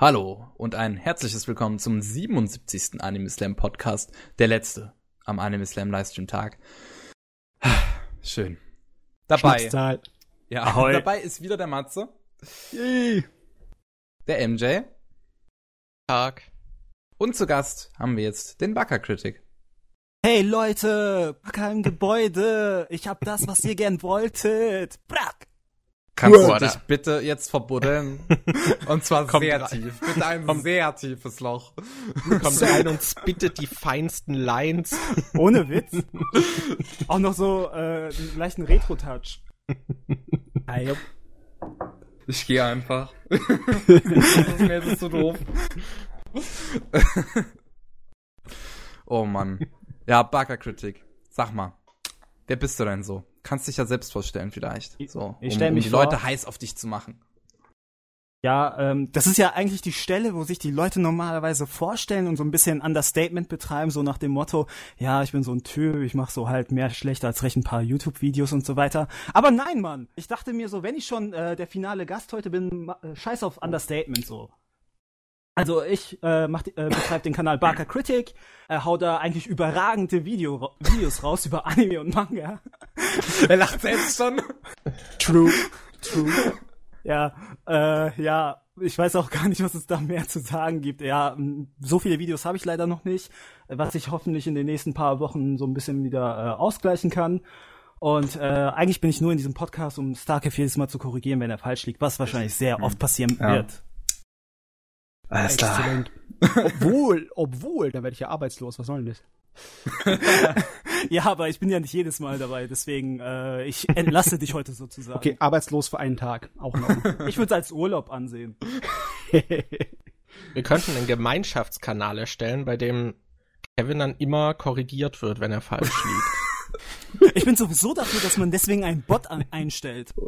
Hallo und ein herzliches Willkommen zum 77. Anime Slam Podcast, der letzte am Anime Slam Livestream Tag. Schön. Dabei, ja, Ahoi. dabei ist wieder der Matze, Yay. der MJ Tag. und zu Gast haben wir jetzt den Backer Critic. Hey Leute, Backer im Gebäude. Ich hab das, was ihr gern wolltet. Brack. Kannst du dich bitte jetzt verbuddeln? Und zwar Kommt sehr rein. tief. Bitte ein Kommt. sehr tiefes Loch. Kommt rein und spittet die feinsten Lines. Ohne Witz. Auch noch so äh, einen leichten Retro-Touch. Ah. Ich gehe einfach. Mir ist es so doof. oh Mann. Ja, Barker-Kritik. Sag mal, wer bist du denn so? Kannst dich ja selbst vorstellen vielleicht. So, Ich um, stell um mich die vor. Leute heiß auf dich zu machen. Ja, ähm, das ist ja eigentlich die Stelle, wo sich die Leute normalerweise vorstellen und so ein bisschen Understatement betreiben, so nach dem Motto, ja, ich bin so ein Typ, ich mache so halt mehr schlecht als recht ein paar YouTube-Videos und so weiter. Aber nein, Mann, ich dachte mir so, wenn ich schon äh, der finale Gast heute bin, äh, scheiß auf Understatement so. Also ich äh, mach, äh, betreibe den Kanal Barker Critic, äh, hau da eigentlich überragende Video, Videos raus über Anime und Manga. Er lacht selbst schon. True. True. Ja, äh, ja, ich weiß auch gar nicht, was es da mehr zu sagen gibt. Ja, so viele Videos habe ich leider noch nicht, was ich hoffentlich in den nächsten paar Wochen so ein bisschen wieder äh, ausgleichen kann. Und äh, eigentlich bin ich nur in diesem Podcast, um Starcave jedes Mal zu korrigieren, wenn er falsch liegt, was wahrscheinlich sehr oft passieren Ja. wird. Alles Exzellent. obwohl, obwohl, da werde ich ja arbeitslos. Was soll denn das? Ja, aber ich bin ja nicht jedes Mal dabei, deswegen äh, ich entlasse dich heute sozusagen. Okay, arbeitslos für einen Tag. Auch Ordnung. Ich würde es als Urlaub ansehen. Wir könnten einen Gemeinschaftskanal erstellen, bei dem Kevin dann immer korrigiert wird, wenn er falsch liegt. Ich bin sowieso dafür, dass man deswegen einen Bot an einstellt.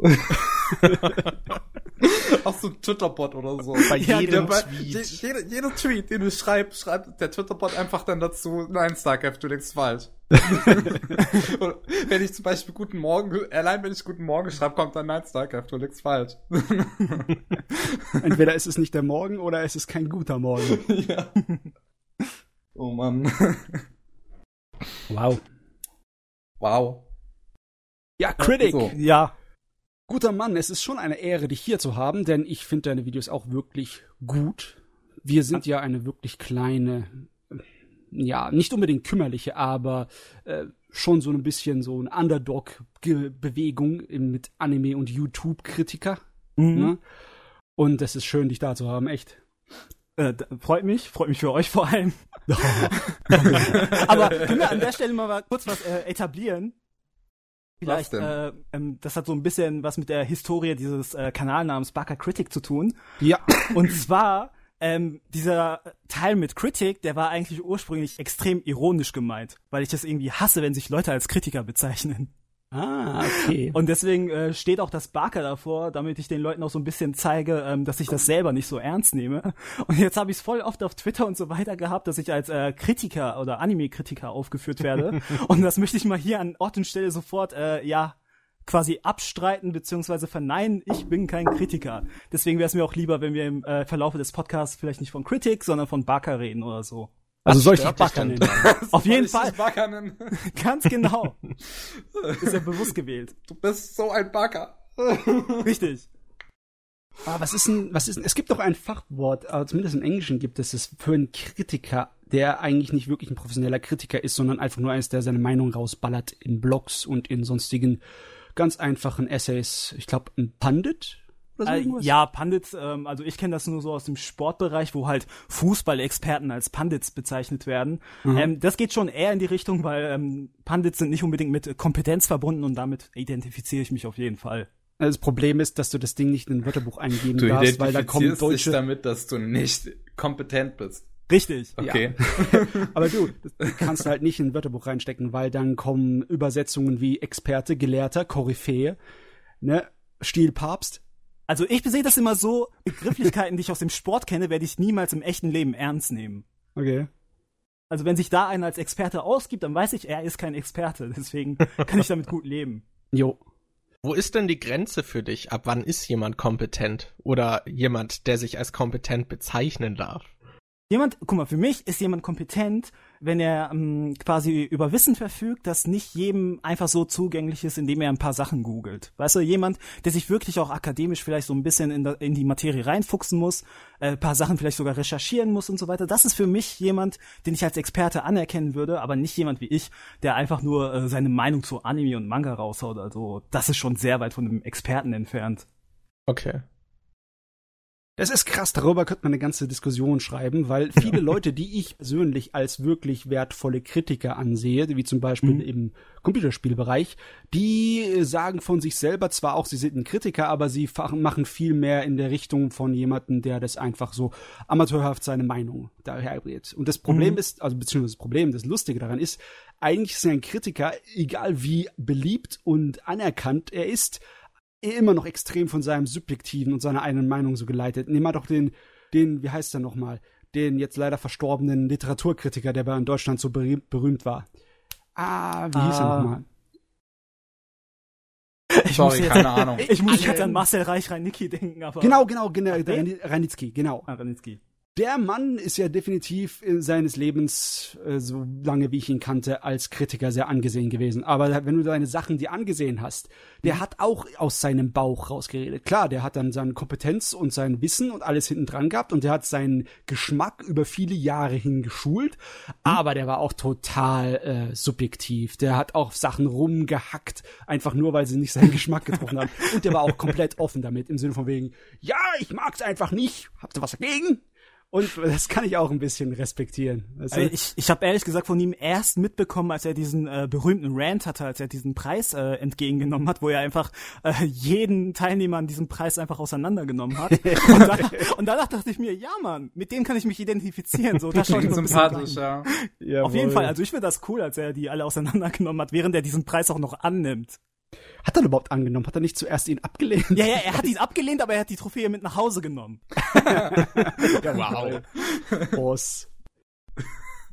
Auch so ein Twitter-Bot oder so. Bei Ja, jedem bei, Tweet. je, jeder, jeder Tweet, den du schreibst, schreibt der Twitter-Bot einfach dann dazu, nein, Starcraft, du legst falsch. Wenn ich zum Beispiel Guten Morgen, allein wenn ich Guten Morgen schreibe, kommt dann nein, Starcraft, du legst falsch. Entweder ist es nicht der Morgen oder es ist kein guter Morgen. ja. Oh Mann. Wow. Wow. Ja, Critic. So. Ja, Guter Mann, es ist schon eine Ehre, dich hier zu haben, denn ich finde deine Videos auch wirklich gut. Wir sind ja eine wirklich kleine, äh, ja, nicht unbedingt kümmerliche, aber äh, schon so ein bisschen so ein Underdog-Bewegung mit Anime- und YouTube-Kritiker. Mhm. Ne? Und es ist schön, dich da zu haben, echt. Äh, freut mich, freut mich für euch vor allem. Aber können wir an der Stelle mal kurz was äh, etablieren? Vielleicht, Was denn? äh, ähm, das hat so ein bisschen was mit der Historie dieses äh, Kanalnamens Barker Critic zu tun. Ja. Und zwar, ähm, dieser Teil mit Critic, der war eigentlich ursprünglich extrem ironisch gemeint, weil ich das irgendwie hasse, wenn sich Leute als Kritiker bezeichnen. Ah, okay. Und deswegen äh, steht auch das Barker davor, damit ich den Leuten auch so ein bisschen zeige, ähm, dass ich das selber nicht so ernst nehme. Und jetzt habe ich es voll oft auf Twitter und so weiter gehabt, dass ich als äh, Kritiker oder Anime-Kritiker aufgeführt werde. und das möchte ich mal hier an Ort und Stelle sofort, äh, ja, quasi abstreiten beziehungsweise verneinen, ich bin kein Kritiker. Deswegen wäre es mir auch lieber, wenn wir im äh, Verlaufe des Podcasts vielleicht nicht von Kritik, sondern von Barker reden oder so. Also soll ich dich stört dich Backer denn nennen? Auf jeden Fall. dich Backer nennen? Ganz genau. Ist ja bewusst gewählt. Du bist so ein Backer. Richtig. Ah, was ist denn, was ist denn, es gibt doch ein Fachwort, äh, zumindest im Englischen gibt es es für einen Kritiker, der eigentlich nicht wirklich ein professioneller Kritiker ist, sondern einfach nur eins, der seine Meinung rausballert in Blogs und in sonstigen ganz einfachen Essays. Ich glaube, ein Pandit oder so Äh, irgendwas? ja, Pandits, ähm, also ich kenne das nur so aus dem Sportbereich, wo halt Fußballexperten als Pandits bezeichnet werden. Ähm, das geht schon eher in die Richtung, weil ähm, Pandits sind nicht unbedingt mit Kompetenz verbunden und damit identifiziere ich mich auf jeden Fall. Das Problem ist, dass du das Ding nicht in ein Wörterbuch eingeben Du darfst, weil da kommen identifizierst dich deutsche. damit, dass du nicht kompetent bist. Richtig. Okay. Aber du, das kannst du halt nicht in ein Wörterbuch reinstecken, weil dann kommen Übersetzungen wie Experte, Gelehrter, Koryphäe, ne, Stilpapst. Also ich sehe das immer so, Begrifflichkeiten, die ich aus dem Sport kenne, werde ich niemals im echten Leben ernst nehmen. Okay. Also wenn sich da einer als Experte ausgibt, dann weiß ich, er ist kein Experte. Deswegen kann ich damit gut leben. Jo. Wo ist denn die Grenze für dich? Ab wann ist jemand kompetent? Oder jemand, der sich als kompetent bezeichnen darf? Jemand, guck mal, für mich ist jemand kompetent, wenn er ähm, quasi über Wissen verfügt, das nicht jedem einfach so zugänglich ist, indem er ein paar Sachen googelt. Weißt du, jemand, der sich wirklich auch akademisch vielleicht so ein bisschen in, in die Materie reinfuchsen muss, äh, paar Sachen vielleicht sogar recherchieren muss und so weiter. Das ist für mich jemand, den ich als Experte anerkennen würde, aber nicht jemand wie ich, der einfach nur äh, seine Meinung zu Anime und Manga raushaut. Also das ist schon sehr weit von einem Experten entfernt. Okay. Das ist krass, darüber könnte man eine ganze Diskussion schreiben, weil viele Leute, die ich persönlich als wirklich wertvolle Kritiker ansehe, wie zum Beispiel mhm. im Computerspielbereich, die sagen von sich selber zwar auch, sie sind ein Kritiker, aber sie machen viel mehr in der Richtung von jemandem, der das einfach so amateurhaft seine Meinung daherbringt. Und das Problem mhm. ist, also beziehungsweise das Problem, das Lustige daran ist, eigentlich ist ein Kritiker, egal wie beliebt und anerkannt er ist, immer noch extrem von seinem Subjektiven und seiner eigenen Meinung so geleitet. Nehmen wir doch den, den, wie heißt er nochmal, den jetzt leider verstorbenen Literaturkritiker, der bei in Deutschland so berühmt, berühmt war. Ah, wie hieß er ah. nochmal? Ich Sorry, muss keine Ahnung. Ich muss jetzt an Marcel Reich-Reinicki denken, aber. Genau, genau, genau, Reinitzky, genau. Ah, Reinitzky der Mann ist ja definitiv in seines Lebens, äh, so lange wie ich ihn kannte, als Kritiker sehr angesehen gewesen. Aber wenn du deine Sachen dir angesehen hast, der hat auch aus seinem Bauch rausgeredet. Klar, der hat dann seine Kompetenz und sein Wissen und alles hinten dran gehabt und der hat seinen Geschmack über viele Jahre hin geschult, aber der war auch total äh, subjektiv. Der hat auch Sachen rumgehackt, einfach nur, weil sie nicht seinen Geschmack getroffen haben. Und der war auch komplett offen damit, im Sinne von wegen, ja, ich mag's einfach nicht. Habt ihr was dagegen? Und das kann ich auch ein bisschen respektieren. Also ich ich habe ehrlich gesagt von ihm erst mitbekommen, als er diesen äh, berühmten Rant hatte, als er diesen Preis äh, entgegengenommen hat, wo er einfach äh, jeden Teilnehmer an diesem Preis einfach auseinandergenommen hat. und, danach, und, danach, dachte ich mir, ja Mann, mit dem kann ich mich identifizieren. So, das klingt sympathisch, ja. Auf jeden Fall, also ich finde das cool, als er die alle auseinandergenommen hat, während er diesen Preis auch noch annimmt. Hat er überhaupt angenommen? Hat er nicht zuerst ihn abgelehnt? Ja, ja, er hat ihn abgelehnt, aber er hat die Trophäe mit nach Hause genommen. ja, wow. Boss.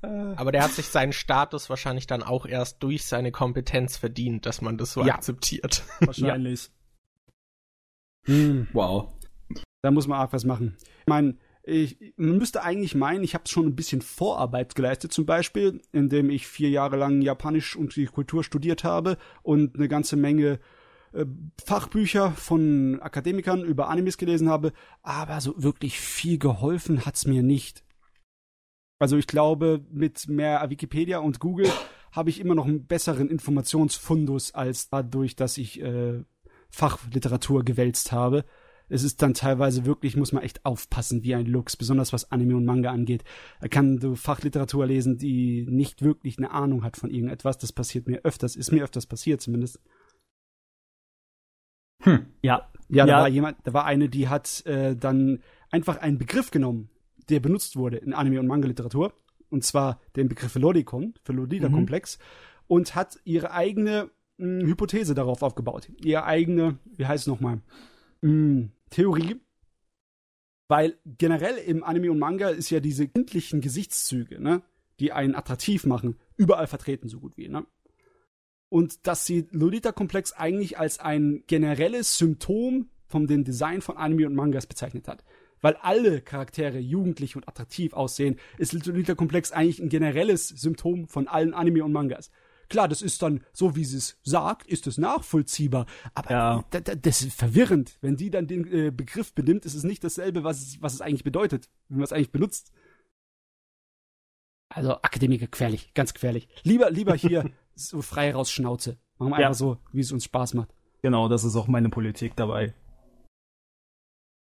Aber der hat sich seinen Status wahrscheinlich dann auch erst durch seine Kompetenz verdient, dass man das so ja. akzeptiert. Wahrscheinlich. Ja. Hm. Wow. Da muss man auch was machen. Ich meine, ich, man müsste eigentlich meinen, ich habe schon ein bisschen Vorarbeit geleistet, zum Beispiel, indem ich vier Jahre lang Japanisch und die Kultur studiert habe und eine ganze Menge äh, Fachbücher von Akademikern über Animes gelesen habe, aber so wirklich viel geholfen hat's mir nicht. Also ich glaube, mit mehr Wikipedia und Google habe ich immer noch einen besseren Informationsfundus als dadurch, dass ich äh, Fachliteratur gewälzt habe es ist dann teilweise wirklich, muss man echt aufpassen wie ein Lux, besonders was Anime und Manga angeht. Er kann du Fachliteratur lesen, die nicht wirklich eine Ahnung hat von irgendetwas. Das passiert mir öfters, ist mir öfters passiert zumindest. Hm. Ja. Ja, da ja. war jemand, da war eine, die hat äh, dann einfach einen Begriff genommen, der benutzt wurde in Anime- und Manga-Literatur, und zwar den Begriff Lodikon, für Lodita-Komplex, mhm. und hat ihre eigene mh, hm, Hypothese darauf aufgebaut. Ihre eigene, wie heißt es nochmal? Mh, Theorie, weil generell im Anime und Manga ist ja diese kindlichen Gesichtszüge, ne, die einen attraktiv machen, überall vertreten so gut wie, ne? Und dass sie Lolita-Komplex eigentlich als ein generelles Symptom von dem Design von Anime und Mangas bezeichnet hat. Weil alle Charaktere jugendlich und attraktiv aussehen, ist Lolita-Komplex eigentlich ein generelles Symptom von allen Anime und Mangas. Klar, das ist dann so, wie sie es sagt, ist es nachvollziehbar. Aber ja. das ist verwirrend. Wenn die dann den äh, Begriff benimmt, ist es nicht dasselbe, was es, was es eigentlich bedeutet, wie man es eigentlich benutzt. Also Akademiker gefährlich, ganz gefährlich. Lieber, lieber hier so frei raus Schnauze. Machen wir ja. einfach so, wie es uns Spaß macht. Genau, das ist auch meine Politik dabei.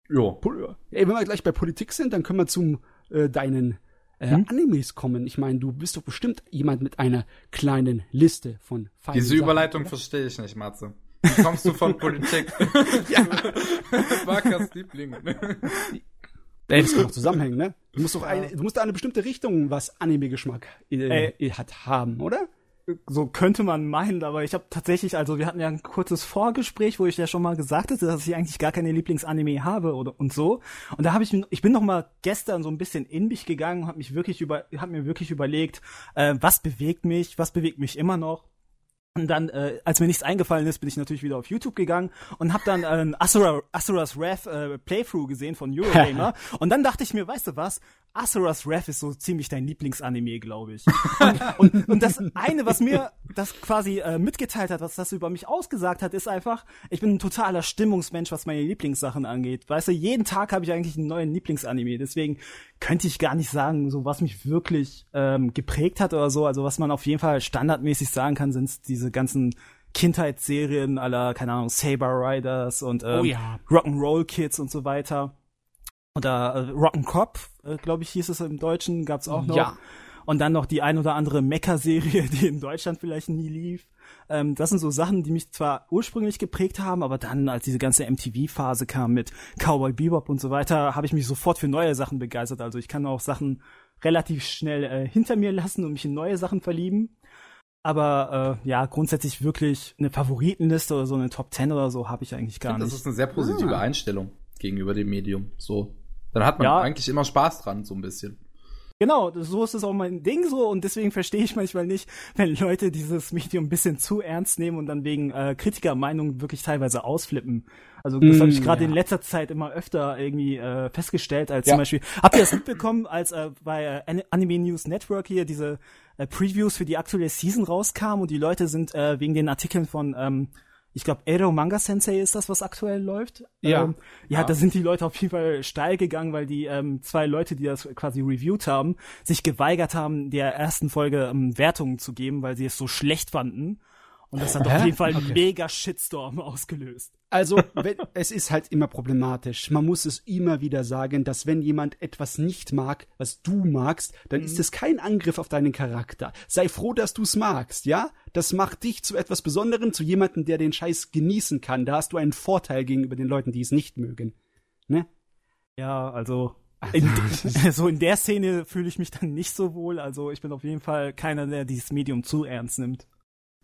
Ja. Ey, wenn wir gleich bei Politik sind, dann können wir zum äh, deinen äh, hm? Animes kommen. Ich meine, du bist doch bestimmt jemand mit einer kleinen Liste von feinen Diese Sachen, Überleitung verstehe ich nicht, Matze. Wie kommst du von Politik? ja. Markers Liebling. Ey, das kann doch zusammenhängen, ne? Du musst doch eine, du musst eine bestimmte Richtung, was Anime-Geschmack äh, hat, haben, oder? So könnte man meinen, aber ich habe tatsächlich, also wir hatten ja ein kurzes Vorgespräch, wo ich ja schon mal gesagt hatte, dass ich eigentlich gar keine Lieblingsanime habe oder und so. Und da habe ich, ich bin noch mal gestern so ein bisschen in mich gegangen, habe mich wirklich über, habe mir wirklich überlegt, äh, was bewegt mich, was bewegt mich immer noch. Und dann, äh, als mir nichts eingefallen ist, bin ich natürlich wieder auf YouTube gegangen und habe dann äh, ein Asura, Asuras Wrath äh, Playthrough gesehen von Eurogamer. und dann dachte ich mir, weißt du was? Asuras Wrath ist so ziemlich dein Lieblingsanime, glaube ich. Und, und, und, das eine, was mir das quasi äh, mitgeteilt hat, was das über mich ausgesagt hat, ist einfach, ich bin ein totaler Stimmungsmensch, was meine Lieblingssachen angeht. Weißt du, jeden Tag habe ich eigentlich einen neuen Lieblingsanime. Deswegen könnte ich gar nicht sagen, so was mich wirklich ähm, geprägt hat oder so. Also was man auf jeden Fall standardmäßig sagen kann, sind diese ganzen Kindheitsserien aller, keine Ahnung, Saber Riders und ähm, oh ja. Rock'n'Roll Kids und so weiter. Oder äh, Rock'n'Cop, äh, glaube ich, hieß es im Deutschen, gab's auch noch. Ja. Und dann noch die ein oder andere Mecha-Serie, die in Deutschland vielleicht nie lief. Ähm, das sind so Sachen, die mich zwar ursprünglich geprägt haben, aber dann, als diese ganze MTV-Phase kam mit Cowboy Bebop und so weiter, habe ich mich sofort für neue Sachen begeistert. Also ich kann auch Sachen relativ schnell äh, hinter mir lassen und mich in neue Sachen verlieben. Aber äh, ja, grundsätzlich wirklich eine Favoritenliste oder so eine Top 10 oder so habe ich eigentlich gar ich find, nicht. Das ist eine sehr positive ah. Einstellung gegenüber dem Medium. So. Dann hat man ja. eigentlich immer Spaß dran, so ein bisschen. Genau, so ist es auch mein Ding so und deswegen verstehe ich manchmal nicht, wenn Leute dieses Medium ein bisschen zu ernst nehmen und dann wegen äh, Kritikermeinungen wirklich teilweise ausflippen. Also das mm, habe ich gerade ja. in letzter Zeit immer öfter irgendwie äh, festgestellt, als ja. zum Beispiel, habt ihr das mitbekommen, als äh, bei äh, Anime News Network hier diese äh, Previews für die aktuelle Season rauskamen und die Leute sind äh, wegen den Artikeln von ähm, ich glaube, Ero Manga Sensei ist das, was aktuell läuft. Ja. Ähm, ja, ja, da sind die Leute auf jeden Fall steil gegangen, weil die ähm, zwei Leute, die das quasi reviewed haben, sich geweigert haben, der ersten Folge ähm, Wertungen zu geben, weil sie es so schlecht fanden. Und das hat Hä? auf jeden Fall okay. mega Shitstorm ausgelöst. Also, wenn, es ist halt immer problematisch. Man muss es immer wieder sagen, dass wenn jemand etwas nicht mag, was du magst, dann mhm. ist es kein Angriff auf deinen Charakter. Sei froh, dass du es magst, ja? Das macht dich zu etwas Besonderem, zu jemandem, der den Scheiß genießen kann. Da hast du einen Vorteil gegenüber den Leuten, die es nicht mögen. Ne? Ja, also in, so in der Szene fühle ich mich dann nicht so wohl. Also ich bin auf jeden Fall keiner, der dieses Medium zu ernst nimmt.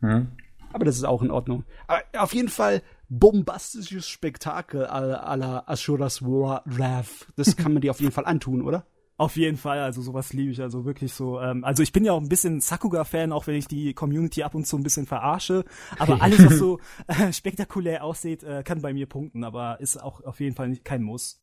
Hm. Aber das ist auch in Ordnung. Aber auf jeden Fall bombastisches Spektakel à la Ashuras Wrath. Das kann man dir auf jeden Fall antun, oder? Auf jeden Fall, also sowas liebe ich, also wirklich so. Ähm, also ich bin ja auch ein bisschen Sakuga-Fan, auch wenn ich die Community ab und zu ein bisschen verarsche. Aber alles, was so äh, spektakulär aussieht, äh, kann bei mir punkten, aber ist auch auf jeden Fall nicht, kein Muss.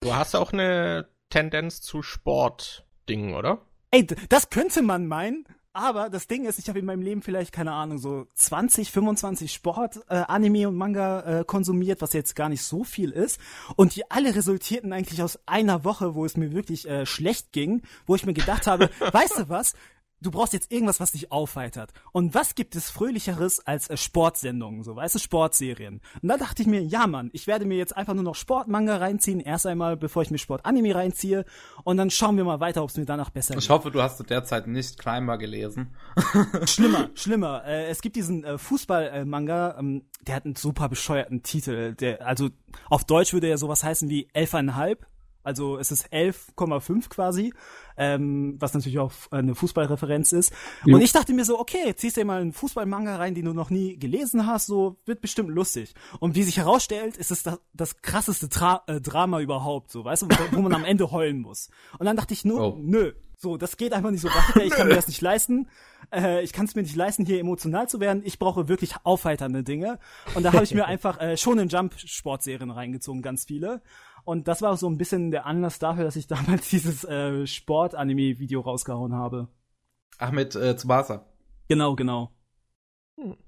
Du hast auch eine Tendenz zu Sportdingen, oder? Ey, das könnte man meinen, aber das Ding ist, ich habe in meinem Leben vielleicht, keine Ahnung, so 20, 25 Sport, äh, Anime und Manga äh, konsumiert, was jetzt gar nicht so viel ist. Und die alle resultierten eigentlich aus einer Woche, wo es mir wirklich äh, schlecht ging, wo ich mir gedacht habe, weißt du was, du brauchst jetzt irgendwas, was dich aufheitert. Und was gibt es fröhlicheres als äh, Sportsendungen, so weißt du, Sportserien? Und da dachte ich mir, ja Mann, ich werde mir jetzt einfach nur noch Sportmanga reinziehen, erst einmal, bevor ich mir Sportanime reinziehe, und dann schauen wir mal weiter, ob es mir danach besser geht. Ich hoffe, du hast zu der Zeit nicht Climber gelesen. schlimmer, schlimmer. Äh, es gibt diesen äh, Fußball-Manga, ähm, der hat einen super bescheuerten Titel. Der, also auf Deutsch würde er sowas heißen wie elfeinhalb also es ist 11,5 quasi, ähm, was natürlich auch eine Fußballreferenz ist. Jo. Und ich dachte mir so, okay, ziehst dir mal einen Fußballmanga rein, den du noch nie gelesen hast, so wird bestimmt lustig. Und wie sich herausstellt, ist es das, das krasseste Tra äh, Drama überhaupt, so weißt du, wo man am Ende heulen muss. Und dann dachte ich nur, oh. nö, so, das geht einfach nicht so weiter. Ich kann mir das nicht leisten. Äh, ich kann es mir nicht leisten, hier emotional zu werden. Ich brauche wirklich aufheiternde Dinge. Und da habe ich mir einfach äh, schon in Jump-Sportserien reingezogen, ganz viele. Und das war so ein bisschen der Anlass dafür, dass ich damals dieses äh, Sport-Anime-Video rausgehauen habe. Ach, mit äh, Tsubasa. Genau, genau. Hm.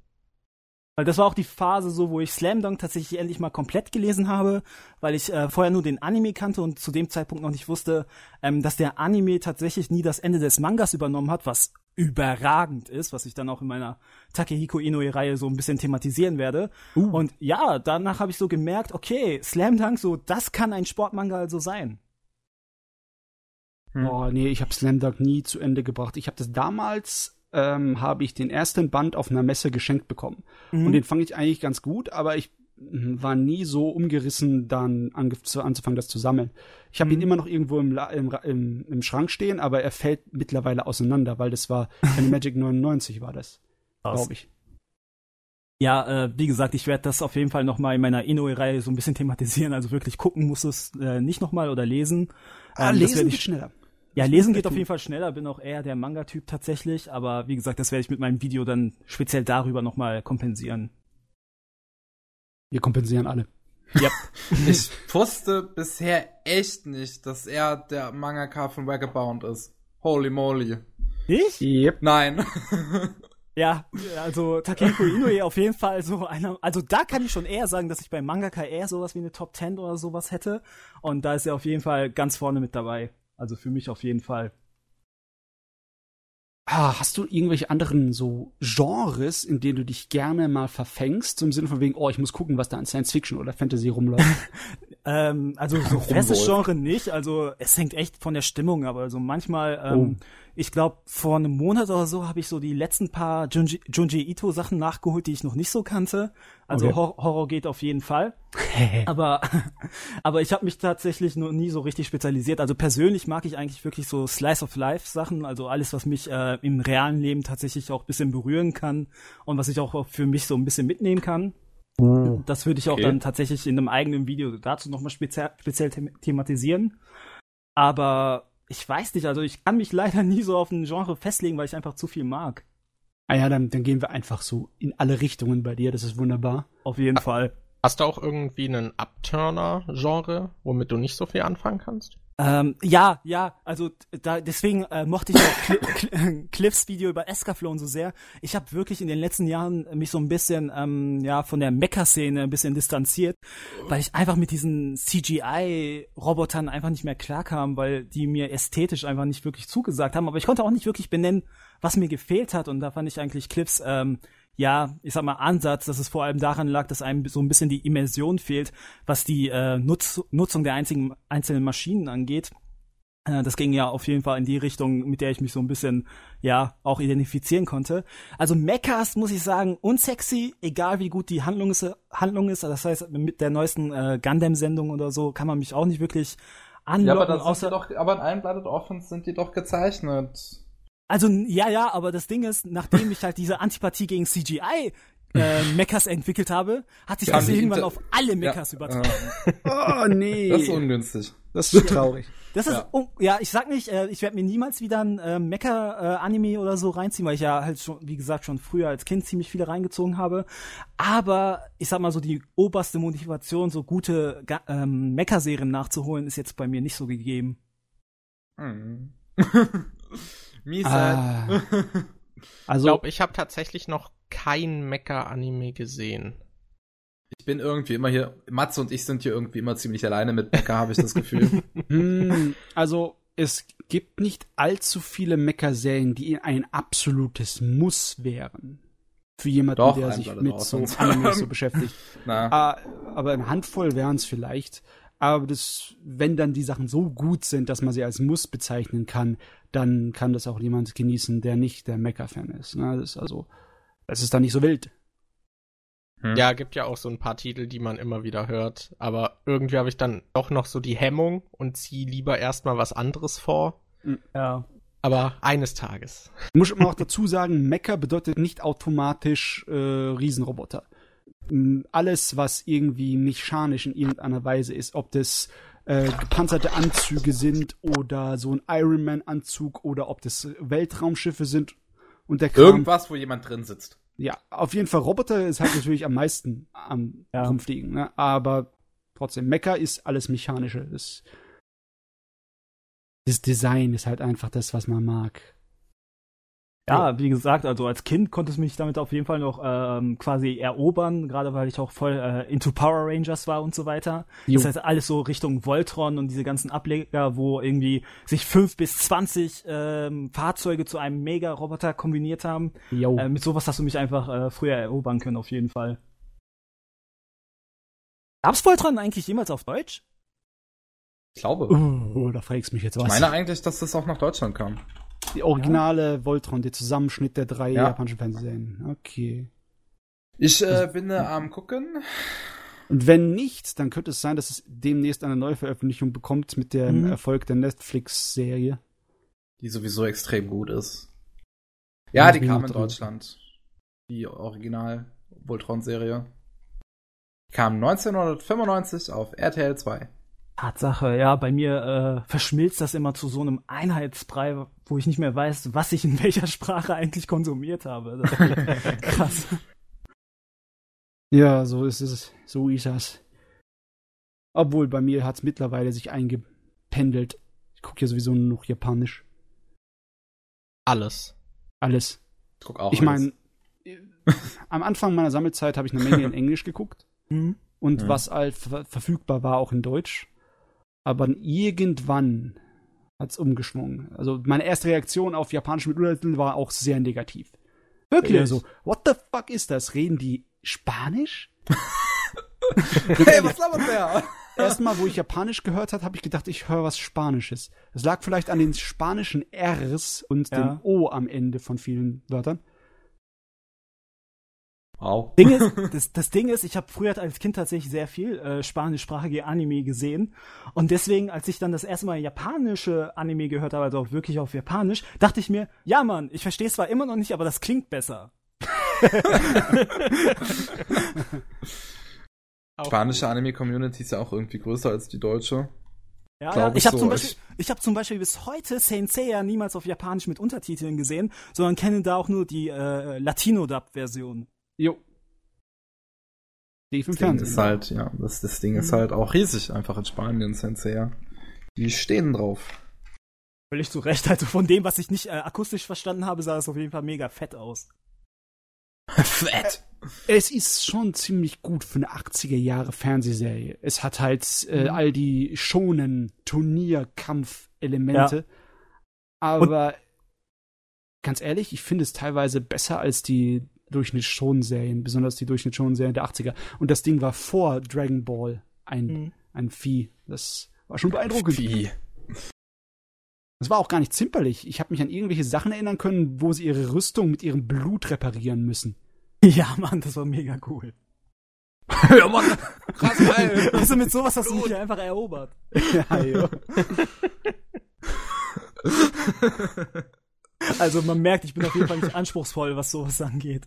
Weil das war auch die Phase so, wo ich Slam Dunk tatsächlich endlich mal komplett gelesen habe, weil ich äh, vorher nur den Anime kannte und zu dem Zeitpunkt noch nicht wusste, ähm, dass der Anime tatsächlich nie das Ende des Mangas übernommen hat, was überragend ist, was ich dann auch in meiner Takehiko Inoue-Reihe so ein bisschen thematisieren werde. Uh. Und ja, danach habe ich so gemerkt, okay, Slam Dunk, so, das kann ein Sportmanga also sein. Hm. Oh, nee, ich habe Slam Dunk nie zu Ende gebracht. Ich habe das damals, ähm, habe ich den ersten Band auf einer Messe geschenkt bekommen. Mhm. Und den fand ich eigentlich ganz gut, aber ich war nie so umgerissen, dann anzufangen, das zu sammeln. Ich habe mhm. ihn immer noch irgendwo im, im, im, im, Schrank stehen, aber er fällt mittlerweile auseinander, weil das war eine Magic 99 war das, glaube ich. Ja, äh, wie gesagt, ich werde das auf jeden Fall noch mal in meiner Inoue-Reihe so ein bisschen thematisieren. Also wirklich gucken muss es äh, nicht noch mal oder lesen. Ah, ähm, lesen geht schneller. Ja, lesen geht auf jeden Fall schneller, bin auch eher der Manga-Typ tatsächlich, aber wie gesagt, das werde ich mit meinem Video dann speziell darüber nochmal kompensieren. Wir kompensieren alle. Ja. ich wusste bisher echt nicht, dass er der Mangaka von Vagabond ist. Holy moly. Ich? Yep. Nein. Ja, also Takehiko Inoue auf jeden Fall so einer, also da kann ich schon eher sagen, dass ich bei Mangaka eher sowas wie eine Top 10 oder sowas hätte und da ist er auf jeden Fall ganz vorne mit dabei. Also für mich auf jeden Fall. Ah, hast du irgendwelche anderen so Genres, in denen du dich gerne mal verfängst, zum Sinne von wegen, oh, ich muss gucken, was da an Science Fiction oder Fantasy rumläuft? ähm, also so festes Genre nicht, also es hängt echt von der Stimmung, aber so manchmal ähm, oh ich glaube, vor einem Monat oder so habe ich so die letzten paar Junji, Junji Ito Sachen nachgeholt, die ich noch nicht so kannte. Also okay. Hor Horror geht auf jeden Fall. aber, aber ich habe mich tatsächlich noch nie so richtig spezialisiert. Also persönlich mag ich eigentlich wirklich so Slice of Life Sachen, also alles, was mich äh, im realen Leben tatsächlich auch bisschen berühren kann und was ich auch für mich so ein bisschen mitnehmen kann. Mhm. Das würde ich auch okay. dann tatsächlich in einem eigenen Video dazu nochmal speziell, speziell thematisieren. Aber ich weiß nicht, also ich kann mich leider nie so auf ein Genre festlegen, weil ich einfach zu viel mag. Ah ja, dann, dann gehen wir einfach so in alle Richtungen bei dir, das ist wunderbar. Auf jeden ha Fall. Hast du auch irgendwie einen Upturner-Genre, womit du nicht so viel anfangen kannst? Ähm, ja, ja, also da deswegen äh, mochte ich auch Cl Cl Cliffs Video über Escaflown so sehr. Ich habe wirklich in den letzten Jahren mich so ein bisschen ähm, ja von der Mecha-Szene ein bisschen distanziert, weil ich einfach mit diesen CGI-Robotern einfach nicht mehr klarkam, weil die mir ästhetisch einfach nicht wirklich zugesagt haben. Aber ich konnte auch nicht wirklich benennen, was mir gefehlt hat. Und da fand ich eigentlich Cliffs ähm, ja, ich sag mal, Ansatz, dass es vor allem daran lag, dass einem so ein bisschen die Immersion fehlt, was die äh, Nutz Nutzung der einzigen, einzelnen Maschinen angeht. Äh, das ging ja auf jeden Fall in die Richtung, mit der ich mich so ein bisschen, ja, auch identifizieren konnte. Also Mechas, muss ich sagen, unsexy, egal wie gut die Handlung ist. Handlung ist. Das heißt, mit der neuesten äh, Gundam-Sendung oder so kann man mich auch nicht wirklich anlocken. Ja, aber, außer doch, aber in allen Blooded Orphans sind die doch gezeichnet. Also, ja, ja, aber das Ding ist, nachdem ich halt diese Antipathie gegen CGI äh, Mechas entwickelt habe, hat sich das irgendwann auf alle Mechas ja, übertragen. oh nee. Das ist ungünstig. Das ist traurig. Das ist, ja, oh, ja ich sag nicht, äh, ich werde mir niemals wieder ein äh, Mecha-Anime äh, oder so reinziehen, weil ich ja halt schon, wie gesagt, schon früher als Kind ziemlich viele reingezogen habe. Aber ich sag mal so, die oberste Motivation, so gute ähm, Mecha-Serien nachzuholen, ist jetzt bei mir nicht so gegeben. Mhm. Mies ah. Also, ich glaube, ich habe tatsächlich noch kein Mecha-Anime gesehen. Ich bin irgendwie immer hier, Matze und ich sind hier irgendwie immer ziemlich alleine mit Mecha, habe ich das Gefühl. Hm, also, es gibt nicht allzu viele Mecha-Serien, die ein absolutes Muss wären. Für jemanden, Doch, der sich mit so Anime so beschäftigt. Na. Uh, aber eine Handvoll wären es vielleicht. Aber das, wenn dann die Sachen so gut sind, dass man sie als Muss bezeichnen kann, dann kann das auch jemand genießen, der nicht der Mecha-Fan ist. Ne? Das ist also, es ist dann nicht so wild. Hm. Ja, gibt ja auch so ein paar Titel, die man immer wieder hört. Aber irgendwie habe ich dann doch noch so die Hemmung und ziehe lieber erstmal was anderes vor. Hm. Ja. Aber eines Tages. Muss man auch dazu sagen, Mecha bedeutet nicht automatisch äh, Riesenroboter alles, was irgendwie mechanisch in irgendeiner Weise ist, ob das äh, gepanzerte Anzüge sind oder so ein Ironman-Anzug oder ob das Weltraumschiffe sind und der Kram. Irgendwas, wo jemand drin sitzt. Ja, auf jeden Fall Roboter ist halt natürlich am meisten am ja. rumfliegen, ne? aber trotzdem, Mecha ist alles Mechanische. Das, das Design ist halt einfach das, was man mag. Ja, wie gesagt, also als Kind konnte es mich damit auf jeden Fall noch ähm, quasi erobern, gerade weil ich auch voll äh, into Power Rangers war und so weiter. Jo. Das heißt, alles so Richtung Voltron und diese ganzen Ableger, wo irgendwie sich fünf bis zwanzig ähm, Fahrzeuge zu einem Mega-Roboter kombiniert haben. Äh, mit sowas hast du mich einfach äh, früher erobern können, auf jeden Fall. Gab's Voltron eigentlich jemals auf Deutsch? Ich glaube. Oh, da fragst du mich jetzt was. Ich meine eigentlich, dass das auch nach Deutschland kam. Die originale ja. Voltron, der Zusammenschnitt der drei ja. japanischen Fernsehserien. Okay. Ich äh, bin äh, am gucken. Und wenn nicht, dann könnte es sein, dass es demnächst eine Neuveröffentlichung bekommt mit dem mhm. Erfolg der Netflix-Serie. Die sowieso extrem gut ist. Ja, die kam in Deutschland. Die Original Voltron-Serie. Kam 1995 auf RTL 2. Tatsache, ja, bei mir äh, verschmilzt das immer zu so einem Einheitsbrei, wo ich nicht mehr weiß, was ich in welcher Sprache eigentlich konsumiert habe. krass. Ja, so ist es. So ist das. Obwohl bei mir hat es mittlerweile sich eingependelt. Ich gucke ja sowieso nur noch Japanisch. Alles. Alles. Ich guck auch Ich meine, am Anfang meiner Sammelzeit habe ich eine Menge in Englisch geguckt. Mhm. Und Mhm. was halt ver verfügbar war, auch in Deutsch. Aber irgendwann hat's umgeschwungen. Also meine erste Reaktion auf Japanisch mit Untertiteln war auch sehr negativ. Wirklich? Eher so, what the fuck ist das? Reden die Spanisch? hey, was labert der? Erstmal, wo ich Japanisch gehört habe, habe ich gedacht, ich höre was Spanisches. Das lag vielleicht an den spanischen Rs und Ja. dem O am Ende von vielen Wörtern. Wow. Ding ist, das, das Ding ist, ich habe früher als Kind tatsächlich sehr viel äh, spanischsprachige Anime gesehen und deswegen, als ich dann das erste Mal japanische Anime gehört habe, also auch wirklich auf Japanisch, dachte ich mir, ja Mann, ich verstehe es zwar immer noch nicht, aber das klingt besser. Spanische Anime-Community ist ja auch irgendwie größer als die deutsche. Ja, ja. ich Ich habe so. zum Beispiel, ich habe zum Beispiel bis heute Saint Seiya niemals auf Japanisch mit Untertiteln gesehen, sondern kenne da auch nur die äh, Latino-Dub-Version. Jo. Lief im Das Ding ist halt, ja, das, das Ding ist halt auch riesig, einfach in Spanien, Sensei. Die stehen drauf. Völlig zu Recht. Also von dem, was ich nicht äh, akustisch verstanden habe, sah es auf jeden Fall mega fett aus. Fett! Es ist schon ziemlich gut für eine 80er Jahre Fernsehserie. Es hat halt äh, Mhm. all die schonen Turnierkampfelemente. Aber ganz ehrlich, ich finde es teilweise besser als die Durchschnittsschonserien, besonders die Durchschnittsschonserien der 80er. Und das Ding war vor Dragon Ball ein, Mhm. ein Vieh. Das war schon beeindruckend. Wie? Das war auch gar nicht zimperlich. Ich habe mich an irgendwelche Sachen erinnern können, wo sie ihre Rüstung mit ihrem Blut reparieren müssen. Ja, Mann, das war mega cool. ja, Mann! Krass geil! Also mit sowas hast du mich einfach erobert. ja, jo. Also man merkt, ich bin auf jeden Fall nicht anspruchsvoll, was sowas angeht.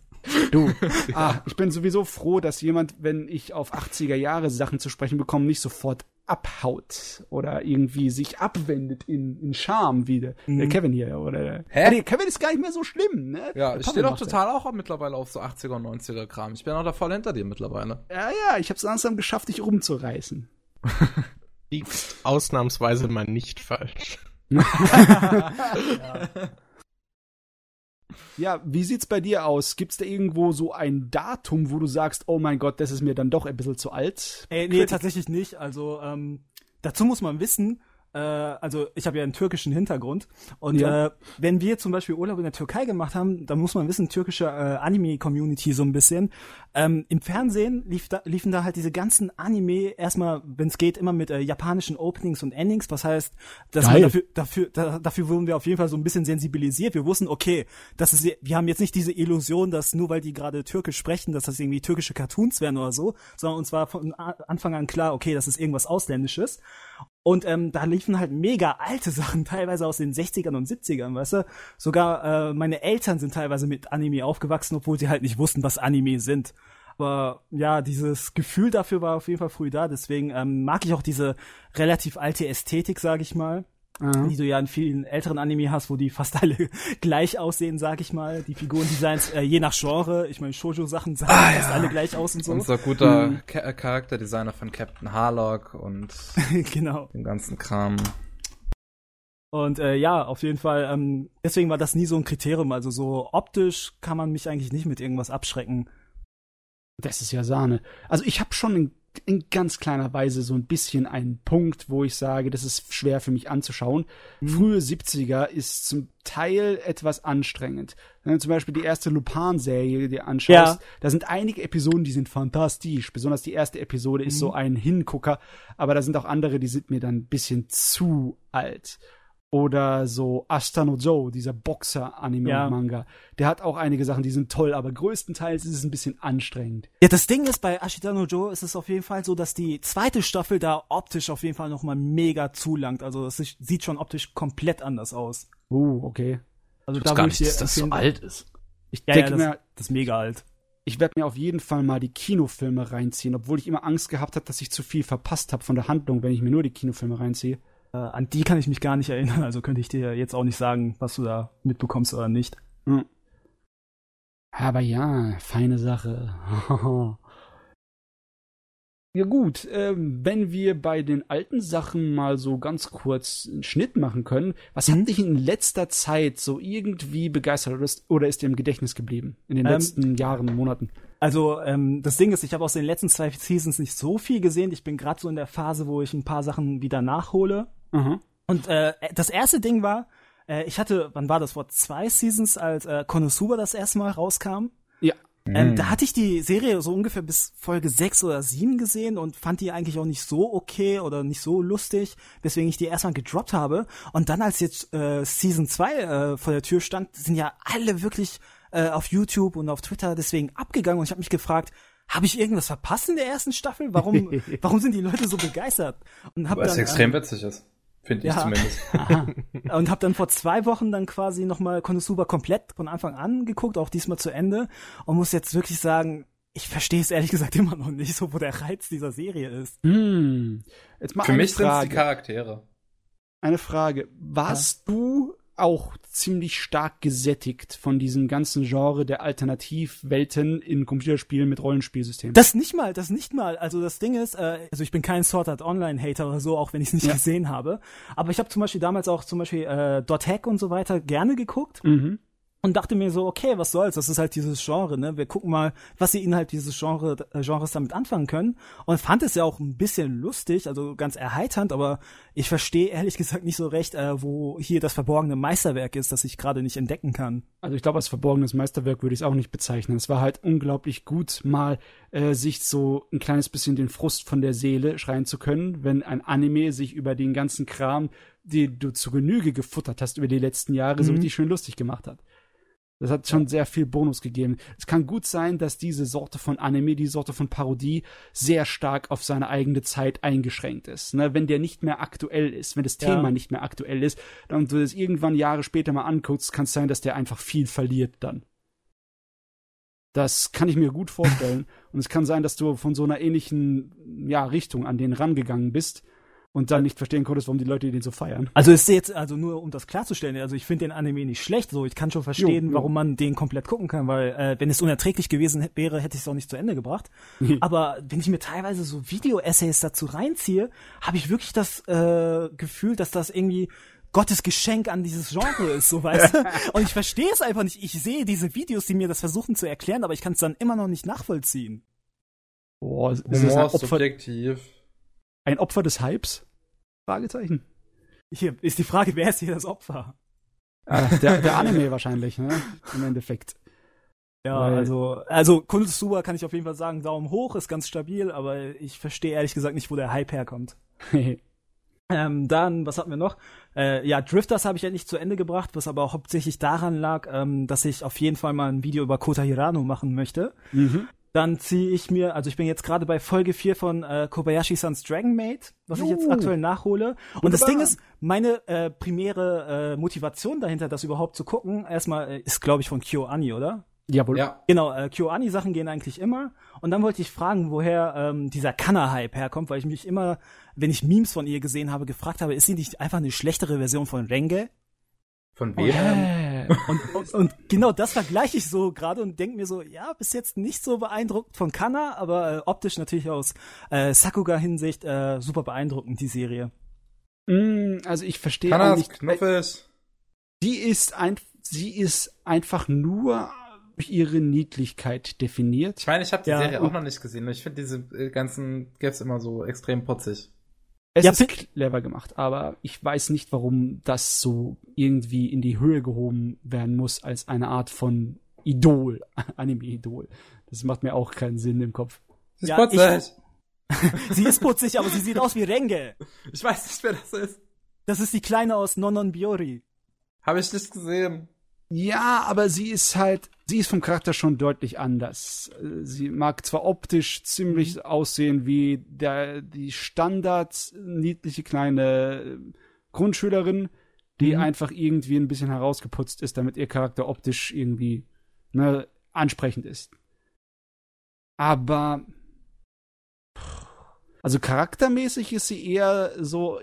Du, ah, ich bin sowieso froh, dass jemand, wenn ich auf 80er Jahre Sachen zu sprechen bekomme, nicht sofort abhaut oder irgendwie sich abwendet in, in Scham wie der, der Mhm. Kevin hier oder der, Hä? Nee, Kevin ist gar nicht mehr so schlimm, ne? Ja, Der ich stehe doch total auch mittlerweile auf so 80er und 90er Kram. Ich bin auch da voll hinter dir mittlerweile. Ja, ja, ich hab's langsam geschafft, dich rumzureißen. Liegt ausnahmsweise mal nicht falsch. Ja, wie sieht's bei dir aus? Gibt's da irgendwo so ein Datum, wo du sagst, oh mein Gott, das ist mir dann doch ein bisschen zu alt? Ey, nee, tatsächlich nicht. Also ähm, dazu muss man wissen, äh, also ich habe ja einen türkischen Hintergrund und Ja. äh, wenn wir zum Beispiel Urlaub in der Türkei gemacht haben, dann muss man wissen, türkische äh, Anime-Community so ein bisschen. Ähm, Im Fernsehen lief da, liefen da halt diese ganzen Anime erstmal, wenn es geht, immer mit äh, japanischen Openings und Endings. Was heißt, dass Geil. man dafür, dafür, da, dafür wurden wir auf jeden Fall so ein bisschen sensibilisiert. Wir wussten, okay, das ist, wir haben jetzt nicht diese Illusion, dass nur weil die gerade Türkisch sprechen, dass das irgendwie türkische Cartoons wären oder so, sondern uns war von Anfang an klar, okay, das ist irgendwas Ausländisches. Und ähm, da liefen halt mega alte Sachen, teilweise aus den 60ern und 70ern, weißt du? Sogar äh, meine Eltern sind teilweise mit Anime aufgewachsen, obwohl sie halt nicht wussten, was Anime sind. Aber ja, dieses Gefühl dafür war auf jeden Fall früh da. Deswegen ähm, mag ich auch diese relativ alte Ästhetik, sag ich mal, Aha. die du ja in vielen älteren Anime hast, wo die fast alle gleich aussehen, sag ich mal. Die Figurendesigns, äh, je nach Genre, ich meine, Shoujo-Sachen sahen fast alle gleich aus und so. Unser guter äh, Charakterdesigner von Captain Harlock und genau. dem ganzen Kram. Und äh, ja, auf jeden Fall, ähm, deswegen war das nie so ein Kriterium. Also so optisch kann man mich eigentlich nicht mit irgendwas abschrecken. Das ist ja Sahne. Also ich habe schon in, in ganz kleiner Weise so ein bisschen einen Punkt, wo ich sage, das ist schwer für mich anzuschauen. Mhm. Frühe 70er ist zum Teil etwas anstrengend. Wenn du zum Beispiel die erste Lupin-Serie die dir anschaust, Ja. da sind einige Episoden, die sind fantastisch. Besonders die erste Episode ist Mhm. so ein Hingucker, aber da sind auch andere, die sind mir dann ein bisschen zu alt. Oder so Asta no Joe, dieser Boxer-Anime Ja. Der hat auch einige Sachen, die sind toll, aber größtenteils ist es ein bisschen anstrengend. Ja, das Ding ist, bei Ashita no Joe ist es auf jeden Fall so, dass die zweite Staffel da optisch auf jeden Fall nochmal mega zulangt. Also ist- sieht schon optisch komplett anders aus. Uh, okay. Also Ich weiß gar nicht, dass das so alt ist. Ich Ja, ja, denke das, mir, das ist mega alt. ich werde mir auf jeden Fall mal die Kinofilme reinziehen, obwohl ich immer Angst gehabt habe, dass ich zu viel verpasst habe von der Handlung, wenn ich mir nur die Kinofilme reinziehe. Äh, an die kann ich mich gar nicht erinnern, also könnte ich dir jetzt auch nicht sagen, was du da mitbekommst oder nicht. Hm. Aber ja, feine Sache. ja gut, ähm, wenn wir bei den alten Sachen mal so ganz kurz einen Schnitt machen können, was hat dich in letzter Zeit so irgendwie begeistert oder ist, oder ist dir im Gedächtnis geblieben in den Ähm, letzten Jahren, Monaten? Also ähm, das Ding ist, ich habe aus den letzten zwei Seasons nicht so viel gesehen. Ich bin gerade so in der Phase, wo ich ein paar Sachen wieder nachhole. Aha. Und äh, das erste Ding war, äh, ich hatte, wann war das, vor zwei Seasons, als äh, Konosuba das erste Mal rauskam. Ja. Ähm, da hatte ich die Serie so ungefähr bis Folge 6 oder 7 gesehen und fand die eigentlich auch nicht so okay oder nicht so lustig, weswegen ich die erstmal gedroppt habe. Und dann, als jetzt äh, Season 2 äh, vor der Tür stand, sind ja alle wirklich äh, auf YouTube und auf Twitter deswegen abgegangen und ich habe mich gefragt, habe ich irgendwas verpasst in der ersten Staffel? Warum, warum sind die Leute so begeistert? Und hab Weil es dann, extrem witzig ist. Finde ich Ja. zumindest. und habe dann vor zwei Wochen dann quasi nochmal Konosuba komplett von Anfang an geguckt, auch diesmal zu Ende und muss jetzt wirklich sagen, ich verstehe es ehrlich gesagt immer noch nicht, so wo der Reiz dieser Serie ist. Hm. Jetzt mal Für mich sind es die Charaktere. Eine Frage. Warst du auch ziemlich stark gesättigt von diesem ganzen Genre der Alternativwelten in Computerspielen mit Rollenspielsystemen? Das nicht mal, das nicht mal. Also das Ding ist, äh, also ich bin kein Sword Art Online Hater oder so, auch wenn ich es nicht Ja. gesehen habe. Aber ich habe zum Beispiel damals auch zum Beispiel äh, Dot Hack und so weiter gerne geguckt. mhm. Und dachte mir so, okay, was soll's, das ist halt dieses Genre, ne? Wir gucken mal, was sie innerhalb dieses Genre, äh, Genres damit anfangen können. Und fand es ja auch ein bisschen lustig, also ganz erheiternd, aber ich verstehe ehrlich gesagt nicht so recht, äh, wo hier das verborgene Meisterwerk ist, das ich gerade nicht entdecken kann. Also ich glaube, als verborgenes Meisterwerk würde ich es auch nicht bezeichnen. Es war halt unglaublich gut, mal äh, sich so ein kleines bisschen den Frust von der Seele schreien zu können, wenn ein Anime sich über den ganzen Kram, den du zu Genüge gefuttert hast über die letzten Jahre, so Mhm. richtig schön lustig gemacht hat. Das hat schon sehr viel Bonus gegeben. Es kann gut sein, dass diese Sorte von Anime, die Sorte von Parodie, sehr stark auf seine eigene Zeit eingeschränkt ist. Ne? Wenn der nicht mehr aktuell ist, wenn das Ja. Thema nicht mehr aktuell ist und du es irgendwann Jahre später mal anguckst, kann es sein, dass der einfach viel verliert dann. Das kann ich mir gut vorstellen. und es kann sein, dass du von so einer ähnlichen ja, Richtung an den rangegangen bist und dann nicht verstehen konntest, warum die Leute den so feiern. Also ist jetzt, also nur um das klarzustellen, also ich finde den Anime nicht schlecht, so ich kann schon verstehen, Jo, jo. warum man den komplett gucken kann, weil äh, wenn es unerträglich gewesen wäre, hätte ich es auch nicht zu Ende gebracht. Aber wenn ich mir teilweise so Video-Essays dazu reinziehe, habe ich wirklich das äh, Gefühl, dass das irgendwie Gottes Geschenk an dieses Genre ist, so weißt du? Und ich verstehe es einfach nicht. Ich sehe diese Videos, die mir das versuchen zu erklären, aber ich kann es dann immer noch nicht nachvollziehen. Boah, ist das Humor ein ist Opfer, subjektiv. Ein Opfer des Hypes? Fragezeichen. Hier ist die Frage, wer ist hier das Opfer? Äh, der, der Anime wahrscheinlich, ne? Im Endeffekt. Ja, Weil- also, also Konosuba kann ich auf jeden Fall sagen, Daumen hoch, ist ganz stabil, aber ich verstehe ehrlich gesagt nicht, wo der Hype herkommt. Ähm, dann, was hatten wir noch? Äh, ja, Drifters habe ich ja nicht zu Ende gebracht, was aber auch hauptsächlich daran lag, ähm, dass ich auf jeden Fall mal ein Video über Kota Hirano machen möchte. mhm. Dann ziehe ich mir, also ich bin jetzt gerade bei Folge 4 von äh, Kobayashi-sans Dragon Maid, was ich jetzt Juhu. aktuell nachhole. Und das Wunderbar. Ding ist, meine äh, primäre äh, Motivation dahinter, das überhaupt zu gucken, erstmal äh, ist, glaube ich, von KyoAni, oder? Jawohl. Ja. Genau, äh, KyoAni-Sachen gehen eigentlich immer. Und dann wollte ich fragen, woher ähm, dieser Kanna-Hype herkommt, weil ich mich immer, wenn ich Memes von ihr gesehen habe, gefragt habe, ist sie nicht einfach eine schlechtere Version von Renge? Von Oh, wem? Hä? Und, und, und genau das vergleiche ich so gerade und denke mir so, ja, bis jetzt nicht so beeindruckt von Kanna, aber äh, optisch natürlich aus äh, Sakuga-Hinsicht äh, super beeindruckend, die Serie. Mm, also ich verstehe nicht. knuffig. Die ist ein, sie ist einfach nur durch ihre Niedlichkeit definiert. Ich meine, ich habe die Ja, Serie auch noch nicht gesehen. Ich finde diese äh, ganzen Gaps immer so extrem putzig. Es Ja, ist clever gemacht, aber ich weiß nicht, warum das so irgendwie in die Höhe gehoben werden muss als eine Art von Idol, Anime-Idol. Das macht mir auch keinen Sinn im Kopf. Sie ist Ja, putzig. Sie ist putzig, aber sie sieht aus wie Renge. Ich, weiß nicht, wer das ist. Das ist die Kleine aus Nonon Biori. Habe ich nicht gesehen. Ja, aber sie ist halt, sie ist vom Charakter schon deutlich anders. Äh, Sie mag zwar optisch ziemlich aussehen wie der, die Standard niedliche kleine äh, Grundschülerin, die Mhm. einfach irgendwie ein bisschen herausgeputzt ist, damit ihr Charakter optisch irgendwie ne, ansprechend ist. Aber also charaktermäßig ist sie eher so,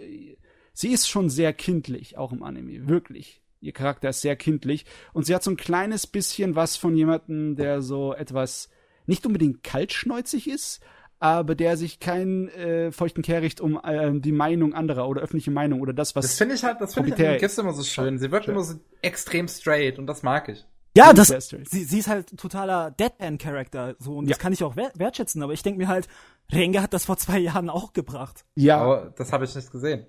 sie ist schon sehr kindlich, auch im Anime, wirklich. Ihr Charakter ist sehr kindlich und sie hat so ein kleines bisschen was von jemandem, der so etwas nicht unbedingt kaltschneuzig ist, aber der sich keinen äh, feuchten Kehricht um äh, die Meinung anderer oder öffentliche Meinung oder das, was. Das finde ich halt, das finde ich halt immer so schön. Sie wirkt schön. immer so extrem straight und das mag ich. Ja, das, sie, sie ist halt totaler Deadpan-Charakter, so, und ja. das kann ich auch wertschätzen, aber ich denke mir halt, Renge hat das vor zwei Jahren auch gebracht. Ja. Aber das habe ich nicht gesehen.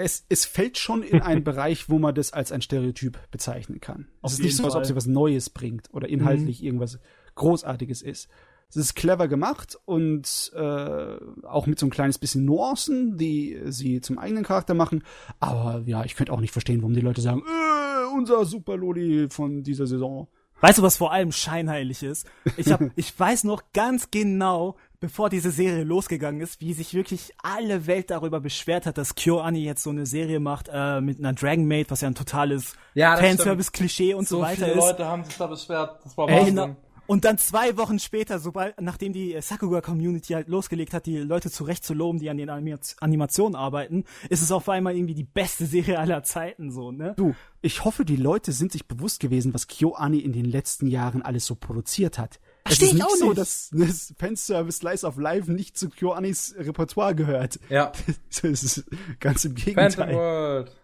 Es, es fällt schon in einen Bereich, wo man das als ein Stereotyp bezeichnen kann. es ist nicht so, als ob sie was Neues bringt oder inhaltlich mhm. irgendwas Großartiges ist. Es ist clever gemacht und äh, auch mit so ein kleines bisschen Nuancen, die sie zum eigenen Charakter machen. Aber ja, ich könnte auch nicht verstehen, warum die Leute sagen, äh, unser Super Loli von dieser Saison. Weißt du, was vor allem scheinheilig ist? Ich hab, ich weiß noch ganz genau, bevor diese Serie losgegangen ist, wie sich wirklich alle Welt darüber beschwert hat, dass KyoAni jetzt so eine Serie macht äh, mit einer Dragon Maid, was ja ein totales ja, Fanservice-Klischee und so, so weiter viele ist. Leute haben sich da beschwert. Das war Ey, Wahnsinn. Und dann zwei Wochen später, sobald, nachdem die Sakuga-Community halt losgelegt hat, die Leute zurecht zu loben, die an den Animationen arbeiten, ist es auf einmal irgendwie die beste Serie aller Zeiten, so, ne? Du, ich hoffe, die Leute sind sich bewusst gewesen, was KyoAni in den letzten Jahren alles so produziert hat. Es ist nicht so, dass das Fanservice Slice of Life nicht zu KyoAnis Repertoire gehört. Ja. Das ist ganz im Gegenteil. Phantom World.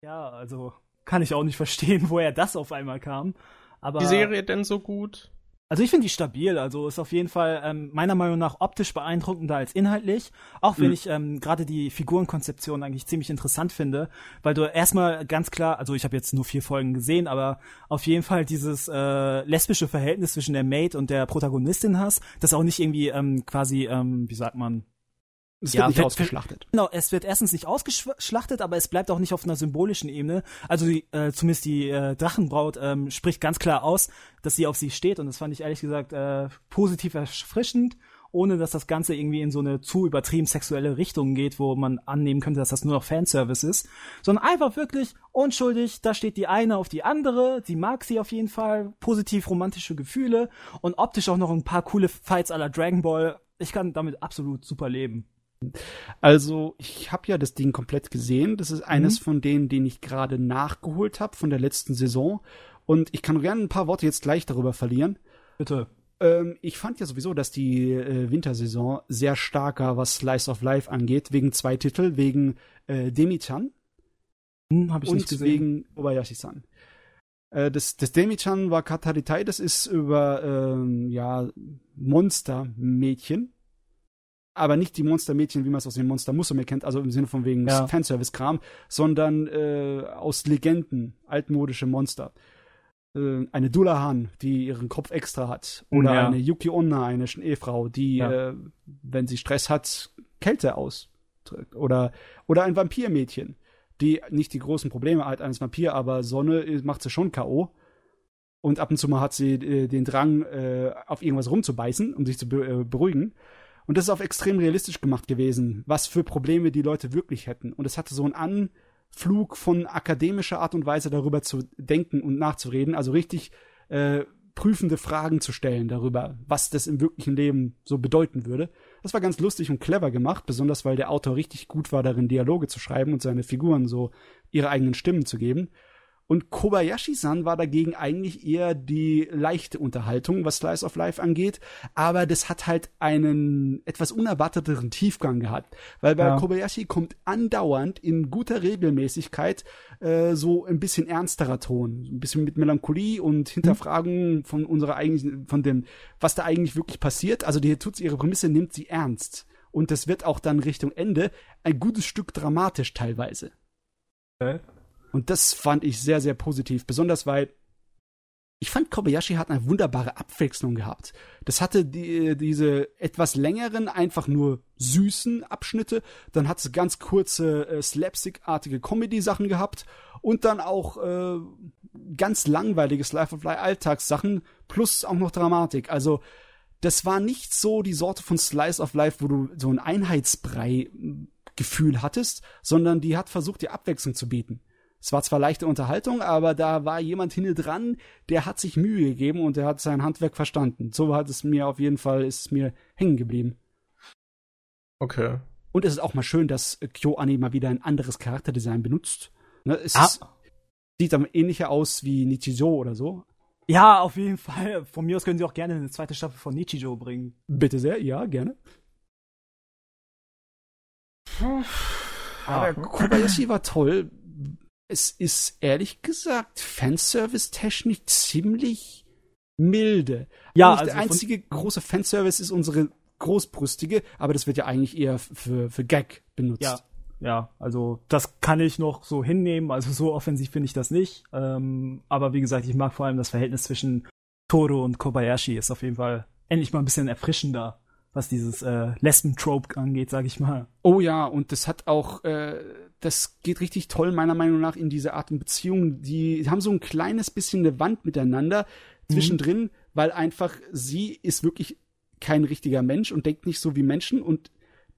Ja, also kann ich auch nicht verstehen, woher das auf einmal kam. Aber die Serie denn so gut? Also ich finde die stabil, also ist auf jeden Fall ähm, meiner Meinung nach optisch beeindruckender als inhaltlich, auch wenn mhm. ich ähm, gerade die Figurenkonzeption eigentlich ziemlich interessant finde, weil du erstmal ganz klar, also ich habe jetzt nur vier Folgen gesehen, aber auf jeden Fall dieses äh, lesbische Verhältnis zwischen der Maid und der Protagonistin hast, das auch nicht irgendwie ähm, quasi, ähm, wie sagt man, es wird ja, nicht ausgeschlachtet. Genau, es wird erstens nicht ausgeschlachtet, aber es bleibt auch nicht auf einer symbolischen Ebene. Also die, äh, zumindest die äh, Drachenbraut ähm, spricht ganz klar aus, dass sie auf sie steht und das fand ich ehrlich gesagt äh, positiv erfrischend, ohne dass das Ganze irgendwie in so eine zu übertrieben sexuelle Richtung geht, wo man annehmen könnte, dass das nur noch Fanservice ist, sondern einfach wirklich unschuldig, da steht die eine auf die andere, sie mag sie auf jeden Fall, positiv romantische Gefühle und optisch auch noch ein paar coole Fights aller Dragon Ball. Ich kann damit absolut super leben. Also, ich habe ja das Ding komplett gesehen. Das ist eines mhm. von denen, den ich gerade nachgeholt habe von der letzten Saison. Und ich kann gerne ein paar Worte jetzt gleich darüber verlieren. Bitte. Ähm, ich fand ja sowieso, dass die äh, Wintersaison sehr starker, was Slice of Life angeht, wegen zwei Titel, wegen äh, Demi-chan hm, hab ich und nicht gesehen. wegen Obayashi-san. Äh, das, das Demi-chan war Kataritai, das ist über ähm, ja, Monster-Mädchen aber nicht die Monstermädchen, wie man es aus dem Monster Musume kennt, also im Sinne von wegen ja. Fanservice-Kram, sondern äh, aus Legenden, altmodische Monster. Äh, eine Dullahan, die ihren Kopf extra hat. Oder ja. eine Yuki Onna, eine Schneefrau, die, ja. äh, wenn sie Stress hat, Kälte aus. Oder, oder ein Vampirmädchen, die nicht die großen Probleme hat eines Vampir, aber Sonne macht sie schon K.O. Und ab und zu mal hat sie äh, den Drang, äh, auf irgendwas rumzubeißen, um sich zu be äh, beruhigen. Und das ist auf extrem realistisch gemacht gewesen, was für Probleme die Leute wirklich hätten. Und es hatte so einen Anflug von akademischer Art und Weise darüber zu denken und nachzureden, also richtig äh, prüfende Fragen zu stellen darüber, was das im wirklichen Leben so bedeuten würde. Das war ganz lustig und clever gemacht, besonders weil der Autor richtig gut war darin, Dialoge zu schreiben und seine Figuren so ihre eigenen Stimmen zu geben. Und Kobayashi-san war dagegen eigentlich eher die leichte Unterhaltung, was Slice of Life angeht. Aber das hat halt einen etwas unerwarteteren Tiefgang gehabt. Weil bei ja. Kobayashi kommt andauernd in guter Regelmäßigkeit äh, so ein bisschen ernsterer Ton. Ein bisschen mit Melancholie und Hinterfragen mhm. von unserer eigentlichen, von dem, was da eigentlich wirklich passiert. Also die Tutsi ihre Prämisse nimmt sie ernst. Und das wird auch dann Richtung Ende ein gutes Stück dramatisch teilweise. Okay. Und das fand ich sehr, sehr positiv. Besonders weil ich fand, Kobayashi hat eine wunderbare Abwechslung gehabt. Das hatte die, diese etwas längeren, einfach nur süßen Abschnitte. Dann hat es ganz kurze, äh, slapstick-artige Comedy-Sachen gehabt. Und dann auch äh, ganz langweilige Life of Life Alltagssachen. Plus auch noch Dramatik. Also, das war nicht so die Sorte von Slice of Life, wo du so ein Einheitsbrei-Gefühl hattest, sondern die hat versucht, dir Abwechslung zu bieten. Es war zwar leichte Unterhaltung, aber da war jemand hinten dran, der hat sich Mühe gegeben und der hat sein Handwerk verstanden. So hat es mir auf jeden Fall, ist es mir hängen geblieben. Okay. Und es ist auch mal schön, dass KyoAni mal wieder ein anderes Charakterdesign benutzt. Ne, es Ah. ist, sieht dann ähnlicher aus wie Nichijo oder so. Ja, auf jeden Fall. Von mir aus können sie auch gerne eine zweite Staffel von Nichijou bringen. Bitte sehr, ja, gerne. Aber Kobayashi war toll. Es ist ehrlich gesagt Fanservice-technisch ziemlich milde. Ja, Eigentlich also der einzige große Fanservice ist unsere großbrüstige, aber das wird ja eigentlich eher für, für Gag benutzt. Ja. Ja, also das kann ich noch so hinnehmen. Also so offensiv finde ich das nicht. Ähm, aber wie gesagt, ich mag vor allem das Verhältnis zwischen Toro und Kobayashi. Ist auf jeden Fall endlich mal ein bisschen erfrischender, was dieses äh, Lesben-Trope angeht, sag ich mal. Oh ja, und das hat auch, äh, das geht richtig toll meiner Meinung nach in diese Art von Beziehung. Die haben so ein kleines bisschen eine Wand miteinander zwischendrin, weil einfach sie ist wirklich kein richtiger Mensch und denkt nicht so wie Menschen und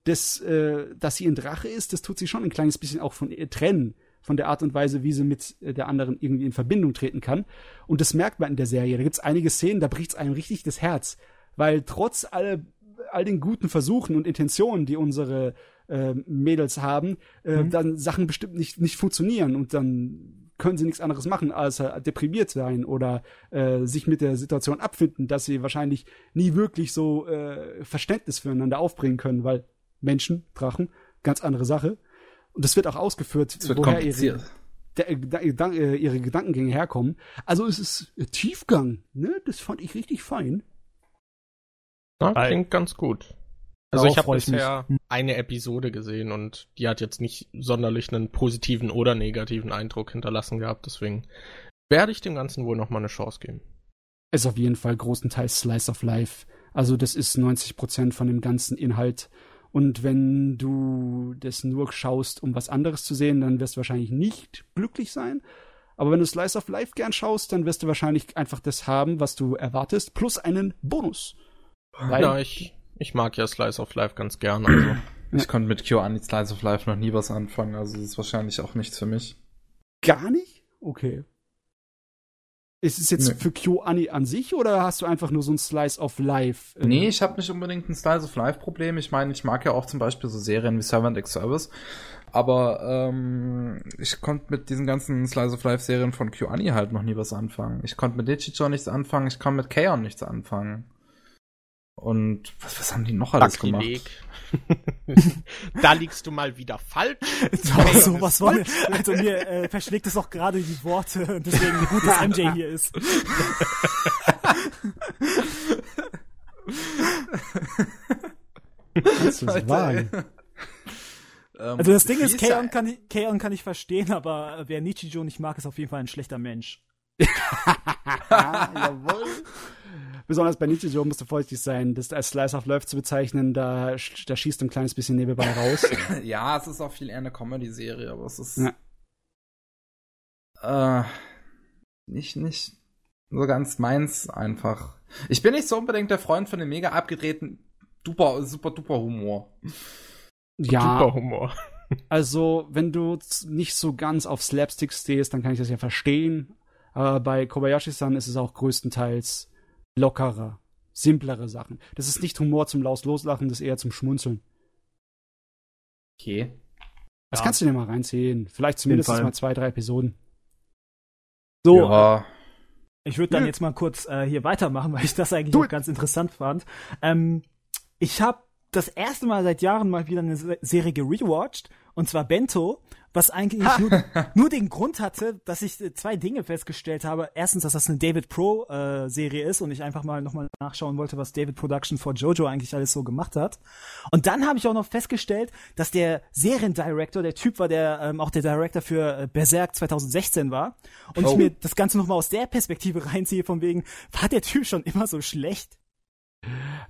das, äh, dass sie ein Drache ist, das tut sie schon ein kleines bisschen auch von ihr trennen, von der Art und Weise, wie sie mit äh, der anderen irgendwie in Verbindung treten kann. Und das merkt man in der Serie. Da gibt's einige Szenen, da bricht's einem richtig das Herz, weil trotz all, all den guten Versuchen und Intentionen, die unsere äh, Mädels haben, äh, dann Sachen bestimmt nicht, nicht funktionieren und dann können sie nichts anderes machen, als äh, deprimiert sein oder äh, sich mit der Situation abfinden, dass sie wahrscheinlich nie wirklich so äh, Verständnis füreinander aufbringen können, weil Menschen, Drachen, ganz andere Sache. Und das wird auch ausgeführt, Es wird woher ihre, der, äh, ihre Gedankengänge herkommen. Also es ist Tiefgang, ne? Das fand ich richtig fein. Na, Weil- klingt ganz gut. Also ich habe ich mich. bisher eine Episode gesehen und die hat jetzt nicht sonderlich einen positiven oder negativen Eindruck hinterlassen gehabt. Deswegen werde ich dem Ganzen wohl noch mal eine Chance geben. Ist auf jeden Fall großenteils Slice of Life. Also das ist 90 Prozent von dem ganzen Inhalt. Und wenn du das nur schaust, um was anderes zu sehen, dann wirst du wahrscheinlich nicht glücklich sein. Aber wenn du Slice of Life gern schaust, dann wirst du wahrscheinlich einfach das haben, was du erwartest, plus einen Bonus. Weil- ja, ich, ich mag ja Slice of Life ganz gern. Also Ich konnte mit KyoAni Slice of Life noch nie was anfangen, also das ist wahrscheinlich auch nichts für mich. Gar nicht? Okay. Ist es jetzt Nee. für KyoAni an sich oder hast du einfach nur so ein Slice of Life? Nee, ich habe nicht unbedingt ein Slice of Life Problem. Ich meine, ich mag ja auch zum Beispiel so Serien wie Servant X Service. Aber ähm, ich konnte mit diesen ganzen Slice of Life Serien von KyoAni halt noch nie was anfangen. Ich konnte mit Ichijo nichts anfangen, ich konnte mit Kaon nichts anfangen. Und was, was haben die noch alles Sakrileg. gemacht? da liegst du mal wieder falsch. Doch, so was von, also mir äh, verschlägt es auch gerade die Worte und deswegen gut, dass MJ hier ist. Kannst du das wagen? Ähm, Also das Ding ist, Kaon kann, ich- kann ich verstehen, aber wer Nichijou nicht mag, ist auf jeden Fall ein schlechter Mensch. Jawohl. Besonders bei Nichijou musst du vorsichtig sein, das als Slice of Life zu bezeichnen, da, da schießt ein kleines bisschen nebenbei raus. Ja, es ist auch viel eher eine Comedy-Serie, aber es ist Ja. äh, nicht, nicht so ganz meins einfach. Ich bin nicht so unbedingt der Freund von dem mega abgedrehten duper, super duper Humor. ja, Super Humor. also wenn du nicht so ganz auf Slapstick stehst, dann kann ich das ja verstehen. Aber bei Kobayashi-san ist es auch größtenteils lockerer, simplere Sachen. Das ist nicht Humor zum Laus loslachen, das ist eher zum Schmunzeln. Okay. Das Ja. kannst du dir mal reinziehen. Vielleicht zumindest mal zwei, drei Episoden. So, Ja. Ich würde dann jetzt mal kurz äh, hier weitermachen, weil ich das eigentlich Do auch ganz interessant fand. Ähm, ich habe das erste Mal seit Jahren mal wieder eine Se- Serie gerewatcht, und zwar Bento, was eigentlich nur, nur den Grund hatte, dass ich äh, zwei Dinge festgestellt habe. Erstens, dass das eine David Pro äh, Serie ist und ich einfach mal nochmal nachschauen wollte, was David Production for Jojo eigentlich alles so gemacht hat. Und dann habe ich auch noch festgestellt, dass der Seriendirector, der Typ war, der ähm, auch der Director für äh, Berserk 2016 war. Und Oh. ich mir das Ganze nochmal aus der Perspektive reinziehe, von wegen, war der Typ schon immer so schlecht?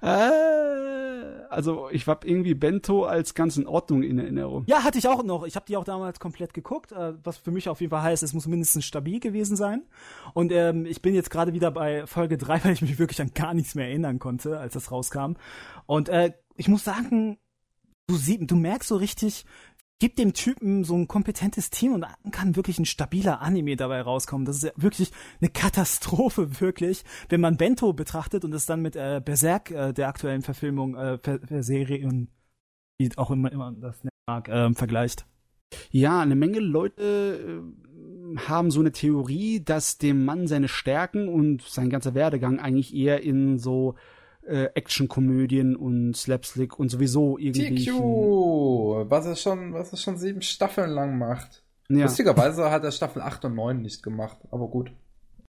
Äh, also ich hab irgendwie Bento als ganz in Ordnung in Erinnerung. Ja, hatte ich auch noch. Ich habe die auch damals komplett geguckt, äh, was für mich auf jeden Fall heißt, es muss mindestens stabil gewesen sein. Und ähm, ich bin jetzt gerade wieder bei Folge 3, weil ich mich wirklich an gar nichts mehr erinnern konnte, als das rauskam. Und äh, ich muss sagen, du, sie du merkst so richtig, gibt dem Typen so ein kompetentes Team und dann kann wirklich ein stabiler Anime dabei rauskommen. Das ist ja wirklich eine Katastrophe, wirklich, wenn man Bento betrachtet und es dann mit äh, Berserk, äh, der aktuellen Verfilmung, äh, der Serie und wie auch immer, immer das mag, äh, vergleicht. Ja, eine Menge Leute äh, haben so eine Theorie, dass dem Mann seine Stärken und sein ganzer Werdegang eigentlich eher in so äh, Actionkomödien und Slapstick und sowieso irgendwie. TQ, was es schon, was es schon sieben Staffeln lang macht. Ja. Lustigerweise hat er Staffel 8 und 9 nicht gemacht, aber gut.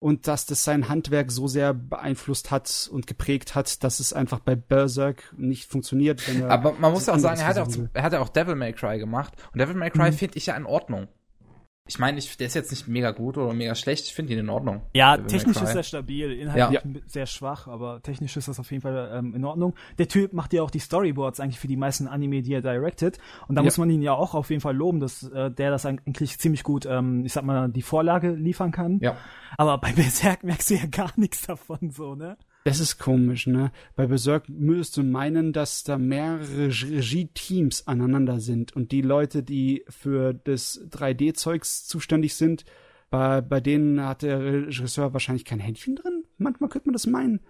Und dass das sein Handwerk so sehr beeinflusst hat und geprägt hat, dass es einfach bei Berserk nicht funktioniert. aber man muss auch sagen, er hat auch, er hat auch Devil May Cry gemacht. Und Devil May Cry mhm. finde ich ja in Ordnung. Ich meine, der ist jetzt nicht mega gut oder mega schlecht. Ich finde ihn in Ordnung. Ja, technisch ist er stabil, inhaltlich ja. sehr schwach, aber technisch ist das auf jeden Fall ähm, in Ordnung. Der Typ macht ja auch die Storyboards eigentlich für die meisten Anime, die er directed. Und da ja. muss man ihn ja auch auf jeden Fall loben, dass äh, der das eigentlich ziemlich gut, ähm, ich sag mal, die Vorlage liefern kann. Ja. Aber bei Berserk merkst du ja gar nichts davon, so, ne? Das ist komisch, ne? Bei Berserk müsstest du meinen, dass da mehrere Regie-Teams aneinander sind und die Leute, die für das 3D-Zeugs zuständig sind, bei, bei denen hat der Regisseur wahrscheinlich kein Händchen drin. Manchmal könnte man das meinen.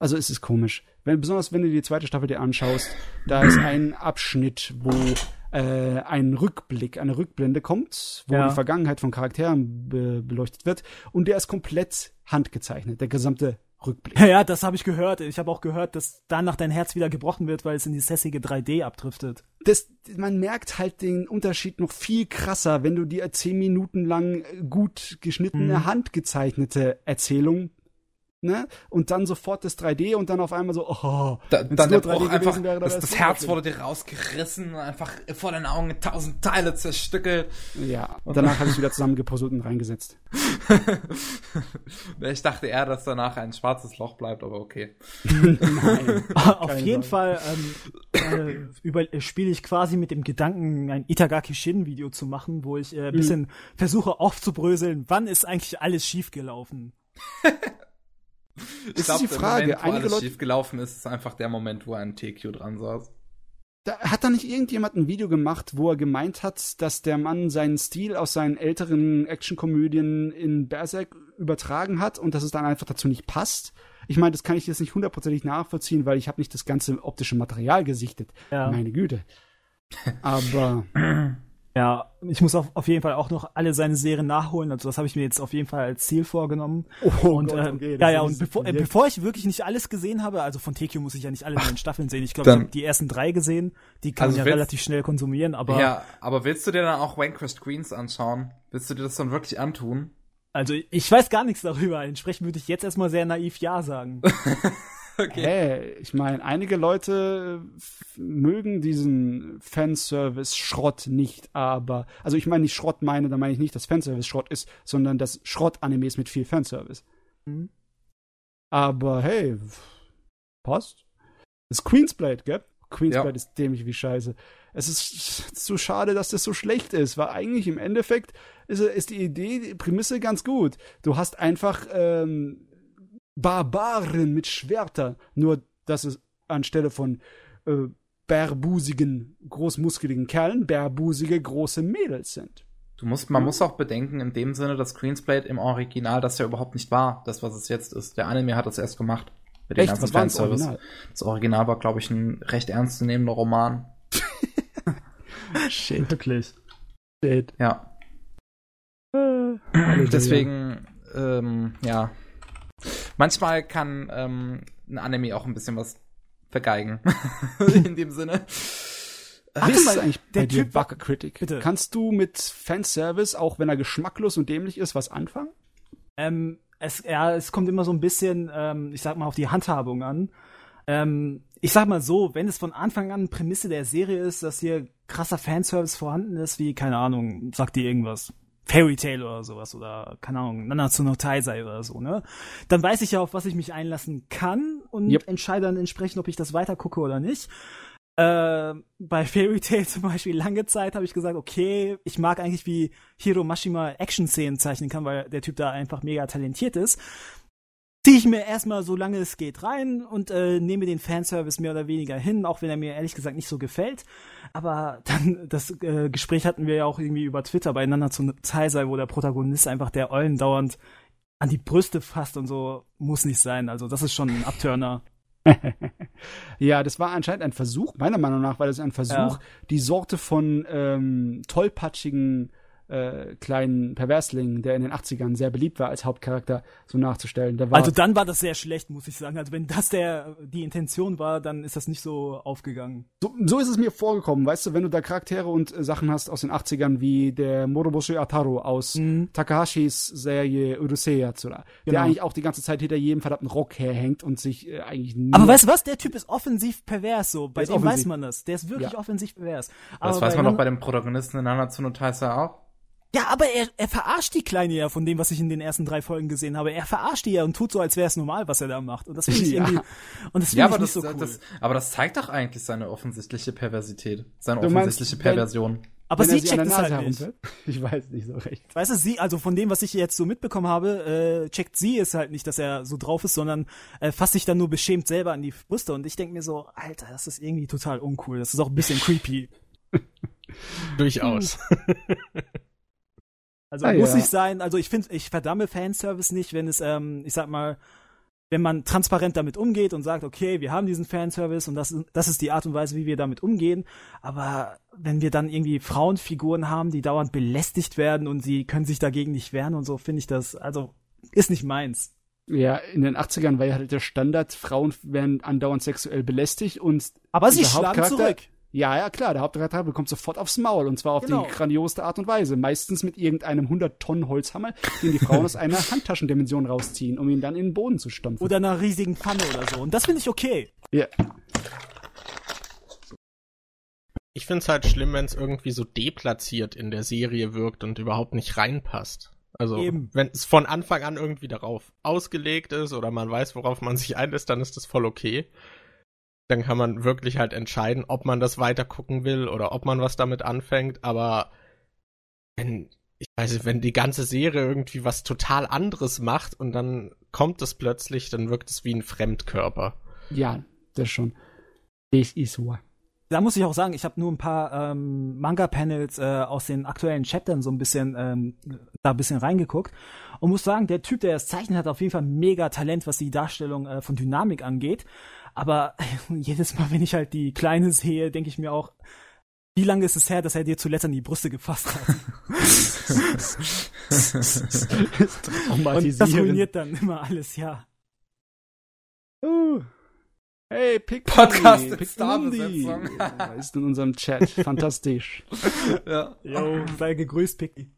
Also es ist komisch. Wenn, besonders wenn du die zweite Staffel dir anschaust, da ist ein Abschnitt, wo äh, ein Rückblick, eine Rückblende kommt, wo ja. die Vergangenheit von Charakteren be beleuchtet wird und der ist komplett handgezeichnet, der gesamte Rückblick. Ja, ja das habe ich gehört. Ich habe auch gehört, dass danach dein Herz wieder gebrochen wird, weil es in die sessige 3D abdriftet. Das, man merkt halt den Unterschied noch viel krasser, wenn du dir zehn Minuten lang gut geschnittene, mhm. handgezeichnete Erzählung ne? Und dann sofort das 3D und dann auf einmal so, oh, da, dann der Bruch einfach, wäre, das, das Herz wurde dir rausgerissen, einfach vor deinen Augen in tausend Teile zerstückelt. Ja, und danach habe ich wieder zusammengepuzzelt und reingesetzt. ich dachte eher, dass danach ein schwarzes Loch bleibt, aber okay. Nein. auf jeden. Fall ähm, äh, spiele ich quasi mit dem Gedanken, ein Itagaki Shin Video zu machen, wo ich äh, ein bisschen mhm. versuche aufzubröseln, wann ist eigentlich alles schiefgelaufen. Ich glaube, die Frage. Moment, wo Einige alles Leute schief gelaufen ist, ist einfach der Moment, wo ein TQ dran saß. Da hat da nicht irgendjemand ein Video gemacht, wo er gemeint hat, dass der Mann seinen Stil aus seinen älteren Actionkomödien in Berserk übertragen hat und dass es dann einfach dazu nicht passt? Ich meine, das kann ich jetzt nicht hundertprozentig nachvollziehen, weil ich habe nicht das ganze optische Material gesichtet. Ja. Meine Güte. Aber Ja, ich muss auf, auf jeden Fall auch noch alle seine Serien nachholen. Also das habe ich mir jetzt auf jeden Fall als Ziel vorgenommen. Oh, und Gott, äh, okay, ja, ja, und bevor, äh, bevor ich wirklich nicht alles gesehen habe, also von TQ muss ich ja nicht alle neuen Staffeln sehen. Ich glaube, ich habe die ersten drei gesehen. Die kann also ich ja relativ schnell konsumieren. Aber ja, aber willst du dir dann auch Wanquest Queens anschauen? Willst du dir das dann wirklich antun? Also ich weiß gar nichts darüber. Entsprechend würde ich jetzt erstmal sehr naiv ja sagen. Okay. Hey, ich meine, einige Leute mögen diesen Fanservice-Schrott nicht, aber, also ich meine nicht Schrott meine, da meine ich nicht, dass Fanservice Schrott ist, sondern das Schrott-Animes mit viel Fanservice. Mhm. Aber hey, passt. Das ist Queensblade, gell? Queensblade ja. ist dämlich wie Scheiße. Es ist zu schade, dass das so schlecht ist, weil eigentlich im Endeffekt ist, ist die Idee, die Prämisse ganz gut. Du hast einfach ähm, Barbaren mit Schwertern, nur dass es anstelle von äh, bärbusigen, großmuskeligen Kerlen bärbusige große Mädels sind. Du musst, man muss auch bedenken, in dem Sinne, dass Queensblade im Original das ja überhaupt nicht war, das, was es jetzt ist. Der Anime hat das erst gemacht. Mit Echt? Was war das Original? Das Original war, glaube ich, ein recht ernstzunehmender Roman. Shit. Wirklich. Shit. Ja. Äh, Deswegen, ähm, ja, Manchmal kann ähm, ein Anime auch ein bisschen was vergeigen. In dem Sinne. Wie ist eigentlich der bei dir, Typ Critic? Bitte. Kannst du mit Fanservice, auch wenn er geschmacklos und dämlich ist, was anfangen? Ähm, es, ja, es kommt immer so ein bisschen, ähm, ich sag mal, auf die Handhabung an. Ähm, ich sag mal so, wenn es von Anfang an Prämisse der Serie ist, dass hier krasser Fanservice vorhanden ist, wie, keine Ahnung, sagt dir irgendwas. Fairy Tale oder sowas oder keine Ahnung, Nanatsu no Taisai oder so, ne? Dann weiß ich ja, auf was ich mich einlassen kann und yep. entscheide dann entsprechend, ob ich das weiter gucke oder nicht. Äh, bei Fairy Tail zum Beispiel lange Zeit habe ich gesagt, okay, ich mag eigentlich, wie Hiro Mashima Action-Szenen zeichnen kann, weil der Typ da einfach mega talentiert ist. Ziehe ich mir erstmal so lange es geht rein und äh, nehme den Fanservice mehr oder weniger hin, auch wenn er mir ehrlich gesagt nicht so gefällt. Aber dann, das äh, Gespräch hatten wir ja auch irgendwie über Twitter beieinander zu Zeisei, wo der Protagonist einfach der Eulen dauernd an die Brüste fasst und so muss nicht sein. Also das ist schon ein Abturner. ja, das war anscheinend ein Versuch, meiner Meinung nach war das ein Versuch, ja. die Sorte von ähm, tollpatschigen äh, kleinen Perversling, der in den 80ern sehr beliebt war als Hauptcharakter, so nachzustellen. War also dann war das sehr schlecht, muss ich sagen. Also wenn das der die Intention war, dann ist das nicht so aufgegangen. So, so ist es mir vorgekommen, weißt du, wenn du da Charaktere und äh, Sachen hast aus den 80ern wie der Moroboshi Ataru aus mhm. Takahashis Serie Urusei Yatsura, genau. der eigentlich auch die ganze Zeit hinter jedem verdammten Rock herhängt und sich äh, eigentlich Aber weißt du was, der Typ ist offensiv pervers so, bei dem offensiv. weiß man das. Der ist wirklich ja. offensiv pervers. Aber das weiß man doch bei dem Protagonisten in Nanatsu no Taisa auch. Ja, aber er, er verarscht die Kleine ja von dem, was ich in den ersten drei Folgen gesehen habe. Er verarscht die ja und tut so, als wäre es normal, was er da macht. Und das finde ich ja. irgendwie. Und das finde ja, ich nicht das, so cool. Das, aber das zeigt doch eigentlich seine offensichtliche Perversität. Seine du offensichtliche meinst, Perversion. Aber sie checkt es halt nicht. Ich weiß nicht so recht. Weißt du, sie, also von dem, was ich jetzt so mitbekommen habe, äh, checkt sie es halt nicht, dass er so drauf ist, sondern äh, fasst sich dann nur beschämt selber an die Brüste. Und ich denke mir so, Alter, das ist irgendwie total uncool. Das ist auch ein bisschen creepy. Durchaus. Also ah, muss ja. nicht sein. Also ich finde, ich verdamme Fanservice nicht, wenn es, ähm, ich sag mal, wenn man transparent damit umgeht und sagt, okay, wir haben diesen Fanservice und das, das ist die Art und Weise, wie wir damit umgehen. Aber wenn wir dann irgendwie Frauenfiguren haben, die dauernd belästigt werden und sie können sich dagegen nicht wehren und so, finde ich das, also ist nicht meins. Ja, in den 80ern war ja halt der Standard, Frauen werden andauernd sexuell belästigt und aber sie schlagen zurück. Ja, ja, klar, der Hauptcharakter bekommt sofort aufs Maul und zwar auf genau. die grandioseste Art und Weise. Meistens mit irgendeinem 100 Tonnen Holzhammer, den die Frauen aus einer Handtaschendimension rausziehen, um ihn dann in den Boden zu stampfen. Oder einer riesigen Pfanne oder so. Und das finde ich okay. Ja. Ich finde es halt schlimm, wenn es irgendwie so deplatziert in der Serie wirkt und überhaupt nicht reinpasst. Also, wenn es von Anfang an irgendwie darauf ausgelegt ist oder man weiß, worauf man sich einlässt, dann ist das voll okay dann kann man wirklich halt entscheiden, ob man das weiter gucken will oder ob man was damit anfängt. Aber wenn, ich weiß nicht, wenn die ganze Serie irgendwie was total anderes macht und dann kommt es plötzlich, dann wirkt es wie ein Fremdkörper. Ja, das schon. Das ist so. Da muss ich auch sagen, ich habe nur ein paar ähm, Manga-Panels äh, aus den aktuellen Chaptern so ein bisschen ähm, da ein bisschen reingeguckt und muss sagen, der Typ, der das zeichnet, hat auf jeden Fall mega Talent, was die Darstellung äh, von Dynamik angeht. Aber jedes Mal, wenn ich halt die Kleine sehe, denke ich mir auch, wie lange ist es her, dass er dir zuletzt an die Brüste gefasst hat? Und das ruiniert dann immer alles, ja. Uh. Hey, Pick Podcast Pick Starbesetzung. ist in unserem Chat. Fantastisch. ja. Jo, sei gegrüßt, Picky.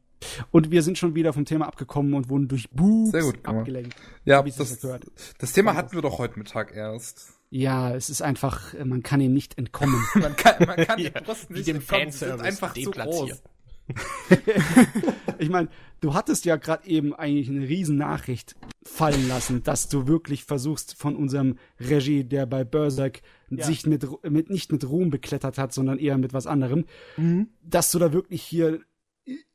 Und wir sind schon wieder vom Thema abgekommen und wurden durch Boobs Sehr gut, abgelenkt. Ja, das, das, das Thema hatten wir doch heute Mittag erst. Ja, es ist einfach, man kann ihm nicht entkommen. man kann, man kann ja, den Brüsten nicht entkommen, sie sind einfach zu groß. ich meine, du hattest ja gerade eben eigentlich eine riesen Nachricht fallen lassen, dass du wirklich versuchst von unserem Regie, der bei Berserk ja. sich mit, mit nicht mit Ruhm beklettert hat, sondern eher mit was anderem, mhm. dass du da wirklich hier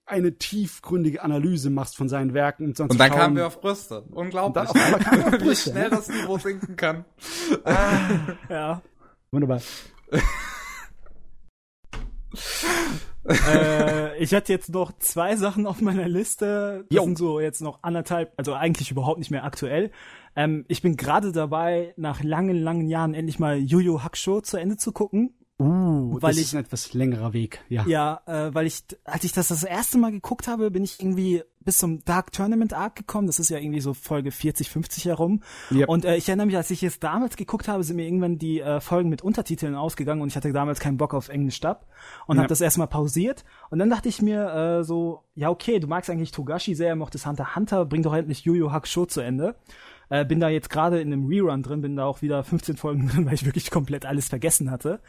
eine tiefgründige Analyse machst von seinen Werken. Und, und dann schauen, kamen wir auf Brüste. Unglaublich. Auf Brüste, Wie schnell das Niveau sinken kann. Ah, ja. Wunderbar. äh, ich hatte jetzt noch zwei Sachen auf meiner Liste. Jo. sind so jetzt noch anderthalb, also eigentlich überhaupt nicht mehr aktuell. Ähm, ich bin gerade dabei, nach langen, langen Jahren endlich mal Yu Yu Hakusho zu Ende zu gucken. Uh, weil das ich, ist ein etwas längerer Weg, ja. Ja, äh, weil ich, als ich das das erste Mal geguckt habe, bin ich irgendwie bis zum Dark Tournament Arc gekommen. Das ist ja irgendwie so Folge 40, 50 herum. Yep. Und äh, ich erinnere mich, als ich es damals geguckt habe, sind mir irgendwann die äh, Folgen mit Untertiteln ausgegangen und ich hatte damals keinen Bock auf Englisch Dub und yep. habe das erstmal pausiert. Und dann dachte ich mir äh, so, ja okay, du magst eigentlich Togashi sehr, mochtest Hunter Hunter, bring doch endlich Yu Yu Hakusho zu Ende. Äh, bin da jetzt gerade in einem Rerun drin, bin da auch wieder 15 Folgen drin, weil ich wirklich komplett alles vergessen hatte.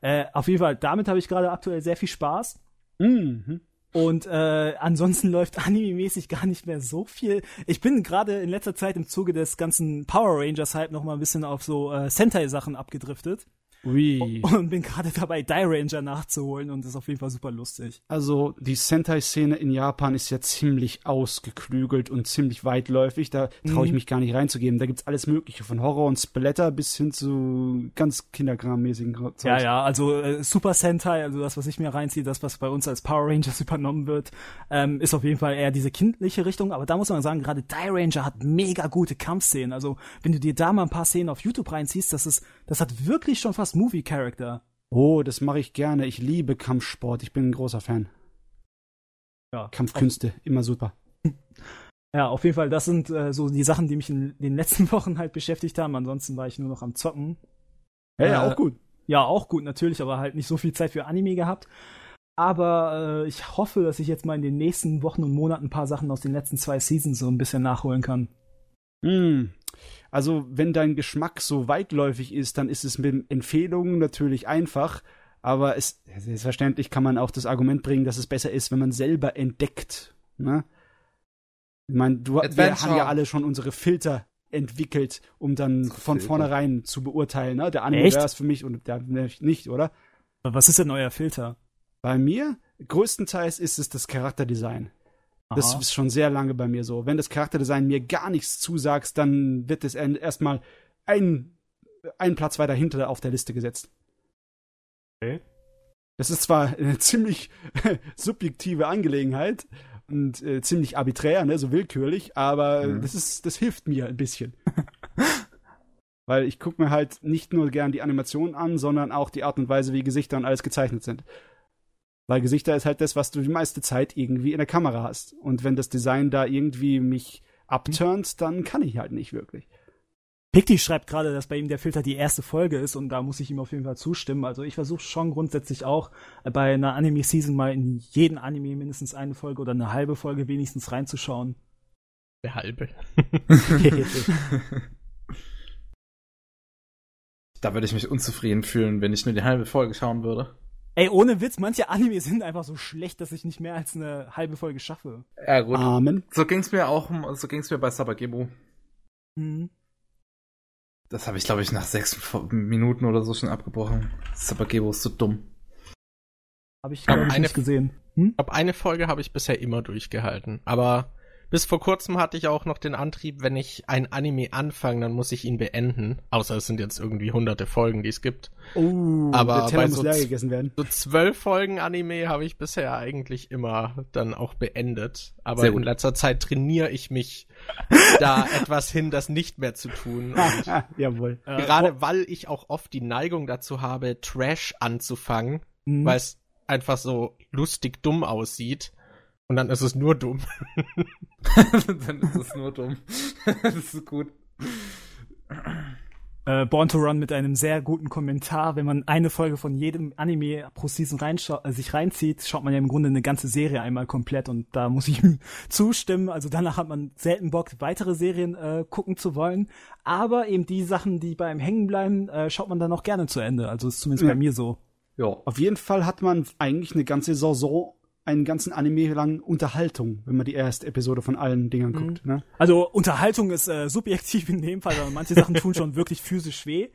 Äh, auf jeden Fall, damit habe ich gerade aktuell sehr viel Spaß. Mhm. Und äh, ansonsten läuft anime-mäßig gar nicht mehr so viel. Ich bin gerade in letzter Zeit im Zuge des ganzen Power Rangers halt noch mal ein bisschen auf so äh, Sentai-Sachen abgedriftet. Ui. Und bin gerade dabei, Die Ranger nachzuholen und das ist auf jeden Fall super lustig. Also die Sentai-Szene in Japan ist ja ziemlich ausgeklügelt und ziemlich weitläufig. Da traue ich mhm. mich gar nicht reinzugeben. Da gibt's alles Mögliche, von Horror und Splatter bis hin zu ganz kindergrammäßigen Zeug. Ja, ja, also äh, Super Sentai, also das, was ich mir reinziehe, das, was bei uns als Power Rangers übernommen wird, ähm, ist auf jeden Fall eher diese kindliche Richtung. Aber da muss man sagen, gerade Die Ranger hat mega gute Kampfszenen. Also wenn du dir da mal ein paar Szenen auf YouTube reinziehst, das ist, das hat wirklich schon fast Movie-Character. Oh, das mache ich gerne. Ich liebe Kampfsport. Ich bin ein großer Fan. Ja. Kampfkünste, immer super. Ja, auf jeden Fall, das sind äh, so die Sachen, die mich in den letzten Wochen halt beschäftigt haben. Ansonsten war ich nur noch am Zocken. Ja, äh, ja, auch gut. Ja, auch gut, natürlich, aber halt nicht so viel Zeit für Anime gehabt. Aber äh, ich hoffe, dass ich jetzt mal in den nächsten Wochen und Monaten ein paar Sachen aus den letzten zwei Seasons so ein bisschen nachholen kann. Hm. Also, wenn dein Geschmack so weitläufig ist, dann ist es mit Empfehlungen natürlich einfach. Aber es, selbstverständlich kann man auch das Argument bringen, dass es besser ist, wenn man selber entdeckt. Ne? Ich meine, du, wir haben ja alle schon unsere Filter entwickelt, um dann von Filter. vornherein zu beurteilen. Ne? Der Anime wäre es für mich und der nicht, oder? Was ist denn euer Filter? Bei mir, größtenteils ist es das Charakterdesign. Das ist schon sehr lange bei mir so. Wenn das Charakterdesign mir gar nichts zusagt, dann wird es erstmal ein, einen Platz weiter hinter auf der Liste gesetzt. Okay. Das ist zwar eine ziemlich subjektive Angelegenheit und äh, ziemlich arbiträr, ne, so willkürlich, aber mhm. das ist, das hilft mir ein bisschen. Weil ich gucke mir halt nicht nur gern die Animationen an, sondern auch die Art und Weise, wie Gesichter und alles gezeichnet sind. Weil Gesichter ist halt das, was du die meiste Zeit irgendwie in der Kamera hast. Und wenn das Design da irgendwie mich abturnt, dann kann ich halt nicht wirklich. Picti schreibt gerade, dass bei ihm der Filter die erste Folge ist und da muss ich ihm auf jeden Fall zustimmen. Also ich versuche schon grundsätzlich auch äh, bei einer Anime-Season mal in jeden Anime mindestens eine Folge oder eine halbe Folge wenigstens reinzuschauen. Der halbe. da würde ich mich unzufrieden fühlen, wenn ich nur die halbe Folge schauen würde. Ey, ohne Witz, manche Anime sind einfach so schlecht, dass ich nicht mehr als eine halbe Folge schaffe. Ja, gut. Amen. So ging's mir auch, so ging's mir bei Sabagebo. Mhm. Das habe ich, glaube ich, nach sechs Minuten oder so schon abgebrochen. Sabagebo ist so dumm. Habe ich, glaube ich, nicht gesehen. Hm? Ich glaube, eine Folge habe ich bisher immer durchgehalten. Aber bis vor kurzem hatte ich auch noch den Antrieb, wenn ich ein Anime anfange, dann muss ich ihn beenden. Außer es sind jetzt irgendwie hunderte Folgen, die es gibt. Oh, aber der bei so, gegessen werden. so zwölf Folgen Anime habe ich bisher eigentlich immer dann auch beendet. Aber in letzter Zeit trainiere ich mich da etwas hin, das nicht mehr zu tun. Jawohl. Gerade weil ich auch oft die Neigung dazu habe, Trash anzufangen, mhm. weil es einfach so lustig dumm aussieht und dann ist es nur dumm. dann ist es nur dumm. das ist gut. Äh, Born to Run mit einem sehr guten Kommentar. Wenn man eine Folge von jedem Anime pro Season äh, sich reinzieht, schaut man ja im Grunde eine ganze Serie einmal komplett und da muss ich ihm zustimmen. Also danach hat man selten Bock, weitere Serien äh, gucken zu wollen. Aber eben die Sachen, die beim Hängen bleiben, äh, schaut man dann auch gerne zu Ende. Also ist zumindest ja. bei mir so. Ja, auf jeden Fall hat man eigentlich eine ganze Saison einen ganzen Anime lang Unterhaltung, wenn man die erste Episode von allen Dingern mhm. guckt. Ne? Also Unterhaltung ist äh, subjektiv in dem Fall, aber manche Sachen tun schon wirklich physisch weh.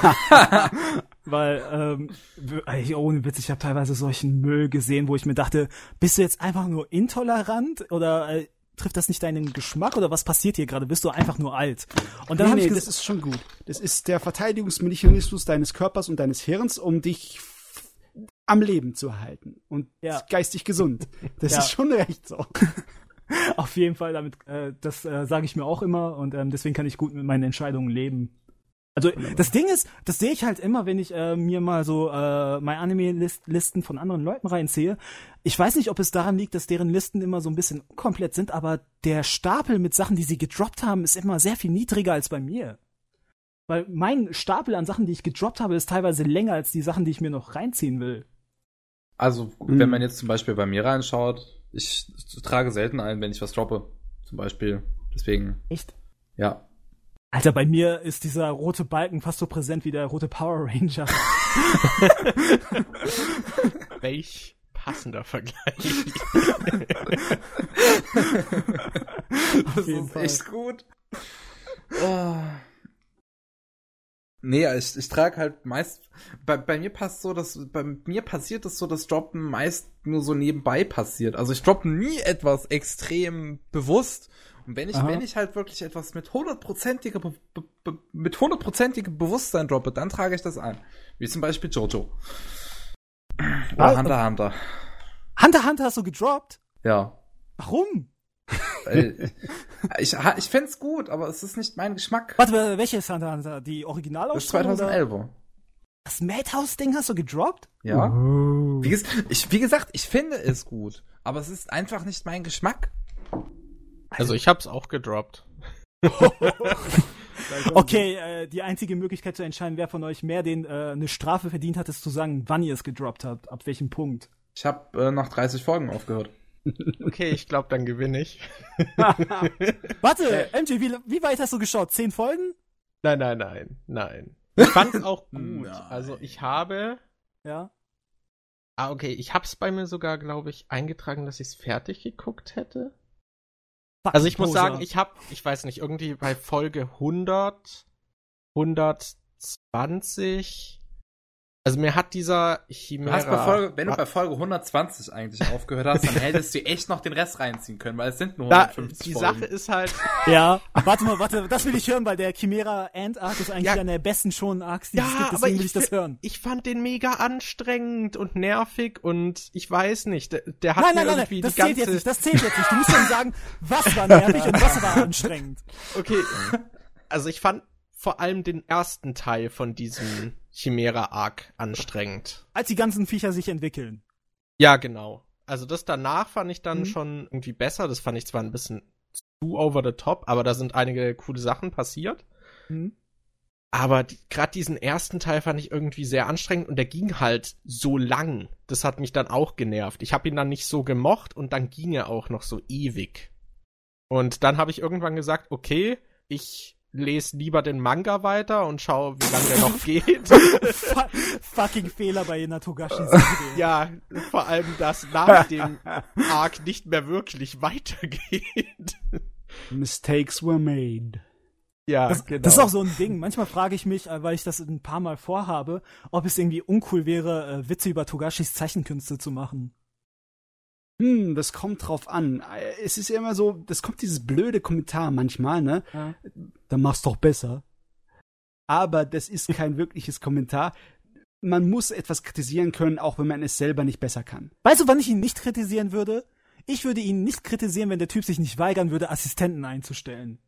Weil, ähm, ohne Witz, ich habe teilweise solchen Müll gesehen, wo ich mir dachte, bist du jetzt einfach nur intolerant oder äh, trifft das nicht deinen Geschmack oder was passiert hier gerade? Bist du einfach nur alt? Und dann nee, nee, das ist schon gut. Das ist der Verteidigungsmechanismus deines Körpers und deines Hirns, um dich am Leben zu erhalten und ja. geistig gesund. Das ja. ist schon recht so. Auf jeden Fall, damit, äh, das äh, sage ich mir auch immer und ähm, deswegen kann ich gut mit meinen Entscheidungen leben. Also das Ding ist, das sehe ich halt immer, wenn ich äh, mir mal so äh, meine Anime-Listen von anderen Leuten reinziehe. Ich weiß nicht, ob es daran liegt, dass deren Listen immer so ein bisschen komplett sind, aber der Stapel mit Sachen, die sie gedroppt haben, ist immer sehr viel niedriger als bei mir. Weil mein Stapel an Sachen, die ich gedroppt habe, ist teilweise länger als die Sachen, die ich mir noch reinziehen will. Also, mhm. wenn man jetzt zum Beispiel bei mir reinschaut, ich trage selten ein, wenn ich was droppe. Zum Beispiel. Deswegen. Echt? Ja. Alter, bei mir ist dieser rote Balken fast so präsent wie der rote Power Ranger. Welch passender Vergleich. das ist Fall. echt gut. Oh. Nee, ich, ich trage halt meist. Bei, bei mir passt so, dass bei mir passiert es so, dass Droppen meist nur so nebenbei passiert. Also ich droppe nie etwas extrem bewusst. Und wenn ich, Aha. wenn ich halt wirklich etwas mit hundertprozentiger mit hundertprozentigem Bewusstsein droppe, dann trage ich das ein. Wie zum Beispiel Jojo. Oder Hunter Hunter. Hunter Hunter hast du gedroppt? Ja. Warum? ich ich fände gut, aber es ist nicht mein Geschmack. Warte, welche ist Hunter Hunter? Die Originalausstrahlung? Das 2011. Oder? Das Madhouse-Ding hast du gedroppt? Ja. Oh. Wie, ich, wie, gesagt, ich finde es gut, aber es ist einfach nicht mein Geschmack. Also ich hab's auch gedroppt. okay, äh, die einzige Möglichkeit zu entscheiden, wer von euch mehr den äh, eine Strafe verdient hat, ist zu sagen, wann ihr es gedroppt habt, ab welchem Punkt. Ich habe äh, nach 30 Folgen aufgehört. Okay, ich glaube, dann gewinne ich. Warte, MJ, wie, wie, weit hast du geschaut? Zehn Folgen? Nein, nein, nein, nein. Ich fand's auch gut. Nein. Also ich habe. Ja. Ah, okay. Ich hab's bei mir sogar, glaube ich, eingetragen, dass ich's fertig geguckt hätte. Fuck also ich muss sagen, ich hab, ich weiß nicht, irgendwie bei Folge 100, 120 also mir hat dieser Chimera... Du Folge, wenn du bei Folge 120 eigentlich aufgehört hast, dann hättest du echt noch den Rest reinziehen können, weil es sind nur 150 da, Die Folgen. Sache ist halt... Ja, warte mal, warte, das will ich hören, weil der Chimera End Arc ist eigentlich ja, einer der besten schon Arcs, die ja, es gibt, deswegen aber will ich das hören. Ich fand den mega anstrengend und nervig und ich weiß nicht, der, der hat nein, nein, mir nein, irgendwie nein, das die zählt ganze... Jetzt nicht, das zählt jetzt nicht, du musst dann sagen, was war nervig und was war anstrengend. Okay, also ich fand vor allem den ersten Teil von diesem Chimera-Arc anstrengend. Als die ganzen Viecher sich entwickeln. Ja, genau. Also das danach fand ich dann mhm. schon irgendwie besser. Das fand ich zwar ein bisschen zu over the top, aber da sind einige coole Sachen passiert. Mhm. Aber die, gerade diesen ersten Teil fand ich irgendwie sehr anstrengend und der ging halt so lang. Das hat mich dann auch genervt. Ich habe ihn dann nicht so gemocht und dann ging er auch noch so ewig. Und dann habe ich irgendwann gesagt, okay, ich lese lieber den Manga weiter und schau, wie lange der noch geht. Fucking Fehler bei Togashi. ja, vor allem, dass nach dem Arc nicht mehr wirklich weitergeht. Mistakes were made. Ja, das, genau. das ist auch so ein Ding. Manchmal frage ich mich, äh, weil ich das ein paar Mal vorhabe, ob es irgendwie uncool wäre, äh, Witze über Togashis Zeichenkünste zu machen hm, das kommt drauf an. Es ist ja immer so, das kommt dieses blöde Kommentar manchmal, ne? Ja. Dann mach's doch besser. Aber das ist kein wirkliches Kommentar. Man muss etwas kritisieren können, auch wenn man es selber nicht besser kann. Weißt du, wann ich ihn nicht kritisieren würde? Ich würde ihn nicht kritisieren, wenn der Typ sich nicht weigern würde, Assistenten einzustellen.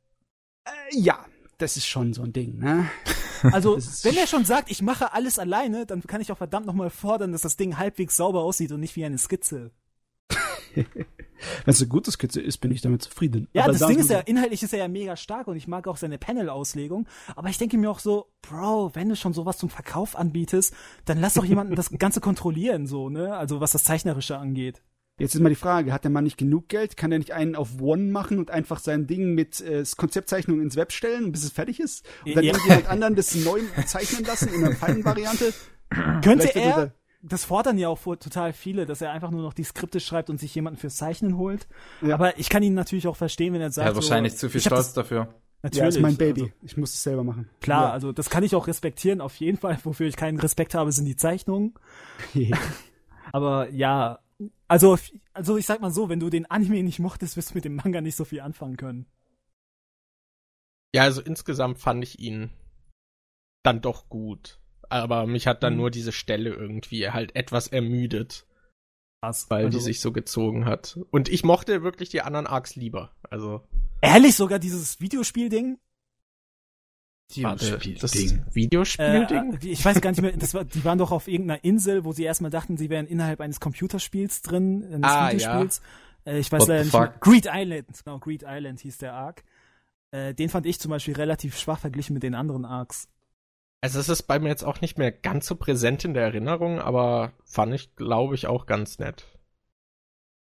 Äh, ja, das ist schon so ein Ding, ne? Also, wenn er schon sagt, ich mache alles alleine, dann kann ich auch verdammt nochmal fordern, dass das Ding halbwegs sauber aussieht und nicht wie eine Skizze. Wenn es eine gute Skizze ist, bin ich damit zufrieden. Ja, aber das Ding ist ja, inhaltlich ist er ja mega stark und ich mag auch seine Panel-Auslegung. Aber ich denke mir auch so, Bro, wenn du schon sowas zum Verkauf anbietest, dann lass doch jemanden das Ganze kontrollieren, so, ne? Also was das Zeichnerische angeht. Jetzt ist mal die Frage, hat der Mann nicht genug Geld? Kann er nicht einen auf One machen und einfach sein Ding mit äh, Konzeptzeichnung ins Web stellen, bis es fertig ist? Und dann ja. irgendwie halt anderen das neu zeichnen lassen in einer feinen Variante? Könnte er, das fordern ja auch total viele, dass er einfach nur noch die Skripte schreibt und sich jemanden fürs Zeichnen holt. Ja. Aber ich kann ihn natürlich auch verstehen, wenn er sagt. Er hat wahrscheinlich so, zu viel Stolz dafür. Natürlich. Ja, ist mein Baby. Also, ich muss es selber machen. Klar, ja. also das kann ich auch respektieren, auf jeden Fall. Wofür ich keinen Respekt habe, sind die Zeichnungen. Aber ja, also, also ich sag mal so, wenn du den Anime nicht mochtest, wirst du mit dem Manga nicht so viel anfangen können. Ja, also insgesamt fand ich ihn dann doch gut aber mich hat dann mhm. nur diese Stelle irgendwie halt etwas ermüdet. Krass, weil also, die sich so gezogen hat. Und ich mochte wirklich die anderen Arcs lieber. Also. Ehrlich, sogar dieses Videospiel-Ding? Videospiel-Ding. Videospiel-Ding? Äh, ich weiß gar nicht mehr, das war, die waren doch auf irgendeiner Insel, wo sie erstmal dachten, sie wären innerhalb eines Computerspiels drin, eines ah, Videospiels. Ja. Äh, ich weiß What leider nicht mehr. Greed Island, genau, Greed Island hieß der Arc. Äh, den fand ich zum Beispiel relativ schwach verglichen mit den anderen Arcs. Also es ist bei mir jetzt auch nicht mehr ganz so präsent in der Erinnerung, aber fand ich, glaube ich, auch ganz nett.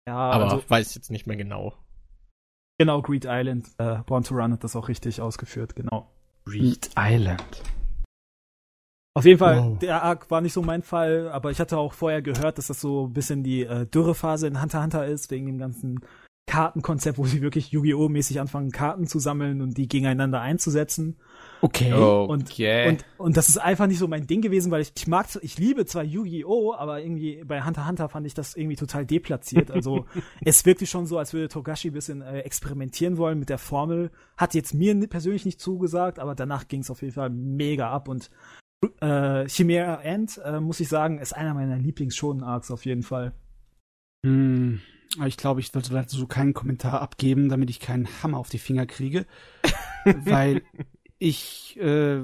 Ja, aber also, weiß ich jetzt nicht mehr genau. Genau, Greed Island. Äh, Born to Run hat das auch richtig ausgeführt, genau. Greed Island. Auf jeden Fall, wow. der Arc war nicht so mein Fall, aber ich hatte auch vorher gehört, dass das so ein bisschen die äh, Dürrephase in Hunter Hunter ist, wegen dem ganzen Kartenkonzept, wo sie wirklich Yu-Gi-Oh! mäßig anfangen, Karten zu sammeln und die gegeneinander einzusetzen. Okay. okay. Und, und, und das ist einfach nicht so mein Ding gewesen, weil ich, ich mag, ich liebe zwar Yu-Gi-Oh!, aber irgendwie bei Hunter Hunter fand ich das irgendwie total deplatziert. Also es wirkte schon so, als würde Togashi ein bisschen äh, experimentieren wollen mit der Formel. Hat jetzt mir persönlich nicht zugesagt, aber danach ging es auf jeden Fall mega ab und äh, Chimera End, äh, muss ich sagen, ist einer meiner Lieblings-Shonen-Arcs auf jeden Fall. Hm, ich glaube, ich sollte dazu keinen Kommentar abgeben, damit ich keinen Hammer auf die Finger kriege. weil ich, äh,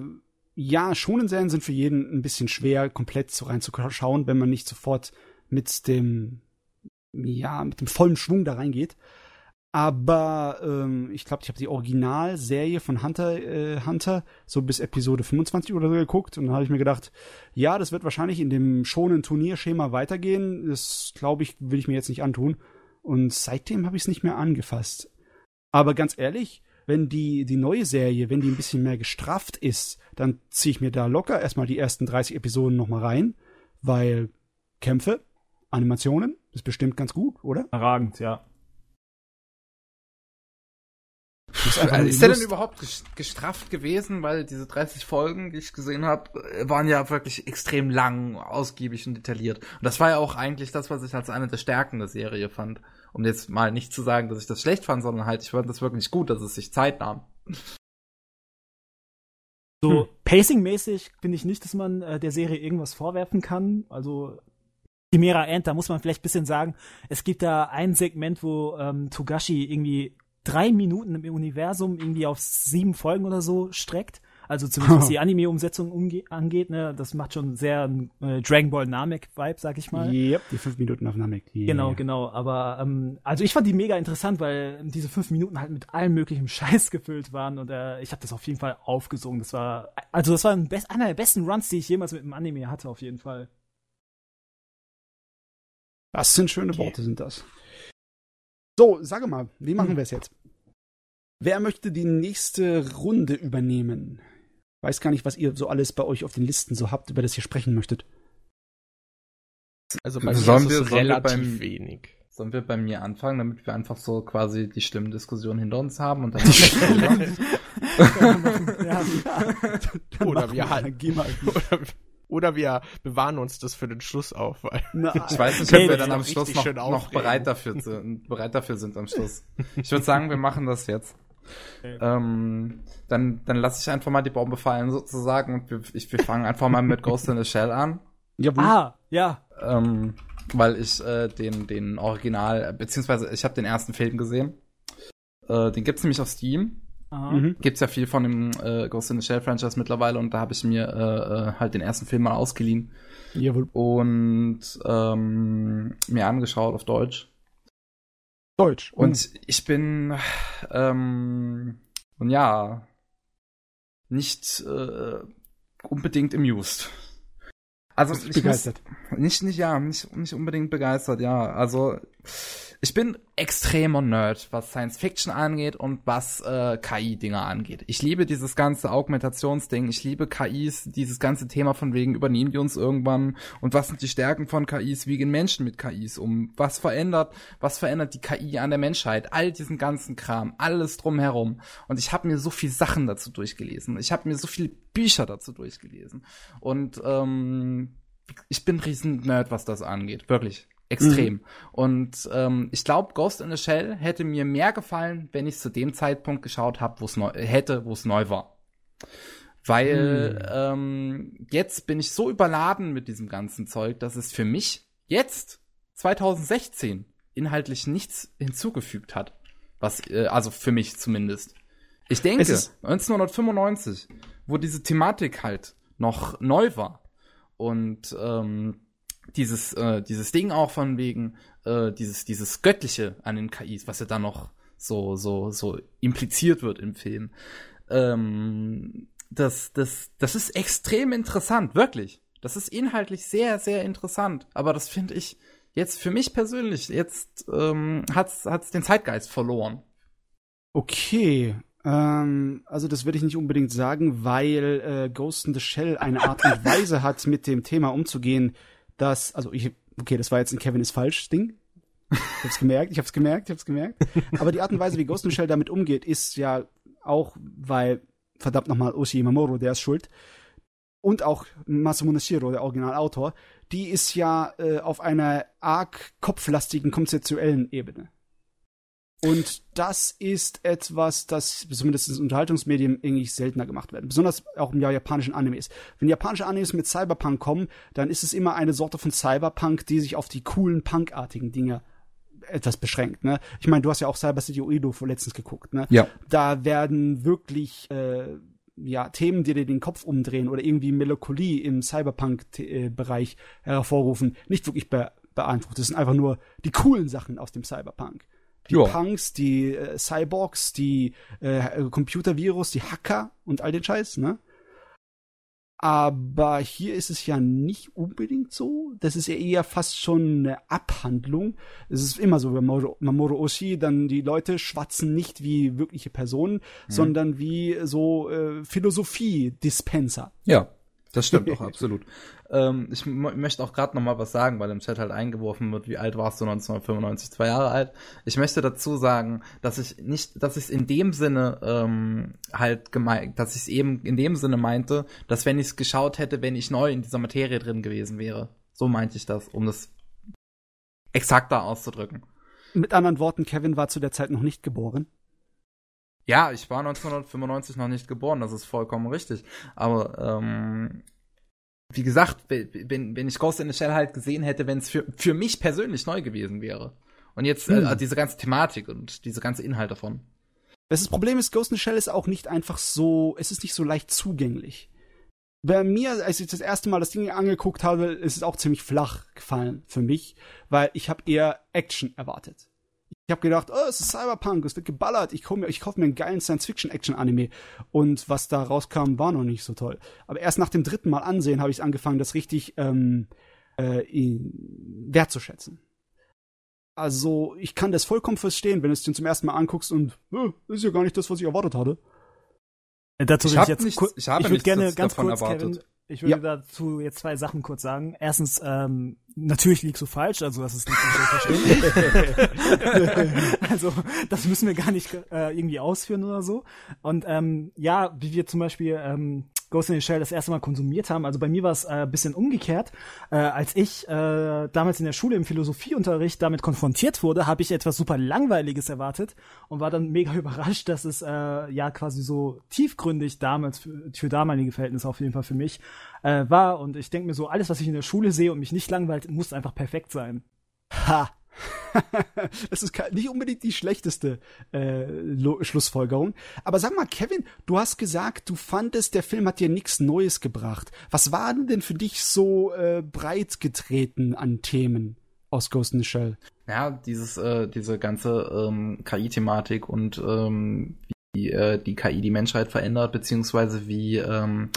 ja, Shonen-Serien sind für jeden ein bisschen schwer, komplett so reinzuschauen, wenn man nicht sofort mit dem, ja, mit dem vollen Schwung da reingeht. Aber ähm, ich glaube, ich habe die Originalserie von Hunter äh, Hunter so bis Episode 25 oder so geguckt und dann habe ich mir gedacht, ja, das wird wahrscheinlich in dem schonen Turnierschema weitergehen. Das glaube ich, will ich mir jetzt nicht antun. Und seitdem habe ich es nicht mehr angefasst. Aber ganz ehrlich, wenn die, die neue Serie, wenn die ein bisschen mehr gestrafft ist, dann ziehe ich mir da locker erstmal die ersten 30 Episoden nochmal rein, weil Kämpfe, Animationen, ist bestimmt ganz gut, oder? Erragend, ja. Ist, ist der denn überhaupt gestrafft gewesen? Weil diese 30 Folgen, die ich gesehen habe, waren ja wirklich extrem lang, ausgiebig und detailliert. Und das war ja auch eigentlich das, was ich als eine der Stärken der Serie fand. Um jetzt mal nicht zu sagen, dass ich das schlecht fand, sondern halt, ich fand das wirklich gut, dass es sich Zeit nahm. So, hm. pacing-mäßig finde ich nicht, dass man äh, der Serie irgendwas vorwerfen kann. Also, Chimera Ant, da muss man vielleicht ein bisschen sagen, es gibt da ein Segment, wo ähm, Togashi irgendwie drei Minuten im Universum irgendwie auf sieben Folgen oder so streckt. Also zumindest was die Anime-Umsetzung angeht, ne, das macht schon sehr äh, Dragon Ball Namek-Vibe, sag ich mal. Yep, die fünf Minuten auf Namek. Yeah. Genau, genau. Aber ähm, also ich fand die mega interessant, weil diese fünf Minuten halt mit allem möglichen Scheiß gefüllt waren und äh, ich habe das auf jeden Fall aufgesungen. Das war also das war ein einer der besten Runs, die ich jemals mit einem Anime hatte, auf jeden Fall. Das sind schöne okay. Worte, sind das. So, sage mal, wie machen hm. wir es jetzt? Wer möchte die nächste Runde übernehmen? Weiß gar nicht, was ihr so alles bei euch auf den Listen so habt, über das ihr sprechen möchtet. Also bei sollen mir ist wir, relativ wir beim, wenig. Sollen wir bei mir anfangen, damit wir einfach so quasi die schlimmen Diskussionen hinter uns haben und dann ja, ja. Oder wir halt. Oder, oder wir bewahren uns das für den Schluss auf. Weil ich weiß nicht, ob wir dann am Schluss noch, noch bereit, dafür sind, bereit dafür sind am Schluss. Ich würde sagen, wir machen das jetzt. Ähm, dann dann lasse ich einfach mal die Bombe fallen sozusagen und wir, ich, wir fangen einfach mal mit Ghost in the Shell an. Jawohl. Ah, ja. Ähm, weil ich äh, den, den Original, beziehungsweise ich habe den ersten Film gesehen. Äh, den gibt's nämlich auf Steam. Mhm. Gibt's ja viel von dem äh, Ghost in the Shell Franchise mittlerweile und da habe ich mir äh, äh, halt den ersten Film mal ausgeliehen. Jawohl. Und ähm, mir angeschaut auf Deutsch. Deutsch. Und mhm. ich bin ähm, und ja nicht äh, unbedingt amused. Also ich begeistert. Muss, nicht nicht ja nicht nicht unbedingt begeistert ja also ich bin extremer Nerd, was Science Fiction angeht und was äh, KI-Dinger angeht. Ich liebe dieses ganze Augmentationsding, ich liebe KIs, dieses ganze Thema von wegen übernehmen die uns irgendwann? Und was sind die Stärken von KIs, wie gehen Menschen mit KIs um, was verändert, was verändert die KI an der Menschheit, all diesen ganzen Kram, alles drumherum. Und ich habe mir so viel Sachen dazu durchgelesen, ich habe mir so viele Bücher dazu durchgelesen. Und ähm, ich bin riesen Nerd, was das angeht, wirklich. Extrem. Mhm. Und ähm, ich glaube, Ghost in the Shell hätte mir mehr gefallen, wenn ich zu dem Zeitpunkt geschaut habe, wo es neu hätte, wo es neu war. Weil mhm. ähm, jetzt bin ich so überladen mit diesem ganzen Zeug, dass es für mich jetzt 2016 inhaltlich nichts hinzugefügt hat. Was, äh, also für mich zumindest. Ich denke, 1995, wo diese Thematik halt noch neu war und ähm, dieses, äh, dieses Ding auch von wegen, äh, dieses, dieses Göttliche an den KIs, was ja dann noch so, so, so impliziert wird im Film. Ähm, das, das, das ist extrem interessant, wirklich. Das ist inhaltlich sehr, sehr interessant. Aber das finde ich jetzt für mich persönlich, jetzt ähm, hat's, hat's den Zeitgeist verloren. Okay, ähm, also das würde ich nicht unbedingt sagen, weil äh, Ghost in the Shell eine Art und Weise hat, mit dem Thema umzugehen, dass, also ich, okay, das war jetzt ein Kevin ist falsch Ding. Ich hab's gemerkt, ich hab's gemerkt, ich hab's gemerkt. Aber die Art und Weise, wie Ghost in Shell damit umgeht, ist ja auch, weil verdammt nochmal Oshi Imamuro, der ist schuld. Und auch Masamune Shiro, der Originalautor, die ist ja äh, auf einer arg kopflastigen konzeptuellen Ebene. Und das ist etwas, das zumindest in Unterhaltungsmedien eigentlich seltener gemacht wird. Besonders auch im japanischen Animes. Wenn japanische Animes mit Cyberpunk kommen, dann ist es immer eine Sorte von Cyberpunk, die sich auf die coolen Punkartigen Dinge etwas beschränkt. Ne? Ich meine, du hast ja auch Cyber City Oedo vorletztens geguckt. Ne? Ja. Da werden wirklich äh, ja, Themen, die dir den Kopf umdrehen oder irgendwie Melancholie im Cyberpunk-Bereich hervorrufen, nicht wirklich be beeinflusst. Das sind einfach nur die coolen Sachen aus dem Cyberpunk die jo. Punks, die äh, Cyborgs, die äh, Computervirus, die Hacker und all den Scheiß, ne? Aber hier ist es ja nicht unbedingt so. Das ist ja eher fast schon eine Abhandlung. Es ist immer so bei Mamoru Oshii, dann die Leute schwatzen nicht wie wirkliche Personen, mhm. sondern wie so äh, Philosophie-Dispenser. Ja. Das stimmt doch, absolut. Ähm, ich möchte auch gerade noch mal was sagen, weil im Chat halt eingeworfen wird, wie alt warst du 1995? Zwei Jahre alt. Ich möchte dazu sagen, dass ich nicht, dass ich es in dem Sinne ähm, halt gemeint, dass ich es eben in dem Sinne meinte, dass wenn ich es geschaut hätte, wenn ich neu in dieser Materie drin gewesen wäre. So meinte ich das, um das exakter auszudrücken. Mit anderen Worten, Kevin war zu der Zeit noch nicht geboren. Ja, ich war 1995 noch nicht geboren, das ist vollkommen richtig. Aber ähm, wie gesagt, wenn, wenn ich Ghost in the Shell halt gesehen hätte, wenn es für, für mich persönlich neu gewesen wäre. Und jetzt äh, hm. äh, diese ganze Thematik und diese ganze Inhalt davon. Das Problem ist, Ghost in the Shell ist auch nicht einfach so, es ist nicht so leicht zugänglich. Bei mir, als ich das erste Mal das Ding angeguckt habe, ist es auch ziemlich flach gefallen für mich, weil ich habe eher Action erwartet. Ich habe gedacht, oh, es ist Cyberpunk, es wird geballert, ich, mir, ich kaufe mir einen geilen Science-Fiction-Action-Anime. Und was da rauskam, war noch nicht so toll. Aber erst nach dem dritten Mal ansehen habe ich angefangen, das richtig ähm, äh, wertzuschätzen. Also, ich kann das vollkommen verstehen, wenn du es dir zum ersten Mal anguckst und äh, ist ja gar nicht das, was ich erwartet hatte. Äh, dazu ich, ich jetzt nicht, ich, habe ich würde gerne ganz kurz, erwartet. Kevin, ich würde ja. dazu jetzt zwei Sachen kurz sagen. Erstens, ähm, natürlich liegst du falsch, also das ist nicht so verstehen. also das müssen wir gar nicht äh, irgendwie ausführen oder so. Und ähm, ja, wie wir zum Beispiel ähm, Ghost in the Shell das erste Mal konsumiert haben. Also bei mir war es äh, bisschen umgekehrt. Äh, als ich äh, damals in der Schule im Philosophieunterricht damit konfrontiert wurde, habe ich etwas super Langweiliges erwartet und war dann mega überrascht, dass es äh, ja quasi so tiefgründig damals für, für damalige Verhältnisse auf jeden Fall für mich äh, war. Und ich denke mir so, alles, was ich in der Schule sehe und mich nicht langweilt, muss einfach perfekt sein. Ha! das ist nicht unbedingt die schlechteste äh, Schlussfolgerung. Aber sag mal, Kevin, du hast gesagt, du fandest, der Film hat dir nichts Neues gebracht. Was war denn für dich so äh, breit getreten an Themen aus Ghost in the Shell? Ja, dieses, äh, diese ganze ähm, KI-Thematik und ähm, wie äh, die KI die Menschheit verändert, beziehungsweise wie ähm,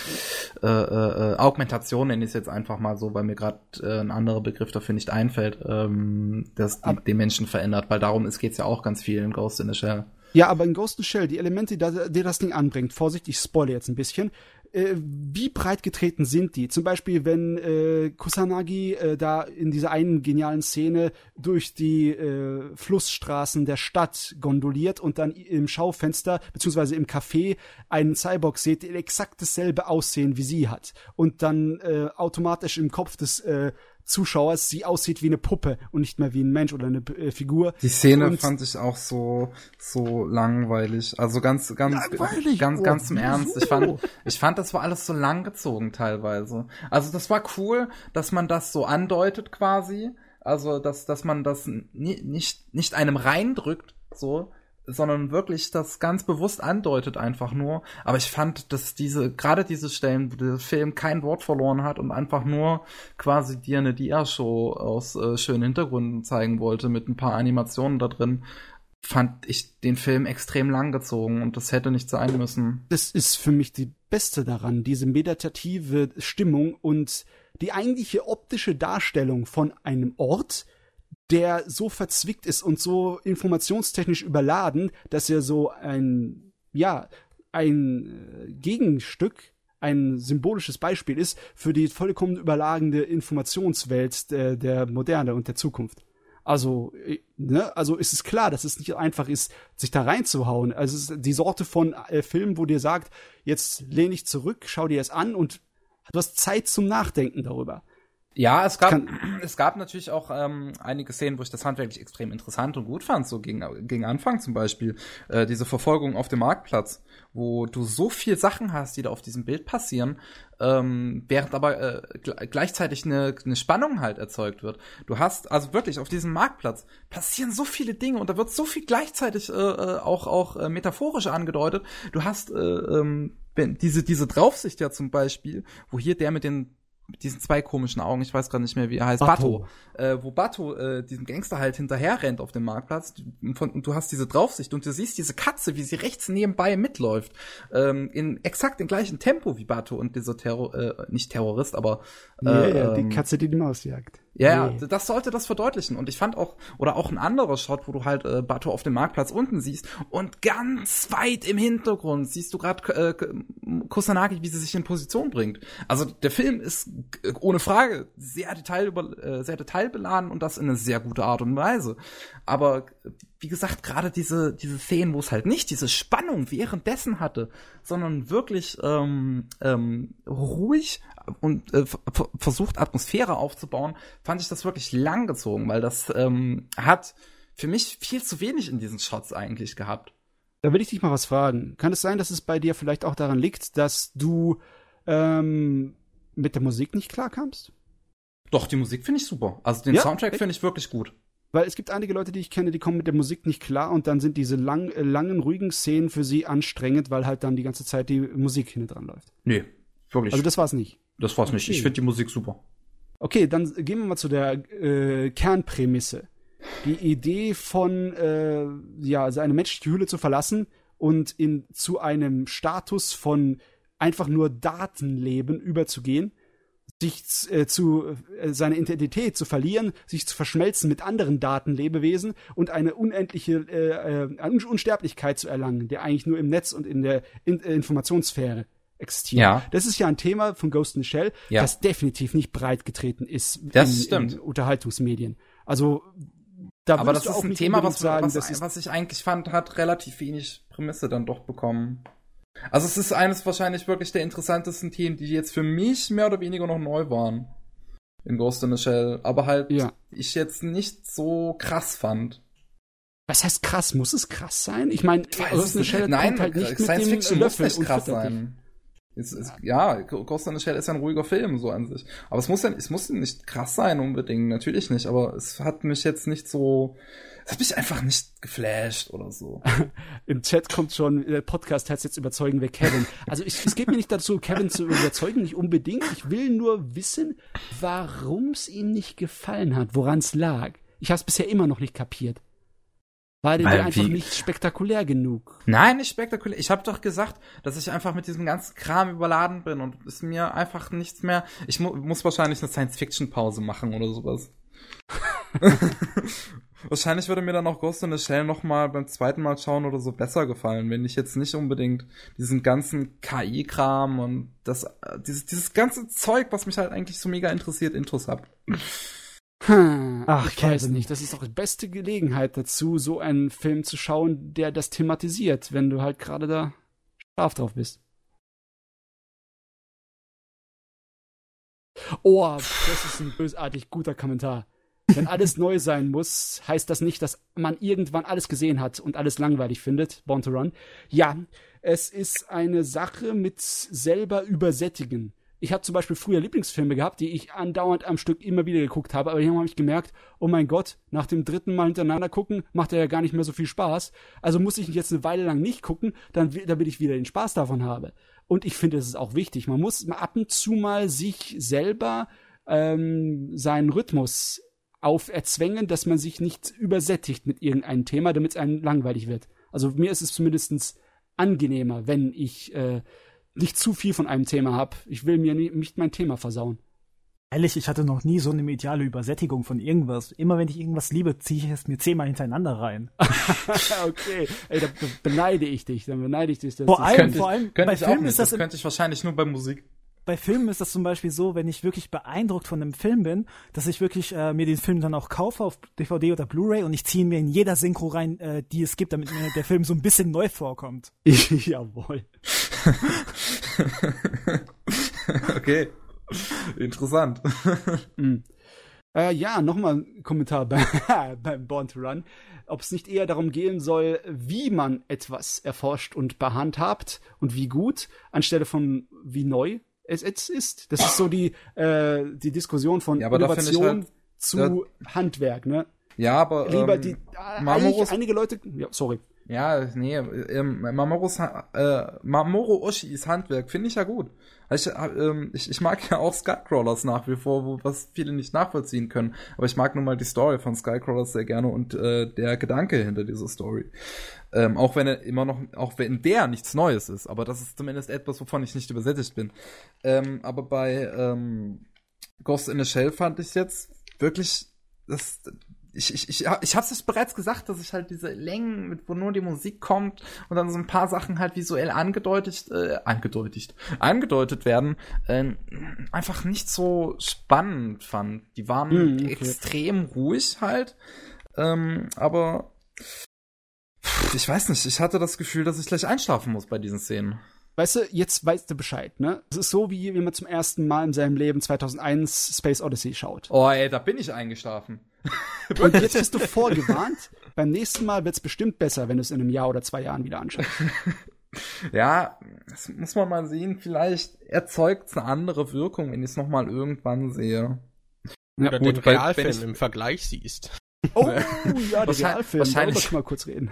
äh, äh, Augmentation, nenne ich es jetzt einfach mal so, weil mir gerade äh, ein anderer Begriff dafür nicht einfällt, ähm, dass die, den Menschen verändert, weil darum geht es ja auch ganz viel in Ghost in the Shell. Ja, aber in Ghost in the Shell, die Elemente, die, die das Ding anbringt, Vorsicht, ich spoilere jetzt ein bisschen, äh, wie breit getreten sind die? Zum Beispiel, wenn äh, Kusanagi äh, da in dieser einen genialen Szene durch die äh, Flussstraßen der Stadt gondoliert und dann im Schaufenster beziehungsweise im Café einen Cyborg sieht, der exakt dasselbe Aussehen wie sie hat und dann äh, automatisch im Kopf des äh, Zuschauers sie aussieht wie eine Puppe und nicht mehr wie ein Mensch oder eine äh, Figur. Die Szene und fand ich auch so so langweilig. Also ganz ganz langweilig? ganz oh, ganz im Ernst. Ich fand ich fand das war alles so langgezogen teilweise. Also das war cool, dass man das so andeutet quasi. Also dass dass man das nicht nicht einem reindrückt so sondern wirklich das ganz bewusst andeutet einfach nur. Aber ich fand, dass diese, gerade diese Stellen, wo der Film kein Wort verloren hat und einfach nur quasi dir eine Dia-Show aus äh, schönen Hintergründen zeigen wollte mit ein paar Animationen da drin, fand ich den Film extrem langgezogen und das hätte nicht sein müssen. Das ist für mich die beste daran, diese meditative Stimmung und die eigentliche optische Darstellung von einem Ort, der so verzwickt ist und so informationstechnisch überladen, dass er so ein, ja, ein äh, Gegenstück, ein symbolisches Beispiel ist für die vollkommen überlagende Informationswelt der, der Moderne und der Zukunft. Also, äh, ne, also ist es klar, dass es nicht einfach ist, sich da reinzuhauen. Also es ist die Sorte von äh, Film, wo dir sagt, jetzt lehne ich zurück, schau dir das an und du hast Zeit zum Nachdenken darüber. Ja, es gab, es gab natürlich auch ähm, einige Szenen, wo ich das handwerklich extrem interessant und gut fand, so gegen, gegen Anfang zum Beispiel. Äh, diese Verfolgung auf dem Marktplatz, wo du so viel Sachen hast, die da auf diesem Bild passieren, ähm, während aber äh, gleichzeitig eine, eine Spannung halt erzeugt wird. Du hast, also wirklich, auf diesem Marktplatz passieren so viele Dinge und da wird so viel gleichzeitig äh, äh auch, auch äh, metaphorisch angedeutet. Du hast äh, ähm, diese, diese Draufsicht ja zum Beispiel, wo hier der mit den diesen zwei komischen Augen, ich weiß gerade nicht mehr, wie er heißt, Bato, Bato. Äh, wo Bato äh, diesem Gangster halt hinterher rennt auf dem Marktplatz von, und du hast diese Draufsicht und du siehst diese Katze, wie sie rechts nebenbei mitläuft, ähm, in exakt dem gleichen Tempo wie Bato und dieser Terror, äh, nicht Terrorist, aber äh, ja, ja, die ähm, Katze, die die Maus jagt. Ja, nee. das sollte das verdeutlichen. Und ich fand auch, oder auch ein anderer Shot, wo du halt äh, Bato auf dem Marktplatz unten siehst und ganz weit im Hintergrund siehst du gerade äh, Kusanagi, wie sie sich in Position bringt. Also der Film ist äh, ohne Frage sehr, detailüber, äh, sehr detailbeladen und das in eine sehr gute Art und Weise. Aber wie gesagt, gerade diese, diese Szenen, wo es halt nicht diese Spannung währenddessen hatte, sondern wirklich ähm, ähm, ruhig und äh, versucht, Atmosphäre aufzubauen, fand ich das wirklich langgezogen, weil das ähm, hat für mich viel zu wenig in diesen Shots eigentlich gehabt. Da will ich dich mal was fragen. Kann es sein, dass es bei dir vielleicht auch daran liegt, dass du ähm, mit der Musik nicht klarkamst? Doch, die Musik finde ich super. Also den ja? Soundtrack finde ich wirklich gut. Weil es gibt einige Leute, die ich kenne, die kommen mit der Musik nicht klar und dann sind diese lang, äh, langen, ruhigen Szenen für sie anstrengend, weil halt dann die ganze Zeit die Musik hinten dran läuft. Nee, wirklich. Also das war's nicht. Das war's okay. nicht. Ich finde die Musik super. Okay, dann gehen wir mal zu der äh, Kernprämisse. Die Idee von, äh, ja, also eine menschliche Hülle zu verlassen und in, zu einem Status von einfach nur Datenleben überzugehen, sich äh, zu äh, seine Identität zu verlieren, sich zu verschmelzen mit anderen Datenlebewesen und eine unendliche äh, äh, Unsterblichkeit zu erlangen, der eigentlich nur im Netz und in der in äh, Informationssphäre existiert. Ja. Das ist ja ein Thema von Ghost in the Shell, ja. das definitiv nicht breit getreten ist das in, in Unterhaltungsmedien. Also da Aber das ist ein Thema, was, sagen, was, was ich eigentlich fand, hat relativ wenig Prämisse dann doch bekommen. Also es ist eines wahrscheinlich wirklich der interessantesten Themen, die jetzt für mich mehr oder weniger noch neu waren. In Ghost in the Shell. Aber halt, ja. ich jetzt nicht so krass fand. Was heißt krass? Muss es krass sein? Ich meine, Ghost in the Shell Nein, halt nicht Science mit Fiction Löffel muss nicht krass sein. Es, es, ja, Ghost in the Shell ist ja ein ruhiger Film, so an sich. Aber es muss ja, es muss nicht krass sein unbedingt, natürlich nicht, aber es hat mich jetzt nicht so, es hat mich einfach nicht geflasht oder so. Im Chat kommt schon, der Podcast heißt jetzt überzeugen wir Kevin. Also ich, es geht mir nicht dazu, Kevin zu überzeugen, nicht unbedingt. Ich will nur wissen, warum es ihm nicht gefallen hat, woran es lag. Ich habe es bisher immer noch nicht kapiert. War der einfach wie? nicht spektakulär genug? Nein, nicht spektakulär. Ich habe doch gesagt, dass ich einfach mit diesem ganzen Kram überladen bin und es mir einfach nichts mehr. Ich mu muss wahrscheinlich eine Science-Fiction-Pause machen oder sowas. wahrscheinlich würde mir dann auch Ghost in the Shell noch mal beim zweiten Mal schauen oder so besser gefallen, wenn ich jetzt nicht unbedingt diesen ganzen KI-Kram und das dieses, dieses ganze Zeug, was mich halt eigentlich so mega interessiert, Intros hab. Hm, Ach, ich weiß nicht. Das ist doch die beste Gelegenheit dazu, so einen Film zu schauen, der das thematisiert, wenn du halt gerade da scharf drauf bist. Oh, das ist ein bösartig guter Kommentar. Wenn alles neu sein muss, heißt das nicht, dass man irgendwann alles gesehen hat und alles langweilig findet. Born to Run. Ja, es ist eine Sache mit selber übersättigen ich habe zum Beispiel früher Lieblingsfilme gehabt, die ich andauernd am Stück immer wieder geguckt habe, aber irgendwann habe ich gemerkt, oh mein Gott, nach dem dritten Mal hintereinander gucken, macht er ja gar nicht mehr so viel Spaß. Also muss ich jetzt eine Weile lang nicht gucken, dann, damit ich wieder den Spaß davon habe. Und ich finde, es ist auch wichtig. Man muss ab und zu mal sich selber ähm, seinen Rhythmus auferzwängen, dass man sich nicht übersättigt mit irgendeinem Thema, damit es einem langweilig wird. Also mir ist es zumindest angenehmer, wenn ich äh, nicht zu viel von einem Thema habe. Ich will mir nicht mein Thema versauen. Ehrlich, ich hatte noch nie so eine mediale Übersättigung von irgendwas. Immer wenn ich irgendwas liebe, ziehe ich es mir zehnmal hintereinander rein. okay, ey, da beneide ich dich, dann beneide ich dich. Vor allem, vor allem, bei Filmen ist das, das könnte ich wahrscheinlich nur bei Musik. Bei Filmen ist das zum Beispiel so, wenn ich wirklich beeindruckt von einem Film bin, dass ich wirklich äh, mir den Film dann auch kaufe auf DVD oder Blu-ray und ich ziehe ihn mir in jeder Synchro rein, äh, die es gibt, damit mir der Film so ein bisschen neu vorkommt. Jawohl. okay. Interessant. mm. Äh, ja, nochmal ein Kommentar bei, beim Born to Run. Ob es nicht eher darum gehen soll, wie man etwas erforscht und behandhabt und wie gut, anstelle von wie neu es jetzt ist. Das ist so die, äh, die Diskussion von ja, Innovation halt, zu ja, Handwerk, ne? Ja, aber lieber ähm, die äh, einige Leute, ja, sorry. Ja, nee, ähm, Mamoros, äh, Mamoro Oshis Handwerk finde ich ja gut. Ich, äh, ich, ich mag ja auch Skycrawlers nach wie vor, wo, was viele nicht nachvollziehen können. Aber ich mag nun mal die Story von Skycrawlers sehr gerne und äh, der Gedanke hinter dieser Story. Ähm, auch wenn er immer noch, auch wenn der nichts Neues ist. Aber das ist zumindest etwas, wovon ich nicht übersättigt bin. Ähm, aber bei ähm, Ghost in the Shell fand ich jetzt wirklich, das, ich, ich, ich, ich habe es bereits gesagt, dass ich halt diese Längen, mit, wo nur die Musik kommt und dann so ein paar Sachen halt visuell angedeutet, äh, angedeutet, angedeutet werden, äh, einfach nicht so spannend fand. Die waren mhm, okay. extrem ruhig halt, ähm, aber ich weiß nicht, ich hatte das Gefühl, dass ich gleich einschlafen muss bei diesen Szenen. Weißt du, jetzt weißt du Bescheid, ne? Es ist so, wie wenn man zum ersten Mal in seinem Leben 2001 Space Odyssey schaut. Oh, ey, da bin ich eingeschlafen. Und jetzt bist du vorgewarnt. Beim nächsten Mal wird's bestimmt besser, wenn du es in einem Jahr oder zwei Jahren wieder anschaust. ja, das muss man mal sehen. Vielleicht erzeugt es eine andere Wirkung, wenn ich es nochmal irgendwann sehe. Ja, oder gut, den Realfilm im Vergleich siehst. Oh, ja, der Realfilm. Wahrscheinlich. Darüber mal kurz reden.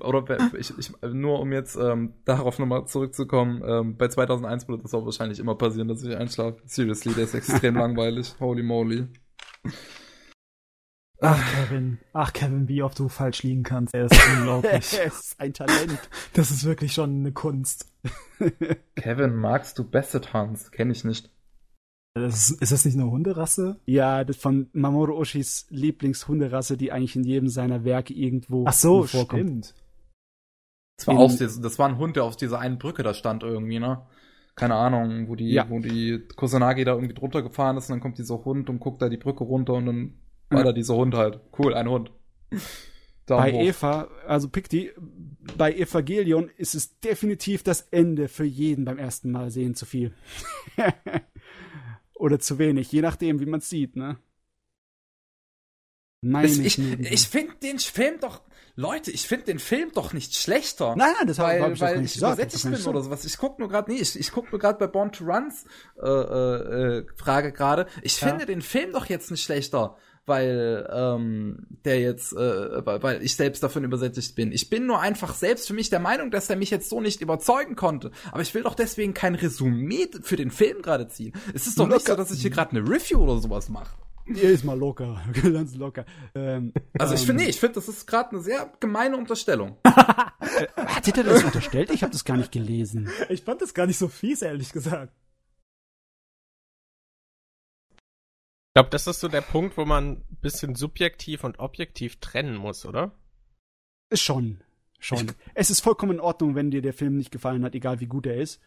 Oder ich, ich, nur um jetzt ähm, darauf nochmal zurückzukommen, ähm, bei 2001 würde das auch wahrscheinlich immer passieren, dass ich einschlafe. Seriously, der ist extrem langweilig. Holy moly. Ach, Kevin. Ach, Kevin, wie oft du falsch liegen kannst. Er ist unglaublich. er ist ein Talent. Das ist wirklich schon eine Kunst. Kevin, magst du Basset Hans? Kenn ich nicht. Das ist, ist, das nicht eine Hunderasse? Ja, das von Mamoru Oshis Lieblingshunderasse, die eigentlich in jedem seiner Werke irgendwo Ach so, vorkommt. stimmt. Das war, aus, das war ein Hund, der auf dieser einen Brücke da stand irgendwie, ne? Keine Ahnung, wo die, ja. wo die Kusanagi da irgendwie drunter gefahren ist und dann kommt dieser Hund und guckt da die Brücke runter und dann war ja. da dieser Hund halt. Cool, ein Hund. Daumen bei hoch. Eva, also Pikti, bei Evangelion ist es definitiv das Ende für jeden beim ersten Mal sehen zu viel. Oder zu wenig, je nachdem, wie man es sieht, ne? Meine ich ich finde den Film doch, Leute, ich finde den Film doch nicht schlechter. Nein, nein, das weil, hab ich weil ich übersättigt bin oder sowas. Ich guck nur gerade, nee, ich, ich guck nur gerade bei Born to Runs äh, äh, äh Frage gerade. Ich ja. finde den Film doch jetzt nicht schlechter weil ähm, der jetzt, äh, weil ich selbst davon übersättigt bin. Ich bin nur einfach selbst für mich der Meinung, dass er mich jetzt so nicht überzeugen konnte. Aber ich will doch deswegen kein Resümee für den Film gerade ziehen. Es ist doch locker. nicht so, dass ich hier gerade eine Review oder sowas mache. Hier ist mal locker, ganz locker. Ähm, also ich finde, nee, ich finde, das ist gerade eine sehr gemeine Unterstellung. Hat dir das unterstellt? Ich habe das gar nicht gelesen. Ich fand das gar nicht so fies, ehrlich gesagt. Ich glaube, das ist so der Punkt, wo man ein bisschen subjektiv und objektiv trennen muss, oder? Schon. Schon. Ich, es ist vollkommen in Ordnung, wenn dir der Film nicht gefallen hat, egal wie gut er ist.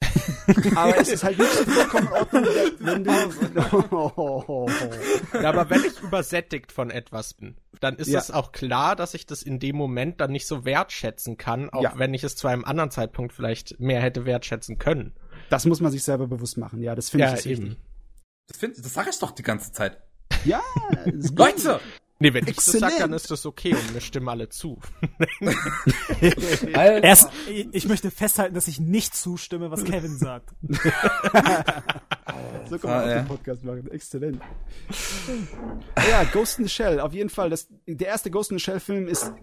aber es ist halt nicht vollkommen in Ordnung, wenn du. ja, aber wenn ich übersättigt von etwas bin, dann ist ja. es auch klar, dass ich das in dem Moment dann nicht so wertschätzen kann, auch ja. wenn ich es zu einem anderen Zeitpunkt vielleicht mehr hätte wertschätzen können. Das muss man sich selber bewusst machen, ja, das finde ja, ich eben. Das, find, das sage ich doch die ganze Zeit. Ja, Leute! Nee, wenn ich das sag, dann ist das okay und wir stimmen alle zu. Erst, ich möchte festhalten, dass ich nicht zustimme, was Kevin sagt. so kann man ah, ja. den Podcast machen. Exzellent. Ja, Ghost in the Shell, auf jeden Fall. Das, der erste Ghost in the Shell Film ist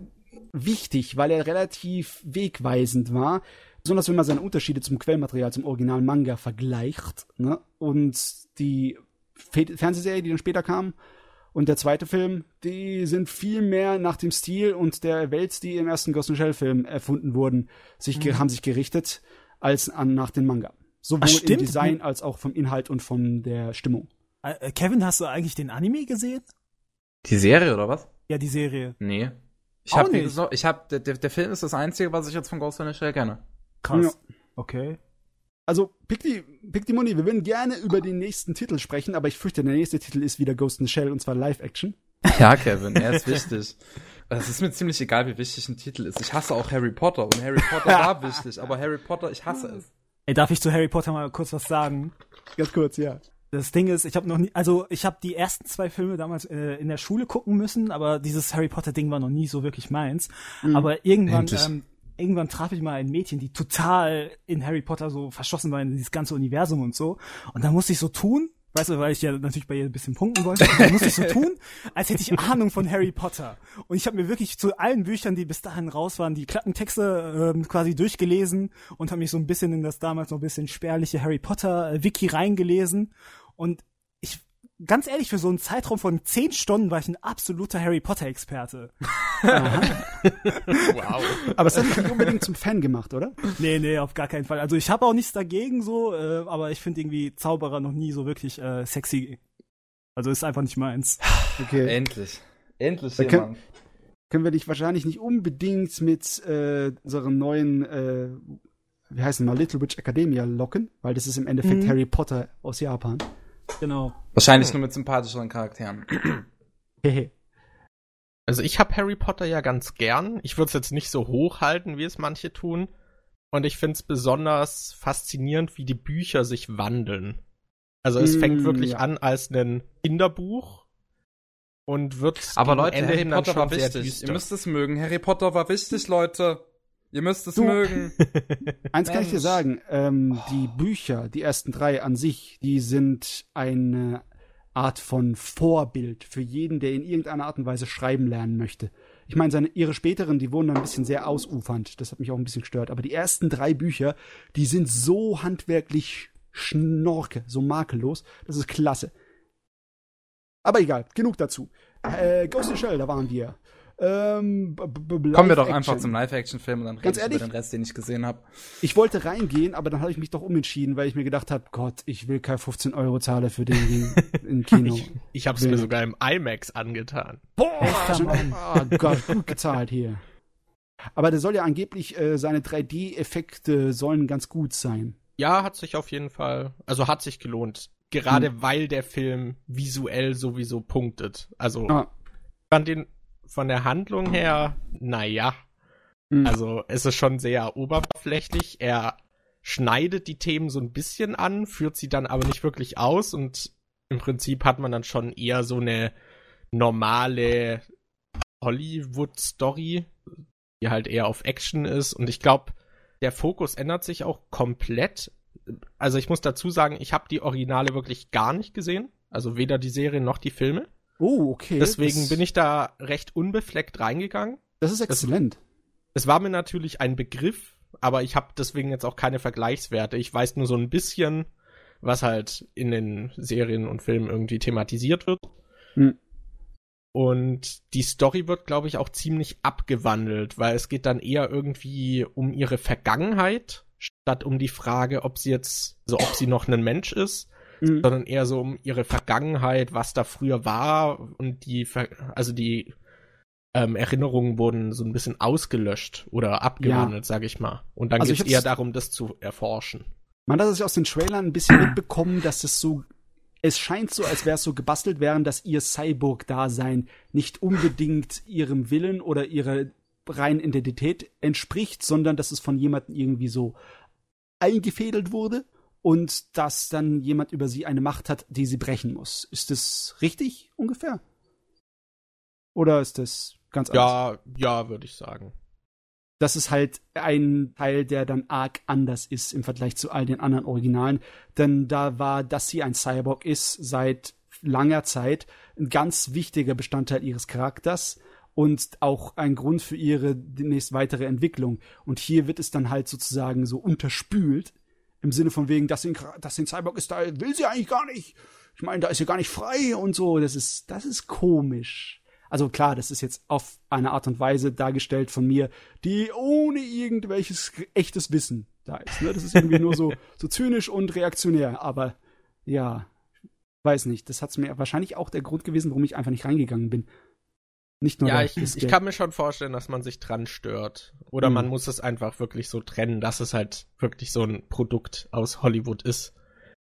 wichtig, weil er relativ wegweisend war. Besonders wenn man seine Unterschiede zum Quellmaterial, zum originalen Manga vergleicht. Ne? Und die Fernsehserie, die dann später kam, und der zweite Film, die sind viel mehr nach dem Stil und der Welt, die im ersten Ghost in Shell Film erfunden wurden, sich mhm. haben sich gerichtet als an nach den Manga. Sowohl Ach, im Design als auch vom Inhalt und von der Stimmung. Äh, Kevin, hast du eigentlich den Anime gesehen? Die Serie oder was? Ja, die Serie. Nee. Ich habe ich habe der, der Film ist das einzige, was ich jetzt von Ghost in the Shell kenne. Krass. Ja. Okay. Also, Pictimoni, wir würden gerne über den nächsten Titel sprechen, aber ich fürchte, der nächste Titel ist wieder Ghost in the Shell und zwar Live-Action. Ja, Kevin, er ist wichtig. Es ist mir ziemlich egal, wie wichtig ein Titel ist. Ich hasse auch Harry Potter und Harry Potter war wichtig, aber Harry Potter, ich hasse es. Ey, darf ich zu Harry Potter mal kurz was sagen? Ganz kurz, ja. Das Ding ist, ich habe noch nie, also ich habe die ersten zwei Filme damals äh, in der Schule gucken müssen, aber dieses Harry Potter Ding war noch nie so wirklich meins. Mhm. Aber irgendwann, ähm, irgendwann traf ich mal ein Mädchen, die total in Harry Potter so verschossen war in dieses ganze Universum und so. Und da musste ich so tun, Weißt du, weil ich ja natürlich bei ihr ein bisschen punkten wollte. Da musste ich so tun, als hätte ich Ahnung von Harry Potter. Und ich habe mir wirklich zu allen Büchern, die bis dahin raus waren, die Klappentexte ähm, quasi durchgelesen und habe mich so ein bisschen in das damals noch ein bisschen spärliche Harry Potter äh, Wiki reingelesen. Und ganz ehrlich, für so einen Zeitraum von zehn Stunden war ich ein absoluter Harry Potter-Experte. wow. Aber es hat dich nicht unbedingt zum Fan gemacht, oder? Nee, nee, auf gar keinen Fall. Also ich habe auch nichts dagegen so, äh, aber ich finde irgendwie Zauberer noch nie so wirklich äh, sexy. Also ist einfach nicht meins. Okay. Endlich. Endlich jemand. Können, können wir dich wahrscheinlich nicht unbedingt mit äh, unserem neuen äh, wie heißen mal Little Witch Academia locken, weil das ist im Endeffekt mhm. Harry Potter aus Japan. Genau. Wahrscheinlich hm. nur mit sympathischeren Charakteren. also ich habe Harry Potter ja ganz gern. Ich würde es jetzt nicht so hochhalten, wie es manche tun. Und ich finde es besonders faszinierend, wie die Bücher sich wandeln. Also es mm, fängt wirklich ja. an als ein Kinderbuch und wird Aber Leute, Ende Harry Potter war wichtig. Ihr müsst es mögen. Harry Potter war wichtig, Leute. Ihr müsst es du. mögen. Eins kann ich dir sagen, ähm, die Bücher, die ersten drei an sich, die sind eine Art von Vorbild für jeden, der in irgendeiner Art und Weise schreiben lernen möchte. Ich meine, seine, ihre späteren, die wurden dann ein bisschen sehr ausufernd. Das hat mich auch ein bisschen gestört. Aber die ersten drei Bücher, die sind so handwerklich schnorke, so makellos. Das ist klasse. Aber egal, genug dazu. Äh, Ghost in Shell, da waren wir. Ähm, Kommen wir doch einfach zum Live-Action-Film und dann reden wir über den Rest, den ich gesehen habe. Ich wollte reingehen, aber dann habe ich mich doch umentschieden, weil ich mir gedacht habe, Gott, ich will keine 15 Euro zahlen für den im Kino. ich ich habe es mir sogar im IMAX angetan. Boah, schon, oh Gott, gut gezahlt hier. Aber der soll ja angeblich, äh, seine 3D-Effekte sollen ganz gut sein. Ja, hat sich auf jeden Fall, also hat sich gelohnt. Gerade hm. weil der Film visuell sowieso punktet. Also, ah. fand den von der Handlung her, naja. Mhm. Also es ist schon sehr oberflächlich. Er schneidet die Themen so ein bisschen an, führt sie dann aber nicht wirklich aus und im Prinzip hat man dann schon eher so eine normale Hollywood-Story, die halt eher auf Action ist. Und ich glaube, der Fokus ändert sich auch komplett. Also ich muss dazu sagen, ich habe die Originale wirklich gar nicht gesehen. Also weder die Serie noch die Filme. Oh, okay. Deswegen das, bin ich da recht unbefleckt reingegangen. Das ist exzellent. Es war mir natürlich ein Begriff, aber ich habe deswegen jetzt auch keine Vergleichswerte. Ich weiß nur so ein bisschen, was halt in den Serien und Filmen irgendwie thematisiert wird. Hm. Und die Story wird, glaube ich, auch ziemlich abgewandelt, weil es geht dann eher irgendwie um ihre Vergangenheit, statt um die Frage, ob sie jetzt, so ob sie noch ein Mensch ist mhm. sondern eher so um ihre Vergangenheit, was da früher war und die, also die ähm, Erinnerungen wurden so ein bisschen ausgelöscht oder abgewandelt, ja. sag ich mal. Und dann also geht es eher darum, das zu erforschen. Man hat sich aus den Trailern ein bisschen mitbekommen, dass es so es scheint so, als wäre es so gebastelt wären, dass ihr Cyborg-Dasein nicht unbedingt ihrem Willen oder ihrer reinen Identität entspricht, sondern dass es von jemandem irgendwie so eingefädelt wurde und dass dann jemand über sie eine Macht hat, die sie brechen muss. Ist das richtig ungefähr? Oder ist das ganz anders? Ja, ja, würde ich sagen. Das ist halt ein Teil, der dann arg anders ist im Vergleich zu all den anderen Originalen. Denn da war, dass sie ein Cyborg ist, seit langer Zeit ein ganz wichtiger Bestandteil ihres Charakters und auch ein Grund für ihre demnächst weitere Entwicklung. Und hier wird es dann halt sozusagen so unterspült im Sinne von wegen, dass den, dass den Cyborg ist, da will sie eigentlich gar nicht. Ich meine, da ist sie gar nicht frei und so. Das ist, das ist komisch. Also klar, das ist jetzt auf eine Art und Weise dargestellt von mir, die ohne irgendwelches echtes Wissen da ist. Ne? Das ist irgendwie nur so, so zynisch und reaktionär. Aber ja, weiß nicht. Das hat's mir wahrscheinlich auch der Grund gewesen, warum ich einfach nicht reingegangen bin. Nicht nur ja, ich, ich kann mir schon vorstellen, dass man sich dran stört. Oder mhm. man muss es einfach wirklich so trennen, dass es halt wirklich so ein Produkt aus Hollywood ist.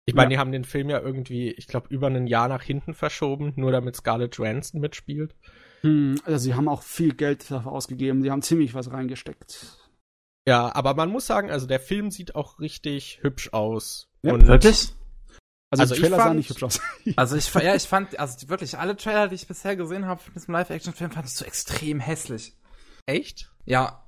Ich meine, ja. die haben den Film ja irgendwie, ich glaube, über ein Jahr nach hinten verschoben, nur damit Scarlett Johansson mitspielt. Hm, also sie haben auch viel Geld dafür ausgegeben, sie haben ziemlich was reingesteckt. Ja, aber man muss sagen, also der Film sieht auch richtig hübsch aus. Ja, und wirklich? Also, also die Trailer sahen nicht hübsch aus. Also ich, ja, ich fand, also wirklich alle Trailer, die ich bisher gesehen habe von diesem Live-Action-Film, fand ich so extrem hässlich. Echt? Ja.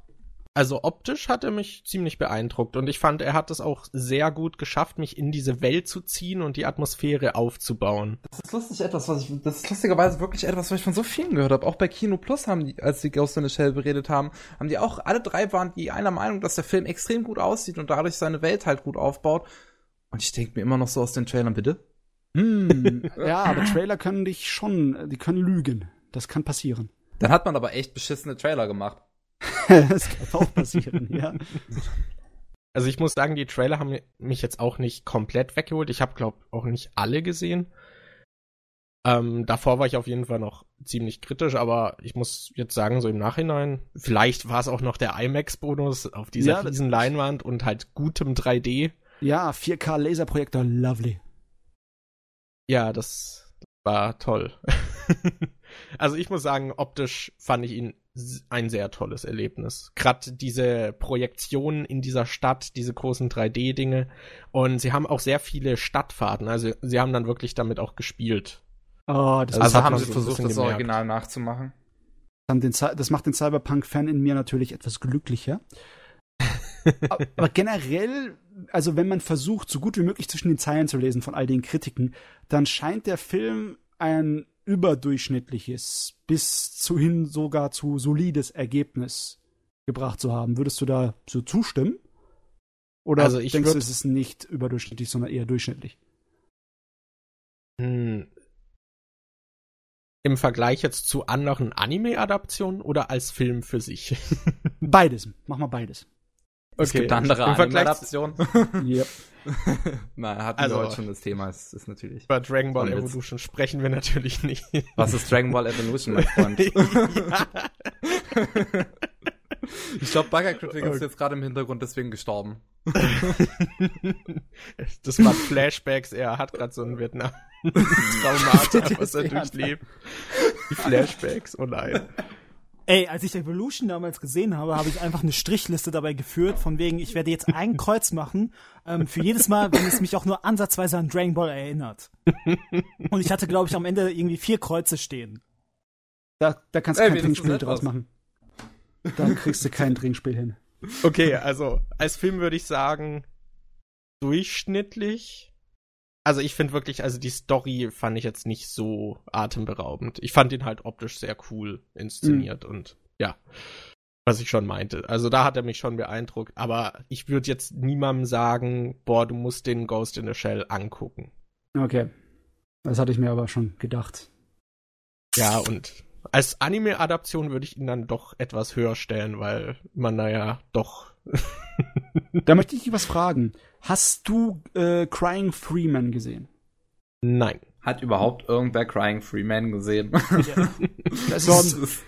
Also optisch hat er mich ziemlich beeindruckt und ich fand, er hat es auch sehr gut geschafft, mich in diese Welt zu ziehen und die Atmosphäre aufzubauen. Das ist lustig etwas, was ich, das ist lustigerweise wirklich etwas, was ich von so vielen gehört habe. Auch bei Kino Plus haben die, als die Ghost in the Shell beredet haben, haben die auch, alle drei waren die einer Meinung, dass der Film extrem gut aussieht und dadurch seine Welt halt gut aufbaut. Und ich denke mir immer noch so aus den Trailern, bitte? Hm, ja, aber Trailer können dich schon, die können lügen. Das kann passieren. Dann hat man aber echt beschissene Trailer gemacht. das kann auch passieren, ja. Also ich muss sagen, die Trailer haben mich jetzt auch nicht komplett weggeholt. Ich habe, glaube auch nicht alle gesehen. Ähm, davor war ich auf jeden Fall noch ziemlich kritisch, aber ich muss jetzt sagen, so im Nachhinein, vielleicht war es auch noch der IMAX-Bonus auf dieser ja, riesen Leinwand und halt gutem 3D. Ja, 4K Laserprojektor, lovely. Ja, das war toll. also ich muss sagen, optisch fand ich ihn ein sehr tolles Erlebnis. Gerade diese Projektionen in dieser Stadt, diese großen 3D-Dinge. Und sie haben auch sehr viele Stadtfahrten. Also sie haben dann wirklich damit auch gespielt. Oh, das also haben sie so versucht, das Original nachzumachen. Das macht den Cyberpunk-Fan in mir natürlich etwas glücklicher. Aber generell, also wenn man versucht, so gut wie möglich zwischen den Zeilen zu lesen von all den Kritiken, dann scheint der Film ein überdurchschnittliches bis zuhin sogar zu solides Ergebnis gebracht zu haben. Würdest du da so zustimmen? Oder also ich denkst du, es ist nicht überdurchschnittlich, sondern eher durchschnittlich? Hm. Im Vergleich jetzt zu anderen Anime-Adaptionen oder als Film für sich? beides. Mach mal beides. Okay. Es gibt andere Anime-Adaptionen. yep. Nein, hatten also, wir heute schon das Thema, ist, ist natürlich. Über Dragon Ball Evolution sprechen wir natürlich nicht. Was ist Dragon Ball Evolution, mein Freund? ich glaube, Bugger Critic ist jetzt gerade im Hintergrund deswegen gestorben. das waren Flashbacks, er hat gerade so ein Vietnam Traumata, was er durchlebt. Die Flashbacks, oh nein. Ey, als ich Evolution damals gesehen habe, habe ich einfach eine Strichliste dabei geführt, von wegen, ich werde jetzt ein Kreuz machen, ähm, für jedes Mal, wenn es mich auch nur ansatzweise an Dragon Ball erinnert. Und ich hatte, glaube ich, am Ende irgendwie vier Kreuze stehen. Da, da kannst du kein Trinkspiel draus machen. Da kriegst du kein Trinkspiel hin. Okay, also als Film würde ich sagen, durchschnittlich also ich finde wirklich, also die Story fand ich jetzt nicht so atemberaubend. Ich fand ihn halt optisch sehr cool inszeniert mhm. und ja, was ich schon meinte. Also da hat er mich schon beeindruckt, aber ich würde jetzt niemandem sagen, boah, du musst den Ghost in the Shell angucken. Okay. Das hatte ich mir aber schon gedacht. Ja, und als Anime-Adaption würde ich ihn dann doch etwas höher stellen, weil man naja doch. da möchte ich dich was fragen. Hast du äh, Crying Freeman gesehen? Nein. Hat überhaupt irgendwer Crying Freeman gesehen? Ja. Das ist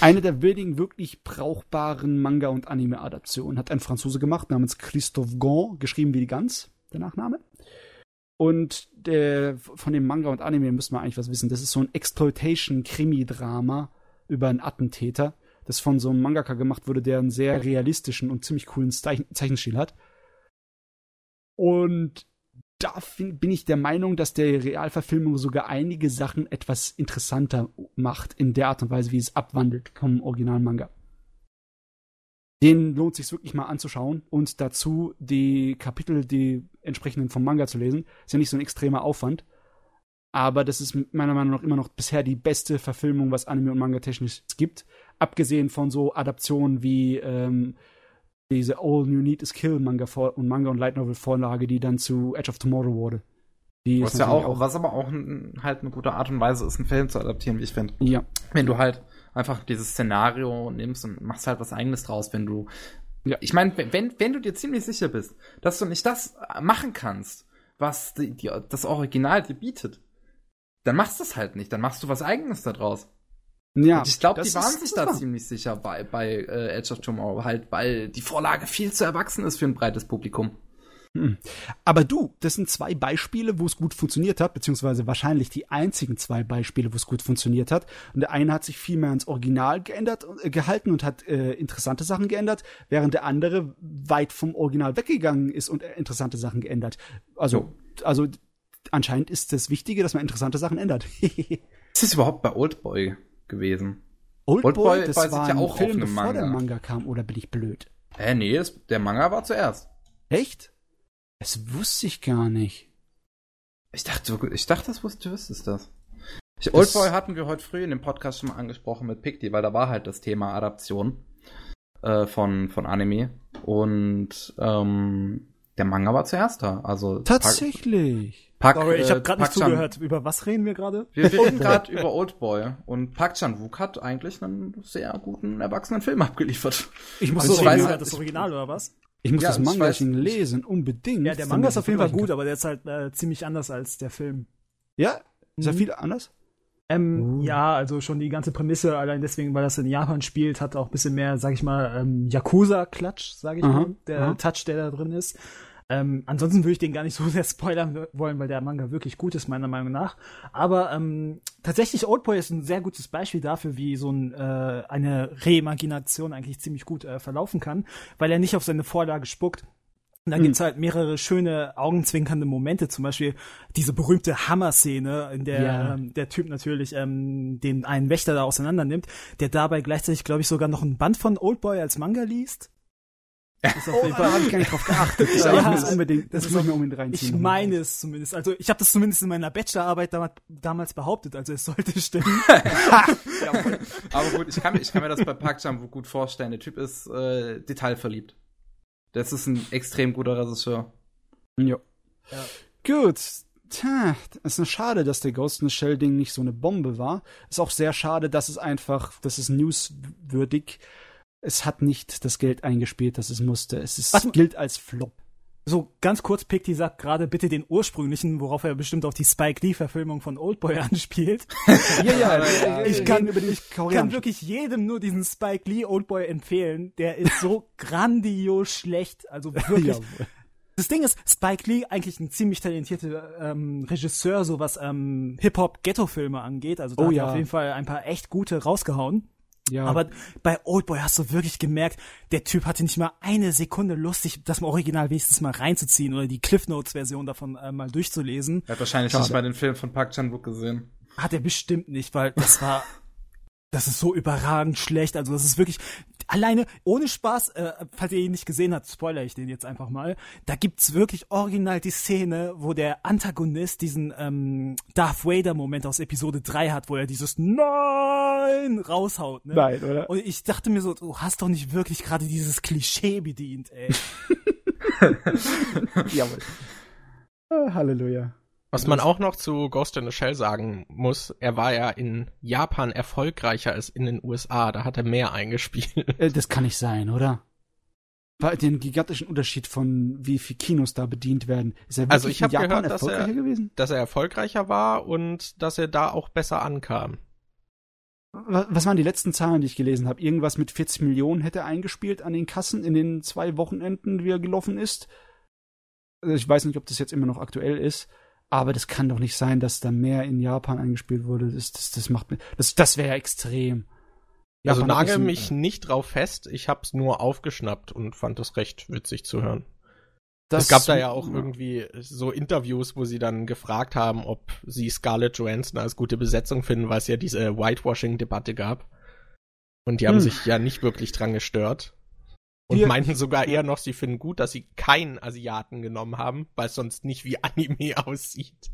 eine der wenigen wirklich brauchbaren Manga- und Anime-Adaptionen. Hat ein Franzose gemacht namens Christophe Gant, geschrieben wie die Gans, der Nachname. Und der, von dem Manga und Anime müssen wir eigentlich was wissen. Das ist so ein Exploitation-Krimi-Drama über einen Attentäter, das von so einem Mangaka gemacht wurde, der einen sehr realistischen und ziemlich coolen Zeichenstil hat. Und da bin ich der Meinung, dass der Realverfilmung sogar einige Sachen etwas interessanter macht in der Art und Weise, wie es abwandelt vom originalen Manga. Den lohnt sich wirklich mal anzuschauen und dazu die Kapitel, die entsprechenden vom Manga zu lesen. Ist ja nicht so ein extremer Aufwand. Aber das ist meiner Meinung nach immer noch bisher die beste Verfilmung, was Anime und Manga technisch gibt. Abgesehen von so Adaptionen wie ähm, diese All You Need Is Kill Manga und Manga und Light Novel Vorlage, die dann zu Edge of Tomorrow wurde. Die was ja auch, auch, was aber auch ein, halt eine gute Art und Weise ist, einen Film zu adaptieren, wie ich finde. Ja. Wenn du halt einfach dieses Szenario nimmst und machst halt was eigenes draus, wenn du ja. Ich meine, wenn, wenn du dir ziemlich sicher bist, dass du nicht das machen kannst, was die, die, das Original dir bietet, dann machst du es halt nicht. Dann machst du was eigenes daraus. Ja, und ich glaube, die waren sich da ziemlich sicher bei, bei äh, Edge of Tomorrow, halt, weil die Vorlage viel zu erwachsen ist für ein breites Publikum. Hm. Aber du, das sind zwei Beispiele, wo es gut funktioniert hat, beziehungsweise wahrscheinlich die einzigen zwei Beispiele, wo es gut funktioniert hat. Und der eine hat sich viel mehr ans Original geändert, äh, gehalten und hat äh, interessante Sachen geändert, während der andere weit vom Original weggegangen ist und äh, interessante Sachen geändert. Also, also anscheinend ist das Wichtige, dass man interessante Sachen ändert. ist das überhaupt bei Oldboy gewesen? Oldboy, Old das war ja auch Film, bevor Manga. der Manga kam, oder bin ich blöd? Äh, nee, das, der Manga war zuerst. Echt? Das wusste ich gar nicht. Ich dachte, ich dachte, das wusste, du wüsstest das. Ich, Oldboy hatten wir heute früh in dem Podcast schon mal angesprochen mit Picti, weil da war halt das Thema Adaption äh, von, von Anime. Und ähm, der Manga war zuerst da. Also Tatsächlich. Pack, Sorry, ich habe gerade nicht zugehört. Über was reden wir gerade? Wir reden gerade über Oldboy. Und Park Chan-wook hat eigentlich einen sehr guten erwachsenen Film abgeliefert. Ich muss also so weiß, das Original oder was? Ich muss ja, das Manga lesen, unbedingt. Ja, der Manga ist auf jeden Fall gut, aber der ist halt äh, ziemlich anders als der Film. Ja? Ist er mhm. viel anders? Ähm, uh. Ja, also schon die ganze Prämisse, allein deswegen, weil das in Japan spielt, hat auch ein bisschen mehr, sag ich mal, ähm, Yakuza-Klatsch, sag ich aha, mal, der aha. Touch, der da drin ist. Ähm, ansonsten würde ich den gar nicht so sehr spoilern wollen, weil der Manga wirklich gut ist, meiner Meinung nach. Aber ähm, tatsächlich, Oldboy ist ein sehr gutes Beispiel dafür, wie so ein, äh, eine Reimagination eigentlich ziemlich gut äh, verlaufen kann, weil er nicht auf seine Vorlage spuckt. Und dann mhm. gibt's halt mehrere schöne, augenzwinkernde Momente, zum Beispiel diese berühmte Hammer-Szene, in der ja. ähm, der Typ natürlich ähm, den einen Wächter da auseinander nimmt, der dabei gleichzeitig, glaube ich, sogar noch ein Band von Oldboy als Manga liest. Das ist auf oh, jeden Fall, habe ich gar nicht drauf geachtet. Ich ja, muss unbedingt, das, das muss ich mir unbedingt reinziehen. Ich meine es zumindest. Also ich habe das zumindest in meiner Bachelorarbeit damals, damals behauptet, also es sollte stimmen. ja, aber gut, ich kann, ich kann mir das bei Park Chan gut vorstellen. Der Typ ist äh, detailverliebt. Das ist ein extrem guter Regisseur. Jo. Ja. Gut. Tja, es ist schade, dass der Ghost in the Shell Ding nicht so eine Bombe war. Ist auch sehr schade, dass es einfach, das ist newswürdig es hat nicht das Geld eingespielt, das es musste. Es ist, gilt als Flop. So, ganz kurz, Pikti sagt gerade bitte den ursprünglichen, worauf er bestimmt auf die Spike Lee-Verfilmung von Oldboy anspielt. ja, ja, ja, ich kann, ich kann wirklich jedem nur diesen Spike Lee Oldboy empfehlen. Der ist so grandios schlecht. Also wirklich. Das Ding ist, Spike Lee eigentlich ein ziemlich talentierter ähm, Regisseur, so was ähm, Hip-Hop-Ghetto-Filme angeht. Also da oh, hat er auf jeden Fall ein paar echt gute rausgehauen. Ja. Aber bei Oldboy hast du wirklich gemerkt, der Typ hatte nicht mal eine Sekunde Lust, sich das mal Original wenigstens mal reinzuziehen oder die Cliff Notes Version davon äh, mal durchzulesen. Er hat wahrscheinlich Schade. nicht mal den Film von Park Chan-wook gesehen. Hat er bestimmt nicht, weil das war das ist so überragend schlecht. Also das ist wirklich alleine ohne Spaß. Äh, falls ihr ihn nicht gesehen habt, spoiler ich den jetzt einfach mal. Da gibt's wirklich original die Szene, wo der Antagonist diesen ähm, Darth Vader Moment aus Episode 3 hat, wo er dieses Nein raushaut. Ne? Nein, oder? Und ich dachte mir so, du hast doch nicht wirklich gerade dieses Klischee bedient, ey. Jawohl. Oh, Halleluja. Was man auch noch zu Ghost in the Shell sagen muss, er war ja in Japan erfolgreicher als in den USA. Da hat er mehr eingespielt. Äh, das kann nicht sein, oder? War den gigantischen Unterschied von wie viel Kinos da bedient werden. Ist er also ich habe gehört, dass er, gewesen? dass er erfolgreicher war und dass er da auch besser ankam. Was waren die letzten Zahlen, die ich gelesen habe? Irgendwas mit 40 Millionen hätte er eingespielt an den Kassen in den zwei Wochenenden, wie er gelaufen ist. Also ich weiß nicht, ob das jetzt immer noch aktuell ist. Aber das kann doch nicht sein, dass da mehr in Japan eingespielt wurde. Das, das, das macht mir, das, das wäre ja extrem. Also Japan also nagel mich äh, nicht drauf fest. Ich hab's nur aufgeschnappt und fand das recht witzig zu hören. Das es gab da ja auch irgendwie so Interviews, wo sie dann gefragt haben, ob sie Scarlett Johansson als gute Besetzung finden, weil es ja diese Whitewashing-Debatte gab. Und die haben hm. sich ja nicht wirklich dran gestört. Und wir, meinten sogar eher noch, sie finden gut, dass sie keinen Asiaten genommen haben, weil es sonst nicht wie Anime aussieht.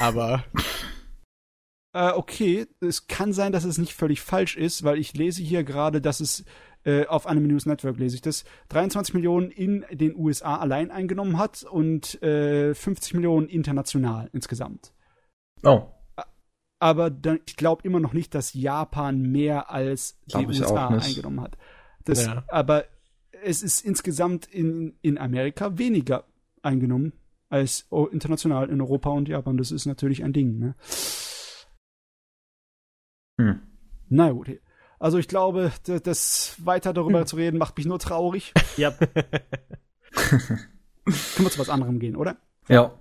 Aber. Äh, okay, es kann sein, dass es nicht völlig falsch ist, weil ich lese hier gerade, dass es äh, auf Anime News Network lese ich das, 23 Millionen in den USA allein eingenommen hat und äh, 50 Millionen international insgesamt. Oh. Aber dann, ich glaube immer noch nicht, dass Japan mehr als die USA eingenommen hat. Das, ja. Aber es ist insgesamt in, in Amerika weniger eingenommen als international in Europa und Japan. Das ist natürlich ein Ding. Ne? Hm. Na gut. Also ich glaube, das weiter darüber hm. zu reden macht mich nur traurig. Ja. können wir zu was anderem gehen, oder? Ja.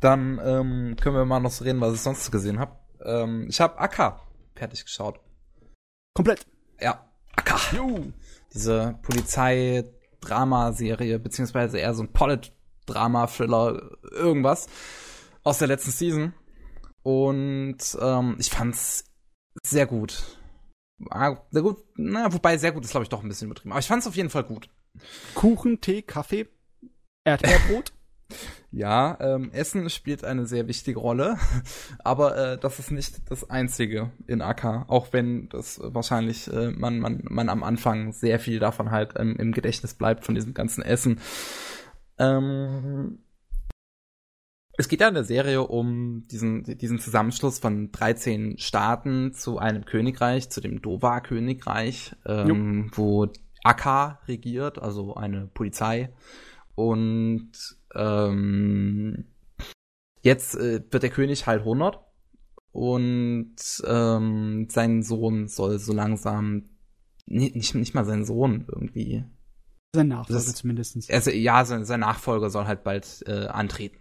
Dann ähm, können wir mal noch so reden, was ich sonst gesehen habe. Ähm, ich habe Akka fertig geschaut. Komplett. Ja. Akka. Juhu. Diese Polizei-Drama-Serie, beziehungsweise eher so ein Polit-Drama-Thriller, irgendwas aus der letzten Season. Und ähm, ich fand's sehr gut. Ah, sehr gut. Na, wobei sehr gut ist, glaube ich, doch ein bisschen übertrieben. Aber ich fand's auf jeden Fall gut. Kuchen, Tee, Kaffee, Erdbeerbrot. Ja, ähm, Essen spielt eine sehr wichtige Rolle, aber äh, das ist nicht das Einzige in AK, auch wenn das wahrscheinlich äh, man, man, man am Anfang sehr viel davon halt ähm, im Gedächtnis bleibt, von diesem ganzen Essen. Ähm, es geht ja in der Serie um diesen, diesen Zusammenschluss von 13 Staaten zu einem Königreich, zu dem Dova-Königreich, ähm, wo Akka regiert, also eine Polizei. Und ähm, jetzt äh, wird der König halt 100 und ähm, sein Sohn soll so langsam nicht, nicht, nicht mal sein Sohn irgendwie. Sein Nachfolger das, zumindest. Also, ja, sein, sein Nachfolger soll halt bald äh, antreten.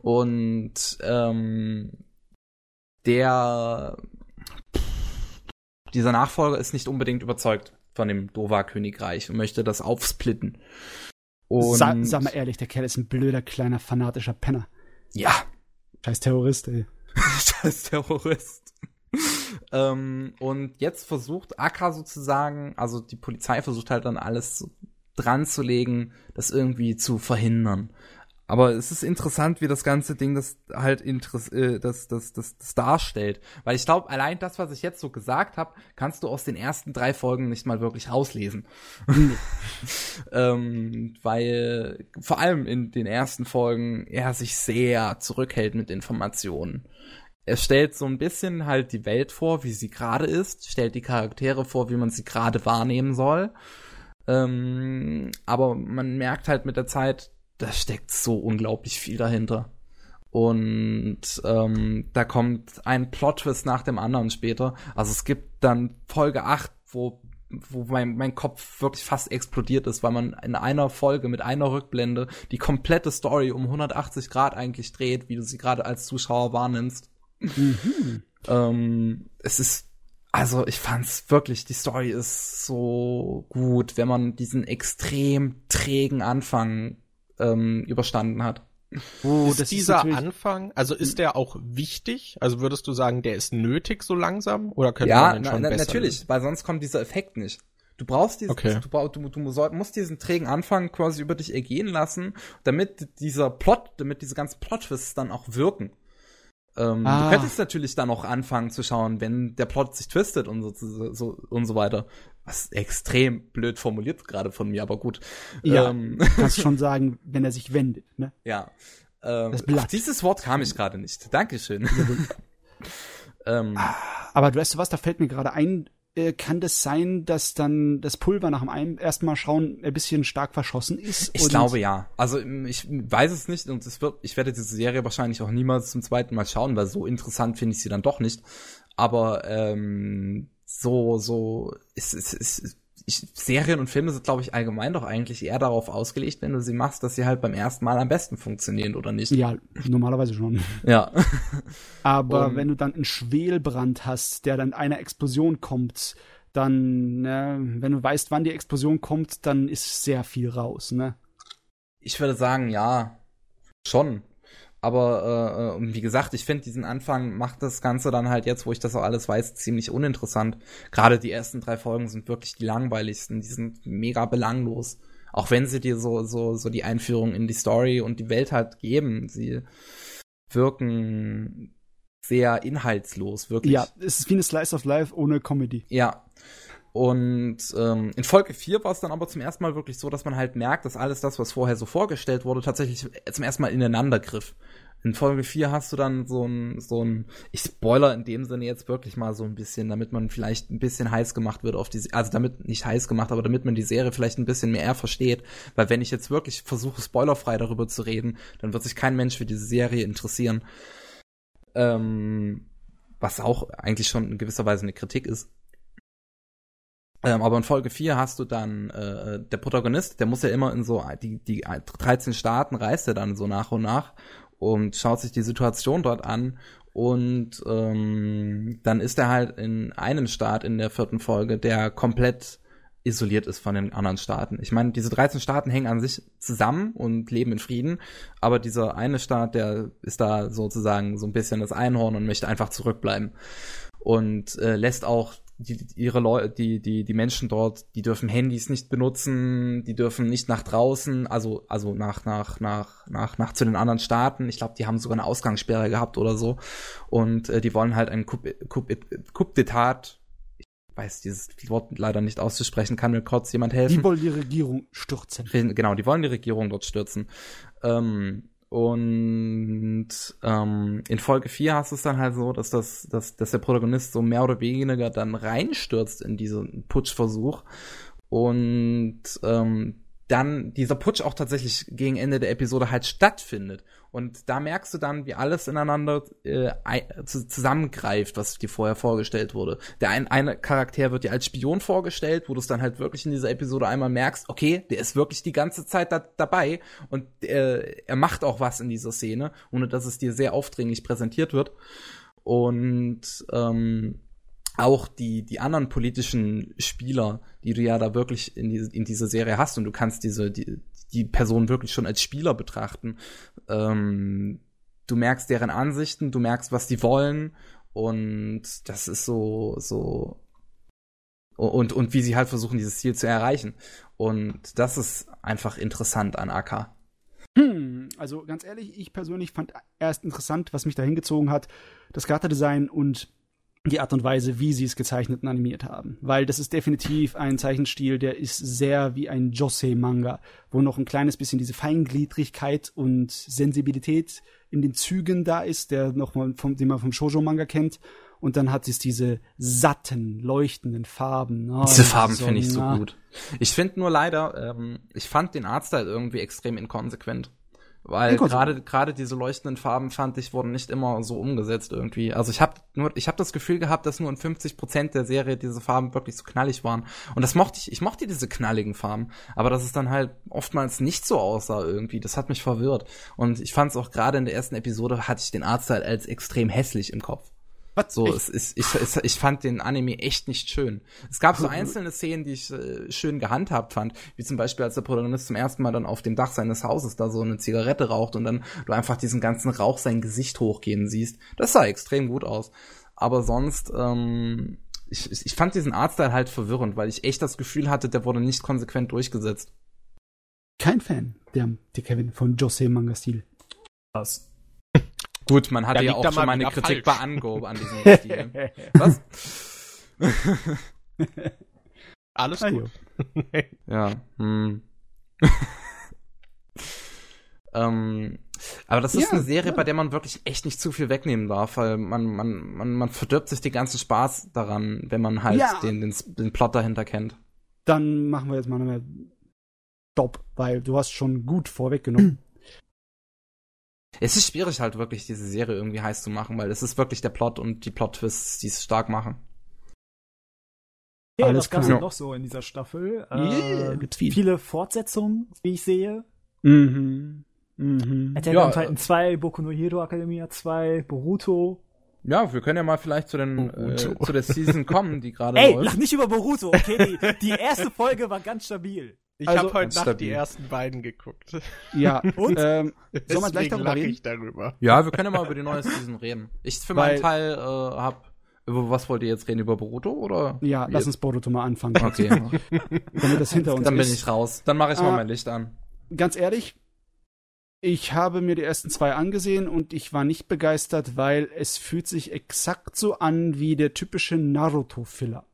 Und ähm, der dieser Nachfolger ist nicht unbedingt überzeugt von dem Dova-Königreich und möchte das aufsplitten. Und Sa sag mal ehrlich, der Kerl ist ein blöder, kleiner, fanatischer Penner. Ja. Scheiß Terrorist, ey. Scheiß Terrorist. ähm, und jetzt versucht Akka sozusagen, also die Polizei versucht halt dann alles dran zu legen, das irgendwie zu verhindern. Aber es ist interessant, wie das ganze Ding das halt interess äh, das, das, das, das darstellt. Weil ich glaube, allein das, was ich jetzt so gesagt habe, kannst du aus den ersten drei Folgen nicht mal wirklich rauslesen. ähm, weil vor allem in den ersten Folgen er sich sehr zurückhält mit Informationen. Er stellt so ein bisschen halt die Welt vor, wie sie gerade ist, stellt die Charaktere vor, wie man sie gerade wahrnehmen soll. Ähm, aber man merkt halt mit der Zeit, da steckt so unglaublich viel dahinter. Und ähm, da kommt ein Plot-Twist nach dem anderen später. Also es gibt dann Folge 8, wo, wo mein, mein Kopf wirklich fast explodiert ist, weil man in einer Folge mit einer Rückblende die komplette Story um 180 Grad eigentlich dreht, wie du sie gerade als Zuschauer wahrnimmst. Mhm. ähm, es ist also ich fand's wirklich, die Story ist so gut, wenn man diesen extrem trägen Anfang ähm, überstanden hat. Oh, ist dieser ist Anfang, also ist der auch wichtig? Also würdest du sagen, der ist nötig so langsam? Oder könnte ja, man den schon na, besser natürlich, lösen? weil sonst kommt dieser Effekt nicht. Du brauchst diesen, okay. du, du, du, musst diesen trägen Anfang quasi über dich ergehen lassen, damit dieser Plot, damit diese ganzen Plot-Twists dann auch wirken. Ähm, ah. Du könntest natürlich dann auch anfangen zu schauen, wenn der Plot sich twistet und so, so, und so weiter. Was extrem blöd formuliert gerade von mir, aber gut. Ja, ähm. kannst schon sagen, wenn er sich wendet, ne? Ja. Ähm, das Blatt. dieses Wort kam ich gerade nicht. Dankeschön. ähm, aber du weißt du was, da fällt mir gerade ein, äh, kann das sein, dass dann das Pulver nach dem ersten Mal schauen ein bisschen stark verschossen ist? Ich glaube ja. Also ich weiß es nicht und es wird, ich werde diese Serie wahrscheinlich auch niemals zum zweiten Mal schauen, weil so interessant finde ich sie dann doch nicht. Aber ähm, so, so, ist, ist, ist, ich, Serien und Filme sind, glaube ich, allgemein doch eigentlich eher darauf ausgelegt, wenn du sie machst, dass sie halt beim ersten Mal am besten funktionieren, oder nicht? Ja, normalerweise schon. Ja. Aber um, wenn du dann einen Schwelbrand hast, der dann einer Explosion kommt, dann, ne, wenn du weißt, wann die Explosion kommt, dann ist sehr viel raus, ne? Ich würde sagen, ja, schon. Aber äh, äh wie gesagt, ich finde, diesen Anfang macht das Ganze dann halt jetzt, wo ich das auch alles weiß, ziemlich uninteressant. Gerade die ersten drei Folgen sind wirklich die langweiligsten. Die sind mega belanglos. Auch wenn sie dir so, so, so die Einführung in die Story und die Welt halt geben. Sie wirken sehr inhaltslos, wirklich. Ja, es ist wie eine Slice of Life ohne Comedy. Ja. Und ähm, in Folge 4 war es dann aber zum ersten Mal wirklich so, dass man halt merkt, dass alles das, was vorher so vorgestellt wurde, tatsächlich zum ersten Mal ineinander griff. In Folge 4 hast du dann so ein, so ein, ich spoiler in dem Sinne jetzt wirklich mal so ein bisschen, damit man vielleicht ein bisschen heiß gemacht wird auf die, also damit nicht heiß gemacht, aber damit man die Serie vielleicht ein bisschen mehr versteht. Weil wenn ich jetzt wirklich versuche, spoilerfrei darüber zu reden, dann wird sich kein Mensch für diese Serie interessieren. Ähm, was auch eigentlich schon in gewisser Weise eine Kritik ist. Ähm, aber in Folge 4 hast du dann äh, der Protagonist, der muss ja immer in so die die 13 Staaten reist er dann so nach und nach und schaut sich die Situation dort an und ähm, dann ist er halt in einem Staat in der vierten Folge, der komplett isoliert ist von den anderen Staaten. Ich meine, diese 13 Staaten hängen an sich zusammen und leben in Frieden, aber dieser eine Staat, der ist da sozusagen so ein bisschen das Einhorn und möchte einfach zurückbleiben und äh, lässt auch die, ihre Leute, die, die, die Menschen dort, die dürfen Handys nicht benutzen, die dürfen nicht nach draußen, also, also nach, nach, nach, nach, nach zu den anderen Staaten. Ich glaube, die haben sogar eine Ausgangssperre gehabt oder so. Und äh, die wollen halt ein Coup, d'etat ich weiß dieses Wort leider nicht auszusprechen, kann mir kurz jemand helfen? Die wollen die Regierung stürzen. Genau, die wollen die Regierung dort stürzen. Ähm, und ähm, in Folge 4 hast du es dann halt so, dass, das, dass, dass der Protagonist so mehr oder weniger dann reinstürzt in diesen Putschversuch. Und ähm, dann dieser Putsch auch tatsächlich gegen Ende der Episode halt stattfindet. Und da merkst du dann, wie alles ineinander äh, zusammengreift, was dir vorher vorgestellt wurde. Der ein, eine Charakter wird dir als Spion vorgestellt, wo du es dann halt wirklich in dieser Episode einmal merkst, okay, der ist wirklich die ganze Zeit da, dabei und äh, er macht auch was in dieser Szene, ohne dass es dir sehr aufdringlich präsentiert wird. Und ähm, auch die, die anderen politischen Spieler, die du ja da wirklich in, die, in dieser Serie hast und du kannst diese, die, die Person wirklich schon als Spieler betrachten. Ähm, du merkst deren Ansichten, du merkst, was die wollen und das ist so, so, und, und wie sie halt versuchen, dieses Ziel zu erreichen. Und das ist einfach interessant an AK. Hm, also ganz ehrlich, ich persönlich fand erst interessant, was mich da hingezogen hat, das Charakterdesign und die Art und Weise, wie sie es gezeichnet und animiert haben. Weil das ist definitiv ein Zeichenstil, der ist sehr wie ein Josei-Manga, wo noch ein kleines bisschen diese Feingliedrigkeit und Sensibilität in den Zügen da ist, der noch mal vom, den man vom Shoujo-Manga kennt. Und dann hat es diese satten, leuchtenden Farben. Oh, diese Farben so, finde ich so gut. Ich finde nur leider, ähm, ich fand den Artstyle irgendwie extrem inkonsequent. Weil gerade gerade diese leuchtenden Farben fand ich wurden nicht immer so umgesetzt irgendwie. Also ich habe nur ich habe das Gefühl gehabt, dass nur in 50 Prozent der Serie diese Farben wirklich so knallig waren. Und das mochte ich. Ich mochte diese knalligen Farben, aber dass es dann halt oftmals nicht so aussah irgendwie. Das hat mich verwirrt. Und ich fand es auch gerade in der ersten Episode hatte ich den Artstyle als extrem hässlich im Kopf. Was? So, es ist, ich, ich, ich fand den Anime echt nicht schön. Es gab so einzelne Szenen, die ich äh, schön gehandhabt fand, wie zum Beispiel, als der Protagonist zum ersten Mal dann auf dem Dach seines Hauses da so eine Zigarette raucht und dann du einfach diesen ganzen Rauch sein Gesicht hochgehen siehst. Das sah extrem gut aus. Aber sonst, ähm, ich, ich fand diesen Artstyle halt verwirrend, weil ich echt das Gefühl hatte, der wurde nicht konsequent durchgesetzt. Kein Fan, der, der Kevin von Jose Manga-Stil. Was? Gut, man hatte ja, auch schon mal eine Kritik falsch. bei Ango an diesem Stil. Was? Alles gut. ja. Hm. ähm, aber das ist ja, eine Serie, ja. bei der man wirklich echt nicht zu viel wegnehmen darf, weil man, man, man, man verdirbt sich den ganzen Spaß daran, wenn man halt ja. den, den, den Plot dahinter kennt. Dann machen wir jetzt mal eine Stopp, weil du hast schon gut vorweggenommen. Es ist schwierig halt wirklich, diese Serie irgendwie heiß zu machen, weil es ist wirklich der Plot und die Plot-Twists, die es stark machen. Ja, Alles was gab's denn noch so in dieser Staffel? Yeah, äh, gibt's viel. Viele Fortsetzungen, wie ich sehe. Mhm. Mhm. Attack ja, on Titan 2, Boku no Hero Academia 2, Boruto. Ja, wir können ja mal vielleicht zu, den, äh, zu der Season kommen, die gerade Ey, läuft. lach nicht über Boruto, okay? Die, die erste Folge war ganz stabil. Ich also, habe heute Nacht stabil. die ersten beiden geguckt. Ja, und? Ähm, soll man gleich darüber reden? Ich darüber. Ja, wir können ja mal über die neue Season reden. Ich für Weil, meinen Teil äh, hab über was wollt ihr jetzt reden? Über Boruto oder? Ja, lass uns Boruto mal anfangen. Okay. Damit das hinter uns Dann bin ich raus. Dann mache ich mal ah, mein Licht an. Ganz ehrlich, ich habe mir die ersten zwei angesehen und ich war nicht begeistert, weil es fühlt sich exakt so an wie der typische Naruto-Filler.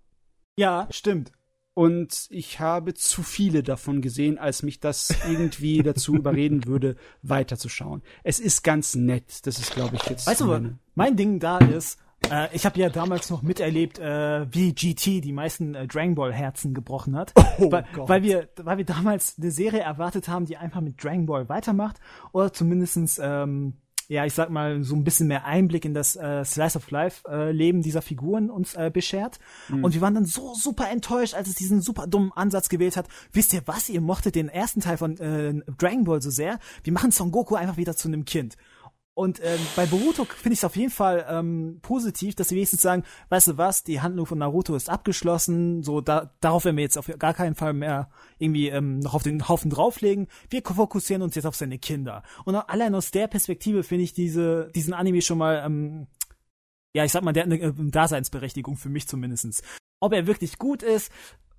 Ja, stimmt. Und ich habe zu viele davon gesehen, als mich das irgendwie dazu überreden würde, weiterzuschauen. Es ist ganz nett. Das ist, glaube ich, jetzt. Weißt meine... du, mein Ding da ist, äh, ich habe ja damals noch miterlebt, äh, wie GT die meisten äh, Dragon Ball Herzen gebrochen hat, oh weil, Gott. weil wir, weil wir damals eine Serie erwartet haben, die einfach mit Dragon Ball weitermacht oder zumindestens ähm, ja, ich sag mal, so ein bisschen mehr Einblick in das äh, Slice of Life äh, Leben dieser Figuren uns äh, beschert. Mhm. Und wir waren dann so super enttäuscht, als es diesen super dummen Ansatz gewählt hat. Wisst ihr was? Ihr mochtet den ersten Teil von äh, Dragon Ball so sehr. Wir machen Son Goku einfach wieder zu einem Kind. Und ähm, bei Boruto finde ich es auf jeden Fall ähm, positiv, dass sie wenigstens sagen, weißt du was, die Handlung von Naruto ist abgeschlossen, so da, darauf werden wir jetzt auf gar keinen Fall mehr irgendwie ähm, noch auf den Haufen drauflegen. Wir fokussieren uns jetzt auf seine Kinder. Und allein aus der Perspektive finde ich diese, diesen Anime schon mal, ähm, ja, ich sag mal, der hat eine äh, Daseinsberechtigung für mich zumindestens. Ob er wirklich gut ist,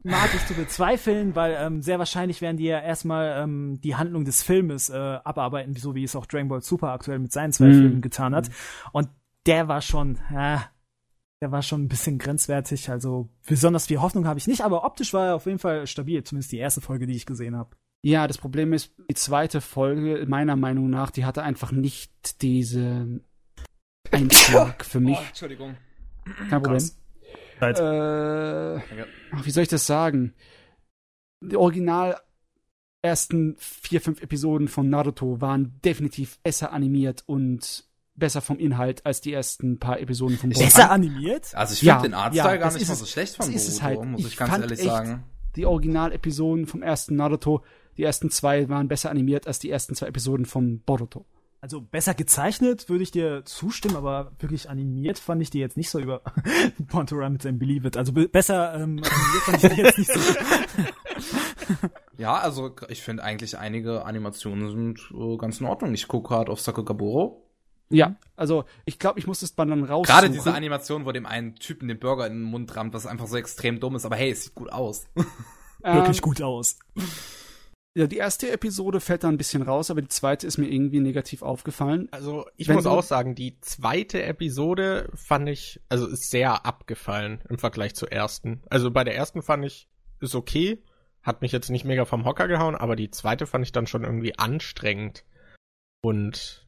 mag ich zu bezweifeln, weil ähm, sehr wahrscheinlich werden die ja erstmal ähm, die Handlung des Filmes äh, abarbeiten, so wie es auch Dragon Ball Super aktuell mit seinen zwei mm. Filmen getan hat. Und der war schon, äh, der war schon ein bisschen grenzwertig. Also besonders viel Hoffnung habe ich nicht, aber optisch war er auf jeden Fall stabil, zumindest die erste Folge, die ich gesehen habe. Ja, das Problem ist, die zweite Folge, meiner Meinung nach, die hatte einfach nicht diese Einschlag für mich. Oh, Entschuldigung. Kein Problem. Krass. Äh, wie soll ich das sagen? Die original ersten vier, fünf Episoden von Naruto waren definitiv besser animiert und besser vom Inhalt als die ersten paar Episoden von Boruto. Besser animiert? Also ich finde ja, den Artstyle ja, gar nicht mal so schlecht von Boruto, halt. muss ich, ich ganz ehrlich sagen. Die Original-Episoden vom ersten Naruto, die ersten zwei waren besser animiert als die ersten zwei Episoden von Boruto. Also besser gezeichnet würde ich dir zustimmen, aber wirklich animiert fand ich die jetzt nicht so über Born to Run mit seinem Believe It. Also besser ähm, animiert fand ich die jetzt nicht so. ja, also ich finde eigentlich einige Animationen sind äh, ganz in Ordnung. Ich gucke gerade auf Sakugaburo. Ja, also ich glaube, ich muss es dann raus. Gerade diese Animation, wo dem einen Typen den Burger in den Mund rammt, was einfach so extrem dumm ist, aber hey, es sieht gut aus. Wirklich gut aus. Ja, die erste Episode fällt da ein bisschen raus, aber die zweite ist mir irgendwie negativ aufgefallen. Also ich Wenn muss auch sagen, die zweite Episode fand ich, also ist sehr abgefallen im Vergleich zur ersten. Also bei der ersten fand ich, ist okay, hat mich jetzt nicht mega vom Hocker gehauen, aber die zweite fand ich dann schon irgendwie anstrengend. Und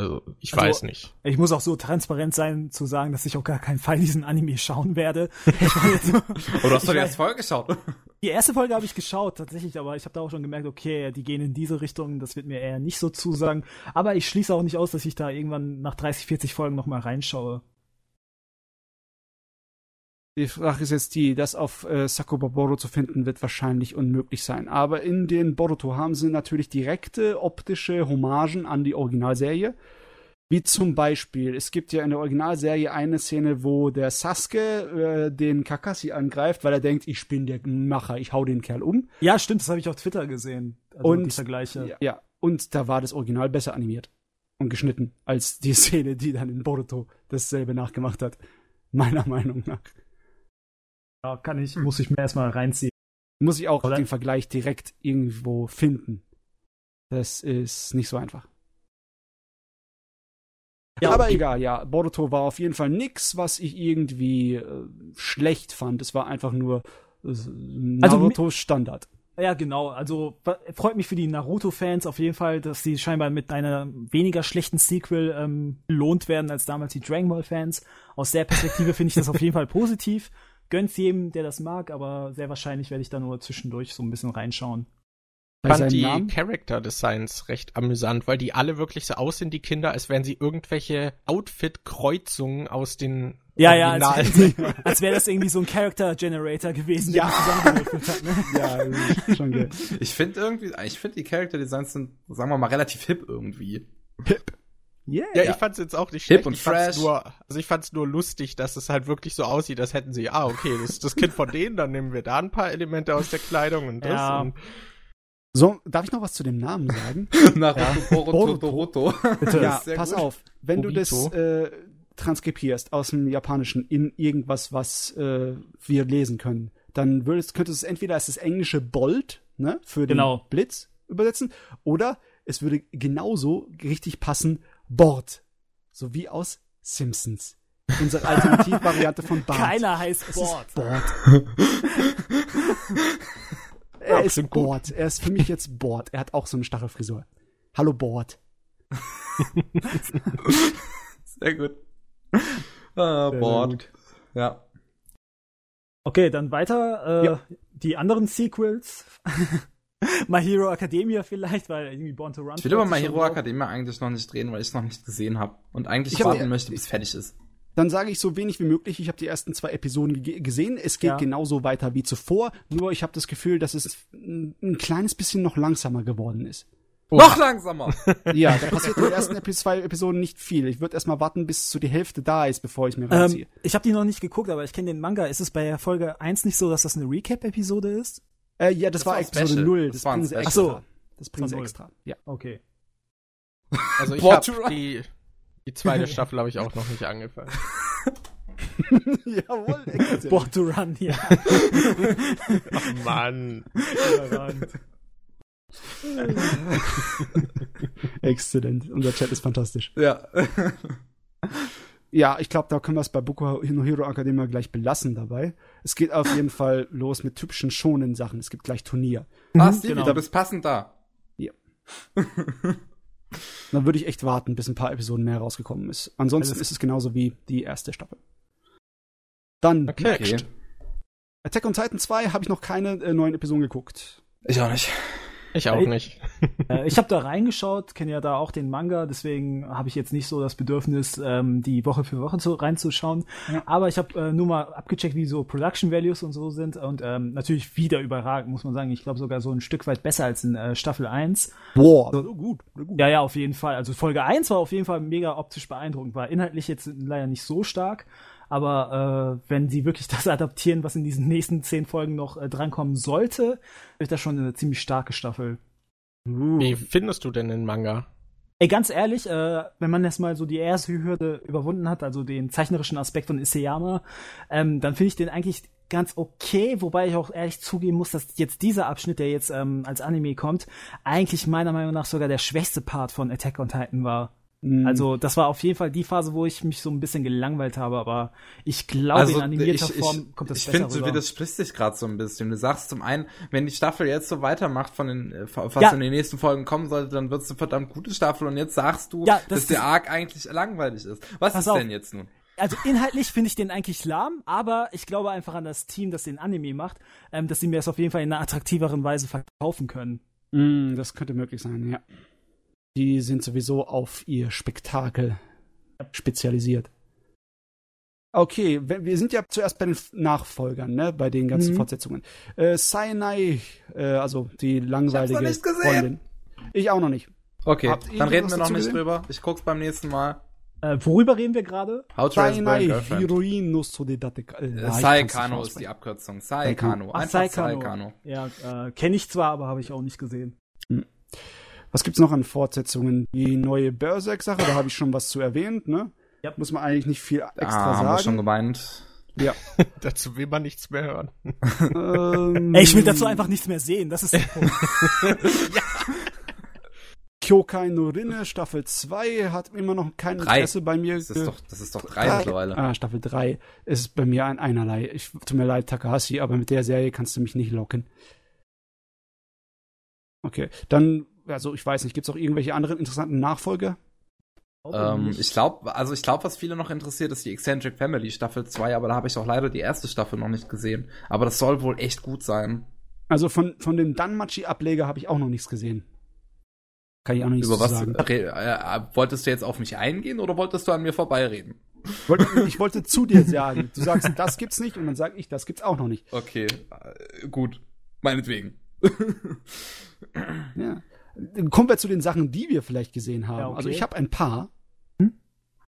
also, ich also, weiß nicht. Ich muss auch so transparent sein, zu sagen, dass ich auf gar keinen Fall diesen Anime schauen werde. Oder hast du die erste Folge geschaut? Die erste Folge habe ich geschaut, tatsächlich, aber ich habe da auch schon gemerkt, okay, die gehen in diese Richtung, das wird mir eher nicht so zusagen. Aber ich schließe auch nicht aus, dass ich da irgendwann nach 30, 40 Folgen nochmal reinschaue. Die Frage ist jetzt die, das auf äh, Sakubaboro zu finden, wird wahrscheinlich unmöglich sein. Aber in den Boruto haben sie natürlich direkte optische Hommagen an die Originalserie. Wie zum Beispiel, es gibt ja in der Originalserie eine Szene, wo der Sasuke äh, den Kakashi angreift, weil er denkt, ich bin der Macher, ich hau den Kerl um. Ja, stimmt, das habe ich auf Twitter gesehen. Also und dieser gleiche. Ja, ja, und da war das Original besser animiert und geschnitten als die Szene, die dann in Boruto dasselbe nachgemacht hat. Meiner Meinung nach. Ja, kann ich, muss ich mir erstmal reinziehen. Muss ich auch Oder? den Vergleich direkt irgendwo finden. Das ist nicht so einfach. Ja, aber okay. egal, ja. Boruto war auf jeden Fall nix, was ich irgendwie äh, schlecht fand. Es war einfach nur äh, also Naruto also, Standard. Ja, genau. Also freut mich für die Naruto-Fans auf jeden Fall, dass sie scheinbar mit einer weniger schlechten Sequel ähm, belohnt werden als damals die Dragon Ball-Fans. Aus der Perspektive finde ich das auf jeden Fall positiv gönn's jedem, der das mag, aber sehr wahrscheinlich werde ich da nur zwischendurch so ein bisschen reinschauen. Ich fand die Namen? Character Designs recht amüsant, weil die alle wirklich so aussehen, die Kinder, als wären sie irgendwelche Outfit-Kreuzungen aus den ja, ja, als, als wäre das irgendwie so ein Character Generator gewesen, der ja. zusammengewürfelt hat. Ne? Ja, schon geil. Ich finde irgendwie, ich finde die Character Designs sind, sagen wir mal, relativ hip irgendwie. Hip. Yeah. Ja, ich fand's jetzt auch nicht schlecht. Hip und ich fresh. Nur, also ich fand's nur lustig, dass es halt wirklich so aussieht, als hätten sie, ah, okay, das ist das Kind von denen, dann nehmen wir da ein paar Elemente aus der Kleidung und das. Ja. Und so, darf ich noch was zu dem Namen sagen? Naruto, ja. Boruto, Ja, pass gut. auf, wenn Obito. du das äh, transkribierst aus dem Japanischen in irgendwas, was äh, wir lesen können, dann würdest, könntest du es entweder als das englische Bolt, ne, für den genau. Blitz übersetzen, oder es würde genauso richtig passen Bord. So wie aus Simpsons. Unsere Alternativvariante von Bart. Keiner heißt Bord. Bord. er ist Bord. Er ist für mich jetzt Bord. Er hat auch so eine Stachelfrisur. Hallo Bord. Sehr gut. Ah, Bord. Ja. Okay, dann weiter. Äh, ja. Die anderen Sequels. My Hero Academia vielleicht, weil irgendwie Born to Run. Ich will aber My Hero Academia eigentlich noch nicht drehen, weil ich es noch nicht gesehen habe und eigentlich ich warten möchte, bis es fertig ist. Dann sage ich so wenig wie möglich. Ich habe die ersten zwei Episoden gesehen. Es geht ja. genauso weiter wie zuvor. Nur ich habe das Gefühl, dass es ein kleines bisschen noch langsamer geworden ist. Oh. Noch langsamer! ja, da passiert in den ersten Epi zwei Episoden nicht viel. Ich würde erstmal warten, bis so die Hälfte da ist, bevor ich mir reinziehe. Ähm, ich habe die noch nicht geguckt, aber ich kenne den Manga. Ist es bei Folge 1 nicht so, dass das eine Recap-Episode ist? Äh, ja, das, das war, war Episode Special. 0. Das, das bringen sie extra. Ach so. Das bringen sie extra. Ja. Okay. Also ich habe die, die zweite Staffel habe ich auch noch nicht angefangen. Jawohl, Born to Run, ja. Ach Mann. Exzellent. Unser Chat ist fantastisch. Ja. Ja, ich glaube, da können wir es bei Boku no Hero Academia gleich belassen dabei. Es geht auf jeden Fall los mit typischen schonen Sachen. Es gibt gleich Turnier. Was? Mhm, genau. Du bist passend da. Ja. Dann würde ich echt warten, bis ein paar Episoden mehr rausgekommen ist. Ansonsten also ist es genauso wie die erste Staffel. Dann okay. Next. Attack on Titan 2 habe ich noch keine äh, neuen Episoden geguckt. Ich auch nicht. Ich auch nicht. äh, ich habe da reingeschaut, kenne ja da auch den Manga, deswegen habe ich jetzt nicht so das Bedürfnis, ähm, die Woche für Woche zu, reinzuschauen. Ja. Aber ich habe äh, nur mal abgecheckt, wie so Production Values und so sind und ähm, natürlich wieder überragend, muss man sagen. Ich glaube sogar so ein Stück weit besser als in äh, Staffel 1. Boah, so, gut, gut. Ja, ja, auf jeden Fall. Also Folge 1 war auf jeden Fall mega optisch beeindruckend, war inhaltlich jetzt leider nicht so stark. Aber äh, wenn sie wirklich das adaptieren, was in diesen nächsten zehn Folgen noch äh, drankommen sollte, ist das schon eine ziemlich starke Staffel. Uh. Wie findest du denn den Manga? Ey, ganz ehrlich, äh, wenn man erstmal so die erste Hürde überwunden hat, also den zeichnerischen Aspekt von Iseyama, ähm, dann finde ich den eigentlich ganz okay, wobei ich auch ehrlich zugeben muss, dass jetzt dieser Abschnitt, der jetzt ähm, als Anime kommt, eigentlich meiner Meinung nach sogar der schwächste Part von Attack on Titan war. Mhm. Also, das war auf jeden Fall die Phase, wo ich mich so ein bisschen gelangweilt habe, aber ich glaube, also, in animierter ich, Form ich, kommt das ich besser Ich finde, du widersprichst dich gerade so ein bisschen. Du sagst zum einen, wenn die Staffel jetzt so weitermacht von den, äh, was ja. in den nächsten Folgen kommen sollte, dann wird es eine verdammt gute Staffel und jetzt sagst du, ja, das dass der Arc eigentlich langweilig ist. Was ist auf. denn jetzt nun? also inhaltlich finde ich den eigentlich lahm, aber ich glaube einfach an das Team, das den Anime macht, ähm, dass sie mir das auf jeden Fall in einer attraktiveren Weise verkaufen können. Mm, das könnte möglich sein, ja. Die sind sowieso auf ihr Spektakel spezialisiert. Okay, wir sind ja zuerst bei den Nachfolgern, ne, bei den ganzen mhm. Fortsetzungen. Äh, Sainai, äh, also die langweilige ich Freundin. Ich auch noch nicht. Okay, dann reden wir noch nicht gesehen? drüber. Ich guck's beim nächsten Mal. Äh, worüber reden wir gerade? Sainai Heroin no Sodedate. Äh, Saikano ist die Abkürzung. Saikano. Einfach Saikano. Saikano. Ja, äh, kenne ich zwar, aber habe ich auch nicht gesehen. Hm. Was gibt's noch an Fortsetzungen? Die neue Berserk-Sache, da habe ich schon was zu erwähnt, ne? Ja. Muss man eigentlich nicht viel extra ah, sagen. Haben wir schon gemeint. Ja. dazu will man nichts mehr hören. ähm, Ey, ich will dazu einfach nichts mehr sehen. Das ist der Punkt. ja. Kyokai no Rinne Staffel 2 hat immer noch kein Interesse bei mir. Das ist doch, das ist doch drei mittlerweile. Ah, Staffel 3 ist bei mir ein einerlei. Ich, tut mir leid, Takahashi, aber mit der Serie kannst du mich nicht locken. Okay, dann also ich weiß nicht, gibt es auch irgendwelche anderen interessanten Nachfolger? Ähm, ich glaube, also ich glaube, was viele noch interessiert, ist die Eccentric Family Staffel 2, aber da habe ich auch leider die erste Staffel noch nicht gesehen. Aber das soll wohl echt gut sein. Also von, von dem Danmachi-Ableger habe ich auch noch nichts gesehen. Kann ich auch noch nichts Über was sagen. Äh, äh, wolltest du jetzt auf mich eingehen oder wolltest du an mir vorbeireden? Ich wollte zu dir sagen. Du sagst, das gibt's nicht und dann sage ich, das gibt's auch noch nicht. Okay, äh, gut. Meinetwegen. ja. Kommen wir zu den Sachen, die wir vielleicht gesehen haben. Ja, okay. Also ich habe ein paar. Hm?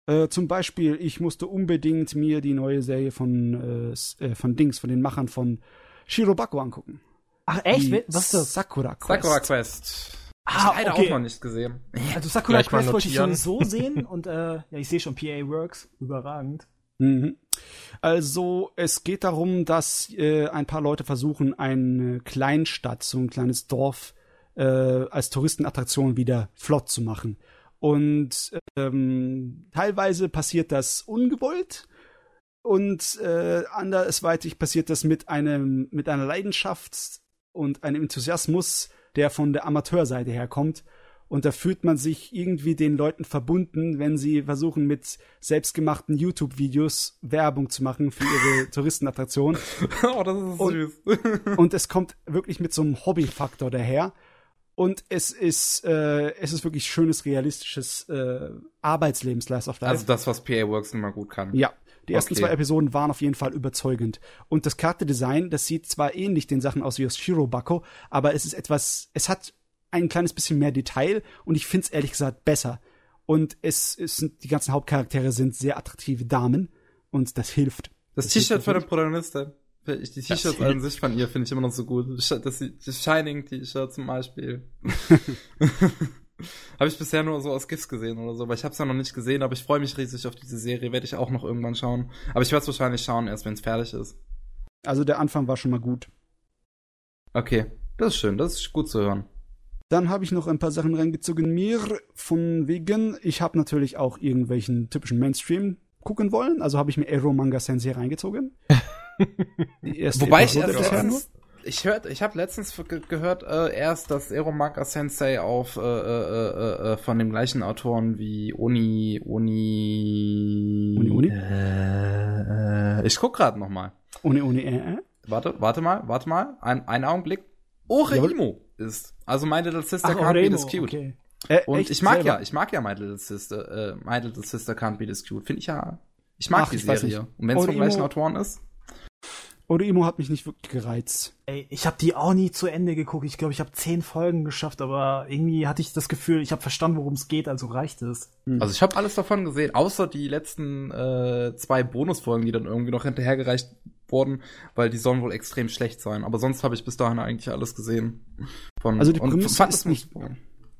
Äh, zum Beispiel, ich musste unbedingt mir die neue Serie von, äh, äh von Dings, von den Machern von Shirobako angucken. Ach echt? Die Was ist das? Sakura Quest. Sakura Quest. Ah, ich leider okay. auch noch nicht gesehen. Also Sakura Quest wollte ich sowieso sehen und äh, ja, ich sehe schon PA Works, überragend. Mhm. Also es geht darum, dass äh, ein paar Leute versuchen, eine Kleinstadt, so ein kleines Dorf äh, als Touristenattraktion wieder flott zu machen. Und ähm, teilweise passiert das ungewollt und äh, andersweitig passiert das mit einem mit einer Leidenschaft und einem Enthusiasmus, der von der Amateurseite herkommt. Und da fühlt man sich irgendwie den Leuten verbunden, wenn sie versuchen, mit selbstgemachten YouTube-Videos Werbung zu machen für ihre Touristenattraktion. oh, das ist und, süß. und es kommt wirklich mit so einem Hobbyfaktor daher. Und es ist, äh, es ist wirklich schönes, realistisches äh, Arbeitsleben Slice of Life. Also das, was PA Works immer gut kann. Ja. Die ersten okay. zwei Episoden waren auf jeden Fall überzeugend. Und das Charakterdesign, das sieht zwar ähnlich den Sachen aus wie aus Shirobako, aber es ist etwas, es hat ein kleines bisschen mehr Detail und ich finde es ehrlich gesagt besser. Und es, es sind, die ganzen Hauptcharaktere sind sehr attraktive Damen und das hilft. Das, das T-Shirt von der Protagonistin. Die T-Shirts an sich von ihr finde ich immer noch so gut. Das, das Shining-T-Shirt zum Beispiel. habe ich bisher nur so aus GIFs gesehen oder so, aber ich habe es ja noch nicht gesehen, aber ich freue mich riesig auf diese Serie, werde ich auch noch irgendwann schauen. Aber ich werde es wahrscheinlich schauen, erst wenn es fertig ist. Also der Anfang war schon mal gut. Okay, das ist schön, das ist gut zu hören. Dann habe ich noch ein paar Sachen reingezogen. Mir von wegen, ich habe natürlich auch irgendwelchen typischen Mainstream gucken wollen, also habe ich mir Aero Manga Sensei reingezogen. Wobei ich erst letztens, ich hört, ich habe letztens ge gehört äh, erst, dass Eromaka Sensei auf äh, äh, äh, äh, von dem gleichen Autoren wie Uni Uni Uni Uni. Äh, äh, ich guck gerade noch mal. Uni Uni. Äh, äh? Warte, warte mal, warte mal, ein, ein Augenblick. Oreimo ist also My Little Sister Ach, Can't Be This Cute. Okay. Äh, und ich mag selber? ja, ich mag ja My Little Sister, äh, My Little Sister Can't Be This Cute. Finde ich ja. Ich mag Ach, die Serie. Und wenn es vom gleichen Autoren ist. Oreimo hat mich nicht wirklich gereizt. Ey, ich habe die auch nie zu Ende geguckt. Ich glaube, ich habe zehn Folgen geschafft, aber irgendwie hatte ich das Gefühl, ich habe verstanden, worum es geht, also reicht es. Hm. Also ich habe alles davon gesehen, außer die letzten äh, zwei Bonusfolgen, die dann irgendwie noch hinterhergereicht wurden, weil die sollen wohl extrem schlecht sein. Aber sonst habe ich bis dahin eigentlich alles gesehen. Von, also die Prämisse ist nicht.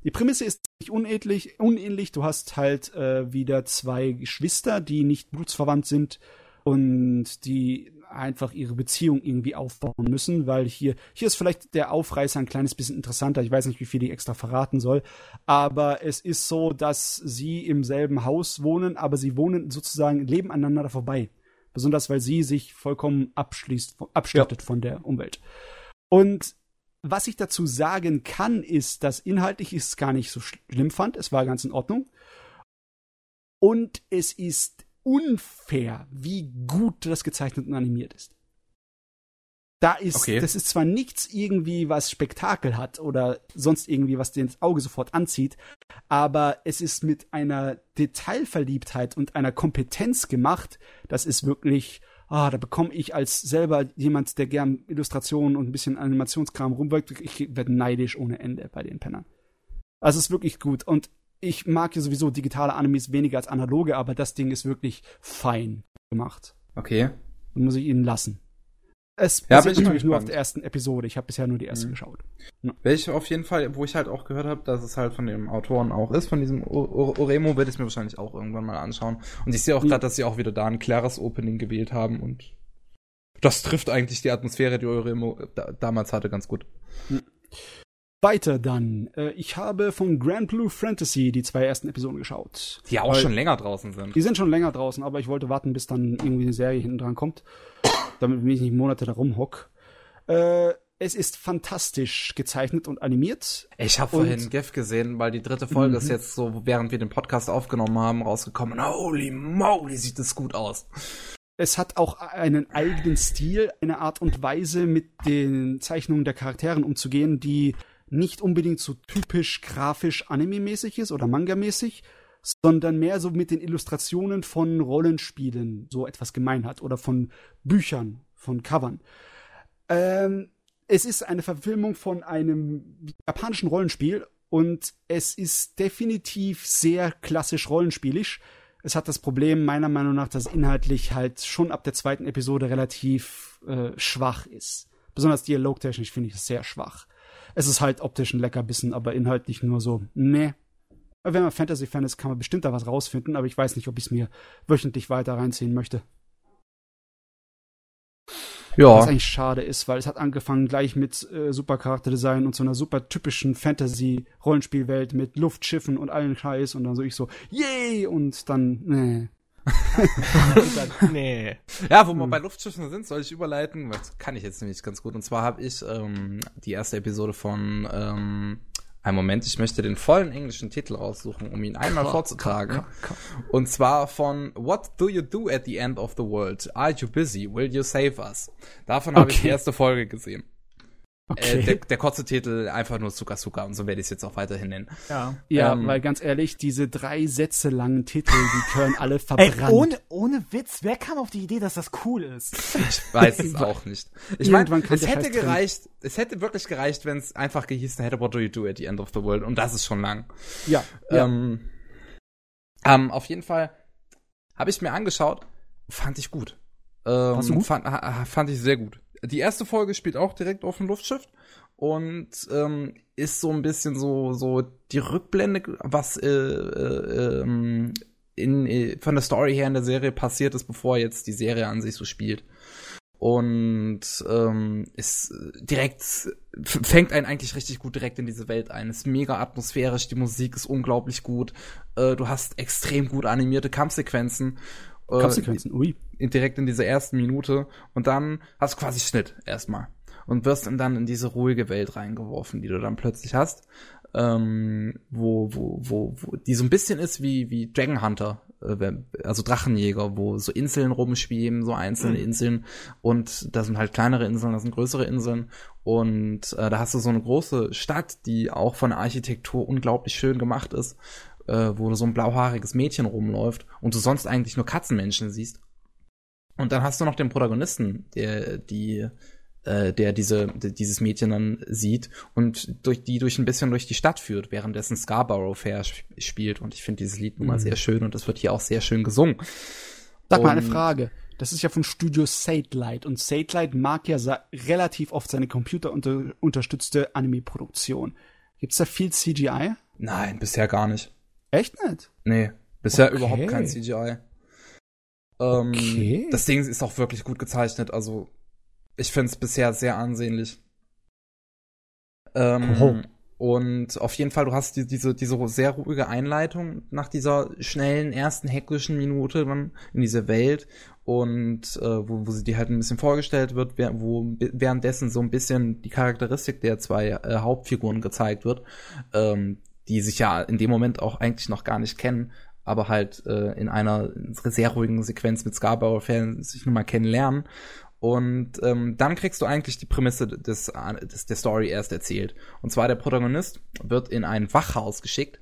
Die Prämisse ist nicht unähnlich, unähnlich. Du hast halt äh, wieder zwei Geschwister, die nicht blutsverwandt sind und die einfach ihre Beziehung irgendwie aufbauen müssen, weil hier, hier ist vielleicht der Aufreißer ein kleines bisschen interessanter. Ich weiß nicht, wie viel ich extra verraten soll, aber es ist so, dass sie im selben Haus wohnen, aber sie wohnen sozusagen, leben aneinander vorbei. Besonders weil sie sich vollkommen abschließt, abstattet ja. von der Umwelt. Und was ich dazu sagen kann, ist, dass inhaltlich ich es gar nicht so schlimm fand. Es war ganz in Ordnung. Und es ist unfair, wie gut das gezeichnet und animiert ist. Da ist, okay. das ist zwar nichts irgendwie, was Spektakel hat oder sonst irgendwie, was dir ins Auge sofort anzieht, aber es ist mit einer Detailverliebtheit und einer Kompetenz gemacht, das ist wirklich, ah, da bekomme ich als selber jemand, der gern Illustrationen und ein bisschen Animationskram rumwirkt, ich werde neidisch ohne Ende bei den Pennern. Also es ist wirklich gut und ich mag ja sowieso digitale Animes weniger als analoge, aber das Ding ist wirklich fein gemacht. Okay. Und muss ich ihnen lassen. Es ja, basiert natürlich nur auf der ersten Episode. Ich habe bisher nur die erste mhm. geschaut. Ja. Welche auf jeden Fall, wo ich halt auch gehört habe, dass es halt von dem Autoren auch ist, von diesem Oremo, werde ich mir wahrscheinlich auch irgendwann mal anschauen. Und ich sehe auch gerade, dass sie auch wieder da ein klares Opening gewählt haben und das trifft eigentlich die Atmosphäre, die Oremo da damals hatte, ganz gut. Mhm. Weiter dann. Äh, ich habe von Grand Blue Fantasy die zwei ersten Episoden geschaut. Die auch schon länger draußen sind. Die sind schon länger draußen, aber ich wollte warten, bis dann irgendwie eine Serie hinten dran kommt, damit ich nicht Monate da rumhock. Äh, es ist fantastisch gezeichnet und animiert. Ich habe vorhin GIF gesehen, weil die dritte Folge ist mhm. jetzt so, während wir den Podcast aufgenommen haben, rausgekommen. Holy moly, sieht das gut aus. Es hat auch einen eigenen Stil, eine Art und Weise, mit den Zeichnungen der Charakteren umzugehen, die nicht unbedingt so typisch grafisch anime-mäßig ist oder manga-mäßig, sondern mehr so mit den Illustrationen von Rollenspielen so etwas gemein hat oder von Büchern, von Covern. Ähm, es ist eine Verfilmung von einem japanischen Rollenspiel und es ist definitiv sehr klassisch rollenspielisch. Es hat das Problem meiner Meinung nach, dass inhaltlich halt schon ab der zweiten Episode relativ äh, schwach ist. Besonders dialogtechnisch finde ich es sehr schwach. Es ist halt optisch ein Leckerbissen, aber inhaltlich nur so, ne. Wenn man Fantasy-Fan ist, kann man bestimmt da was rausfinden, aber ich weiß nicht, ob ich es mir wöchentlich weiter reinziehen möchte. Ja. Was eigentlich schade ist, weil es hat angefangen gleich mit äh, super Charakterdesign und so einer super typischen Fantasy-Rollenspielwelt mit Luftschiffen und allen Scheiß und dann so ich so, yay! Und dann, ne. nee. Ja, wo wir bei Luftschiffen sind, soll ich überleiten? Das kann ich jetzt nämlich ganz gut. Und zwar habe ich ähm, die erste Episode von ähm, Ein Moment, ich möchte den vollen englischen Titel raussuchen, um ihn einmal komm, vorzutragen. Und zwar von What do you do at the end of the world? Are you busy? Will you save us? Davon okay. habe ich die erste Folge gesehen. Okay. Äh, der, der kurze Titel einfach nur Suka Suka und so werde ich es jetzt auch weiterhin nennen. Ja, ja ähm, weil ganz ehrlich, diese drei Sätze langen Titel, die können alle verbrannt. Ey, ohne, ohne Witz, wer kam auf die Idee, dass das cool ist? Ich weiß es auch nicht. Ich meine, es hätte gereicht, drin. es hätte wirklich gereicht, wenn es einfach gehießen hätte, What do you do at the end of the world? Und das ist schon lang. Ja. Ähm, ja. Ähm, auf jeden Fall habe ich mir angeschaut, fand ich gut. Ähm, gut? Fand, fand ich sehr gut die erste Folge spielt auch direkt auf dem Luftschiff und ähm, ist so ein bisschen so so die Rückblende, was äh, äh, ähm, in, äh, von der Story her in der Serie passiert ist, bevor jetzt die Serie an sich so spielt. Und ähm, ist direkt fängt einen eigentlich richtig gut direkt in diese Welt ein. Ist mega atmosphärisch, die Musik ist unglaublich gut. Äh, du hast extrem gut animierte Kampfsequenzen äh, Kampfsequenzen, ui. Direkt in dieser ersten Minute. Und dann hast du quasi Schnitt erstmal. Und wirst dann in diese ruhige Welt reingeworfen, die du dann plötzlich hast. Ähm, wo, wo, wo, wo, die so ein bisschen ist wie, wie Dragon Hunter, äh, also Drachenjäger, wo so Inseln rumspielen, so einzelne mhm. Inseln und da sind halt kleinere Inseln, da sind größere Inseln und äh, da hast du so eine große Stadt, die auch von der Architektur unglaublich schön gemacht ist äh, wo so ein blauhaariges Mädchen rumläuft und du sonst eigentlich nur Katzenmenschen siehst. Und dann hast du noch den Protagonisten, der die äh, der diese dieses Mädchen dann sieht und durch die durch ein bisschen durch die Stadt führt, währenddessen Scarborough Fair sp spielt und ich finde dieses Lied nun mal mhm. sehr schön und es wird hier auch sehr schön gesungen. Sag mal eine Frage. Das ist ja von Studio Satelight und Satelight mag ja relativ oft seine computerunterstützte Anime-Produktion. Gibt's da viel CGI? Nein, bisher gar nicht. Echt nicht? Nee, bisher okay. überhaupt kein CGI. Ähm, okay. Das Ding ist auch wirklich gut gezeichnet, also ich finde es bisher sehr ansehnlich. Ähm, oh. Und auf jeden Fall, du hast die, diese, diese sehr ruhige Einleitung nach dieser schnellen ersten hektischen Minute dann in diese Welt und äh, wo, wo sie dir halt ein bisschen vorgestellt wird, wo währenddessen so ein bisschen die Charakteristik der zwei äh, Hauptfiguren gezeigt wird. Ähm, die sich ja in dem Moment auch eigentlich noch gar nicht kennen, aber halt äh, in einer sehr ruhigen Sequenz mit Scarborough-Fans sich nun mal kennenlernen. Und ähm, dann kriegst du eigentlich die Prämisse des, des, der Story erst erzählt. Und zwar der Protagonist wird in ein Wachhaus geschickt.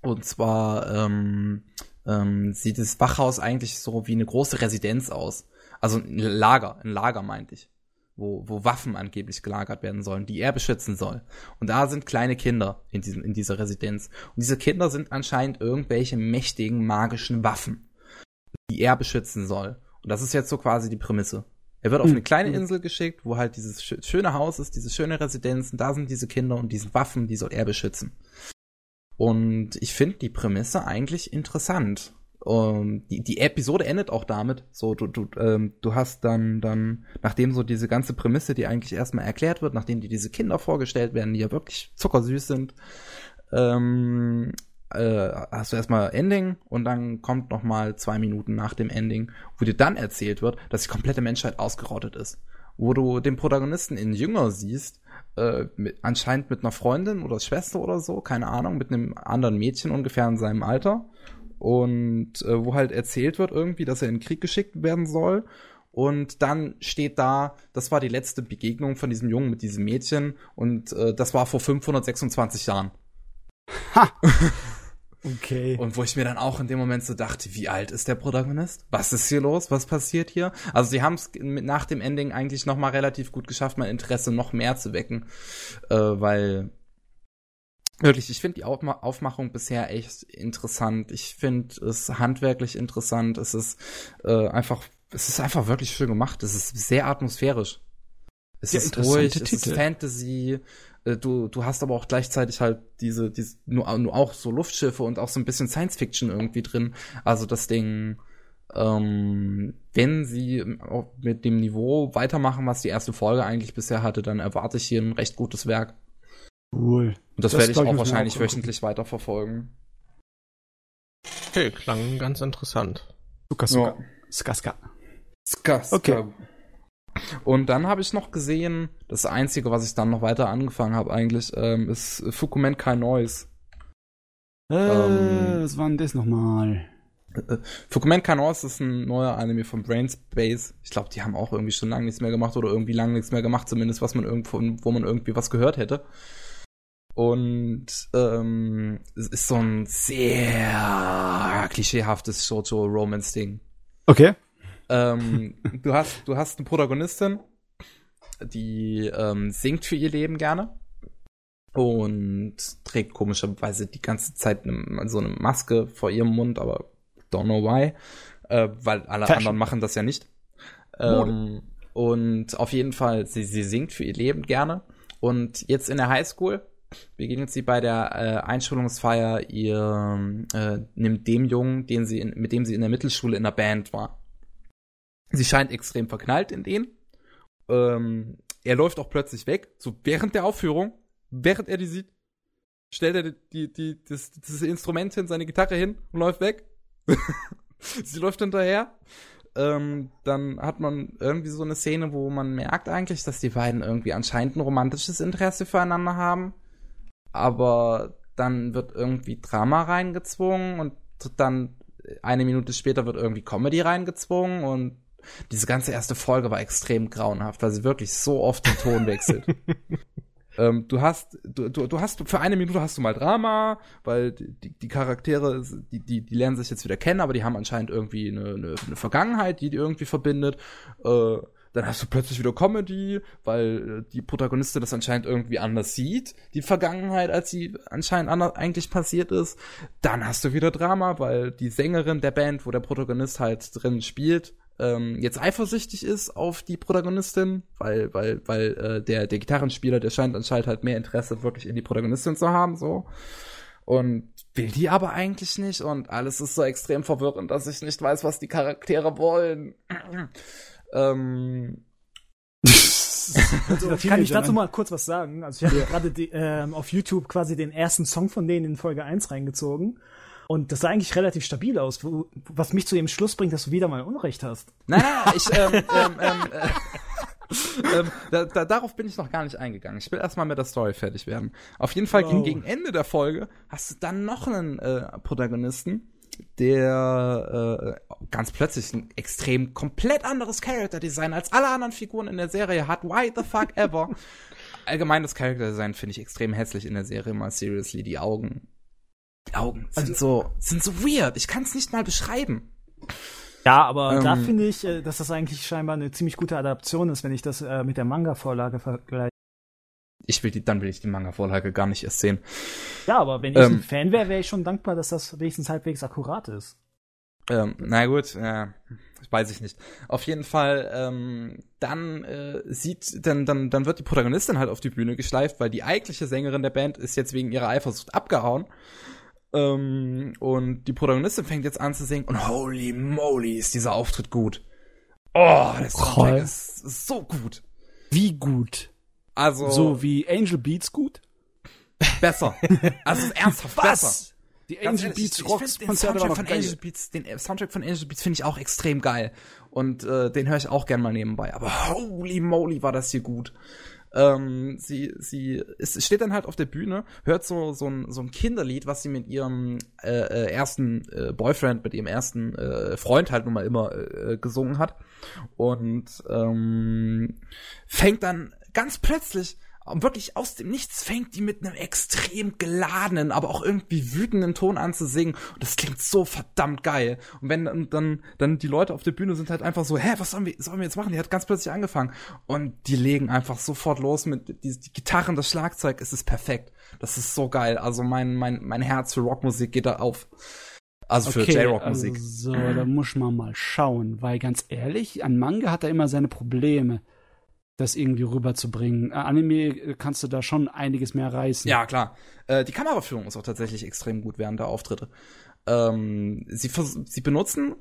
Und zwar ähm, ähm, sieht das Wachhaus eigentlich so wie eine große Residenz aus. Also ein Lager, ein Lager meinte ich wo, wo Waffen angeblich gelagert werden sollen, die er beschützen soll. Und da sind kleine Kinder in, diesem, in dieser Residenz. Und diese Kinder sind anscheinend irgendwelche mächtigen magischen Waffen, die er beschützen soll. Und das ist jetzt so quasi die Prämisse. Er wird auf eine kleine hm. Insel geschickt, wo halt dieses schöne Haus ist, diese schöne Residenz, und da sind diese Kinder und diese Waffen, die soll er beschützen. Und ich finde die Prämisse eigentlich interessant. Um, ähm, die, die Episode endet auch damit. So, du, du, ähm, du hast dann, dann, nachdem so diese ganze Prämisse, die eigentlich erstmal erklärt wird, nachdem dir diese Kinder vorgestellt werden, die ja wirklich zuckersüß sind, ähm, äh, hast du erstmal Ending und dann kommt noch mal zwei Minuten nach dem Ending, wo dir dann erzählt wird, dass die komplette Menschheit ausgerottet ist. Wo du den Protagonisten in Jünger siehst, äh, mit, anscheinend mit einer Freundin oder Schwester oder so, keine Ahnung, mit einem anderen Mädchen ungefähr in seinem Alter und äh, wo halt erzählt wird irgendwie, dass er in den Krieg geschickt werden soll. Und dann steht da, das war die letzte Begegnung von diesem Jungen mit diesem Mädchen und äh, das war vor 526 Jahren. Ha! Okay. Und wo ich mir dann auch in dem Moment so dachte, wie alt ist der Protagonist? Was ist hier los? Was passiert hier? Also sie haben es nach dem Ending eigentlich noch mal relativ gut geschafft, mein Interesse noch mehr zu wecken, äh, weil Wirklich, ich finde die Aufmachung bisher echt interessant. Ich finde es handwerklich interessant. Es ist äh, einfach, es ist einfach wirklich schön gemacht. Es ist sehr atmosphärisch. Es ja, ist ruhig, Titel. es ist Fantasy. Äh, du, du hast aber auch gleichzeitig halt diese, diese nur, nur auch so Luftschiffe und auch so ein bisschen Science Fiction irgendwie drin. Also das Ding, ähm, wenn sie mit dem Niveau weitermachen, was die erste Folge eigentlich bisher hatte, dann erwarte ich hier ein recht gutes Werk. Cool. Und das, das werde ich auch wahrscheinlich auch wöchentlich weiterverfolgen. Okay, klang ganz interessant. Suka, suka. Ja. Ska, ska. Ska, ska. Okay. Und dann habe ich noch gesehen, das Einzige, was ich dann noch weiter angefangen habe eigentlich, ähm, ist Fukumen Kai Noise. Äh, ähm, was war denn das nochmal? Äh, Fukumen Kai Noise ist ein neuer Anime von Brainspace. Ich glaube, die haben auch irgendwie schon lange nichts mehr gemacht oder irgendwie lange nichts mehr gemacht, zumindest was man irgendwo, wo man irgendwie was gehört hätte. Und ähm, es ist so ein sehr klischeehaftes Shoujo-Romance-Ding. Okay. Ähm, du hast, du hast eine Protagonistin, die ähm, singt für ihr Leben gerne und trägt komischerweise die ganze Zeit eine, so eine Maske vor ihrem Mund, aber don't know why, äh, weil alle Fashion. anderen machen das ja nicht. Ähm, und auf jeden Fall, sie, sie singt für ihr Leben gerne und jetzt in der Highschool begegnet sie bei der äh, Einschulungsfeier ihr äh, nimmt dem Jungen, den sie in, mit dem sie in der Mittelschule in der Band war. Sie scheint extrem verknallt in den. Ähm, er läuft auch plötzlich weg, so während der Aufführung, während er die sieht, stellt er die, die, das, das Instrument hin, seine Gitarre hin und läuft weg. Sie läuft hinterher. Ähm, dann hat man irgendwie so eine Szene, wo man merkt eigentlich, dass die beiden irgendwie anscheinend ein romantisches Interesse füreinander haben. Aber dann wird irgendwie Drama reingezwungen und dann eine Minute später wird irgendwie Comedy reingezwungen und diese ganze erste Folge war extrem grauenhaft, weil sie wirklich so oft den Ton wechselt. ähm, du hast, du, du, du hast, für eine Minute hast du mal Drama, weil die, die Charaktere, die, die, die lernen sich jetzt wieder kennen, aber die haben anscheinend irgendwie eine, eine, eine Vergangenheit, die die irgendwie verbindet. Äh, dann hast du plötzlich wieder Comedy, weil äh, die Protagonistin das anscheinend irgendwie anders sieht, die Vergangenheit, als sie anscheinend anders eigentlich passiert ist. Dann hast du wieder Drama, weil die Sängerin der Band, wo der Protagonist halt drin spielt, ähm, jetzt eifersüchtig ist auf die Protagonistin, weil, weil, weil äh, der, der Gitarrenspieler, der scheint anscheinend halt mehr Interesse wirklich in die Protagonistin zu haben, so. Und will die aber eigentlich nicht und alles ist so extrem verwirrend, dass ich nicht weiß, was die Charaktere wollen. Ähm, also, kann ich dazu mal kurz was sagen? Also ich habe ja. gerade ähm, auf YouTube quasi den ersten Song von denen in Folge 1 reingezogen. Und das sah eigentlich relativ stabil aus, wo, was mich zu dem Schluss bringt, dass du wieder mal Unrecht hast. Nein, nein, ich, ähm, ähm, ähm, äh, ähm, da, da, darauf bin ich noch gar nicht eingegangen. Ich will erstmal mit der Story fertig werden. Auf jeden Fall wow. gegen Ende der Folge hast du dann noch einen äh, Protagonisten, der äh, ganz plötzlich ein extrem komplett anderes Character-Design als alle anderen Figuren in der Serie hat. Why the fuck ever? Allgemein das Character-Design finde ich extrem hässlich in der Serie, mal seriously. Die Augen die Augen sind also, so, sind so weird. Ich kann es nicht mal beschreiben. Ja, aber ähm, da finde ich, äh, dass das eigentlich scheinbar eine ziemlich gute Adaption ist, wenn ich das äh, mit der Manga-Vorlage vergleiche. Ich will die, dann will ich die Manga-Vorlage gar nicht erst sehen. Ja, aber wenn ich ähm, ein Fan wäre, wäre ich schon dankbar, dass das wenigstens halbwegs akkurat ist. Ähm, na gut, äh, weiß ich nicht. Auf jeden Fall, ähm, dann äh, sieht, dann, dann, dann wird die Protagonistin halt auf die Bühne geschleift, weil die eigentliche Sängerin der Band ist jetzt wegen ihrer Eifersucht abgehauen. Ähm, und die Protagonistin fängt jetzt an zu singen und holy moly ist dieser Auftritt gut. Oh, das Soundtrack ist, ist so gut. Wie gut? Also. So wie Angel Beats gut? Besser. Also ernsthaft Was? besser. Die Angel ehrlich, Beats ich, Rocks ich den Soundtrack von Angel Beats, den Soundtrack von Angel Beats finde ich auch extrem geil und äh, den höre ich auch gern mal nebenbei. Aber holy moly war das hier gut. Ähm, sie, sie es steht dann halt auf der Bühne, hört so, so, ein, so ein Kinderlied, was sie mit ihrem äh, äh, ersten äh, Boyfriend, mit ihrem ersten äh, Freund halt nun mal immer äh, gesungen hat. Und ähm, fängt dann ganz plötzlich und wirklich aus dem Nichts fängt die mit einem extrem geladenen, aber auch irgendwie wütenden Ton an zu singen. Und das klingt so verdammt geil. Und wenn dann, dann, dann die Leute auf der Bühne sind halt einfach so, hä, was sollen wir, sollen wir jetzt machen? Die hat ganz plötzlich angefangen. Und die legen einfach sofort los mit die, die Gitarren, das Schlagzeug, es ist perfekt. Das ist so geil. Also mein, mein, mein Herz für Rockmusik geht da auf. Also für okay, J-Rock-Musik. Also, da muss man mal schauen, weil ganz ehrlich, an Manga hat er immer seine Probleme das irgendwie rüberzubringen. Äh, Anime äh, kannst du da schon einiges mehr reißen. Ja, klar. Äh, die Kameraführung ist auch tatsächlich extrem gut während der Auftritte. Ähm, sie, sie benutzen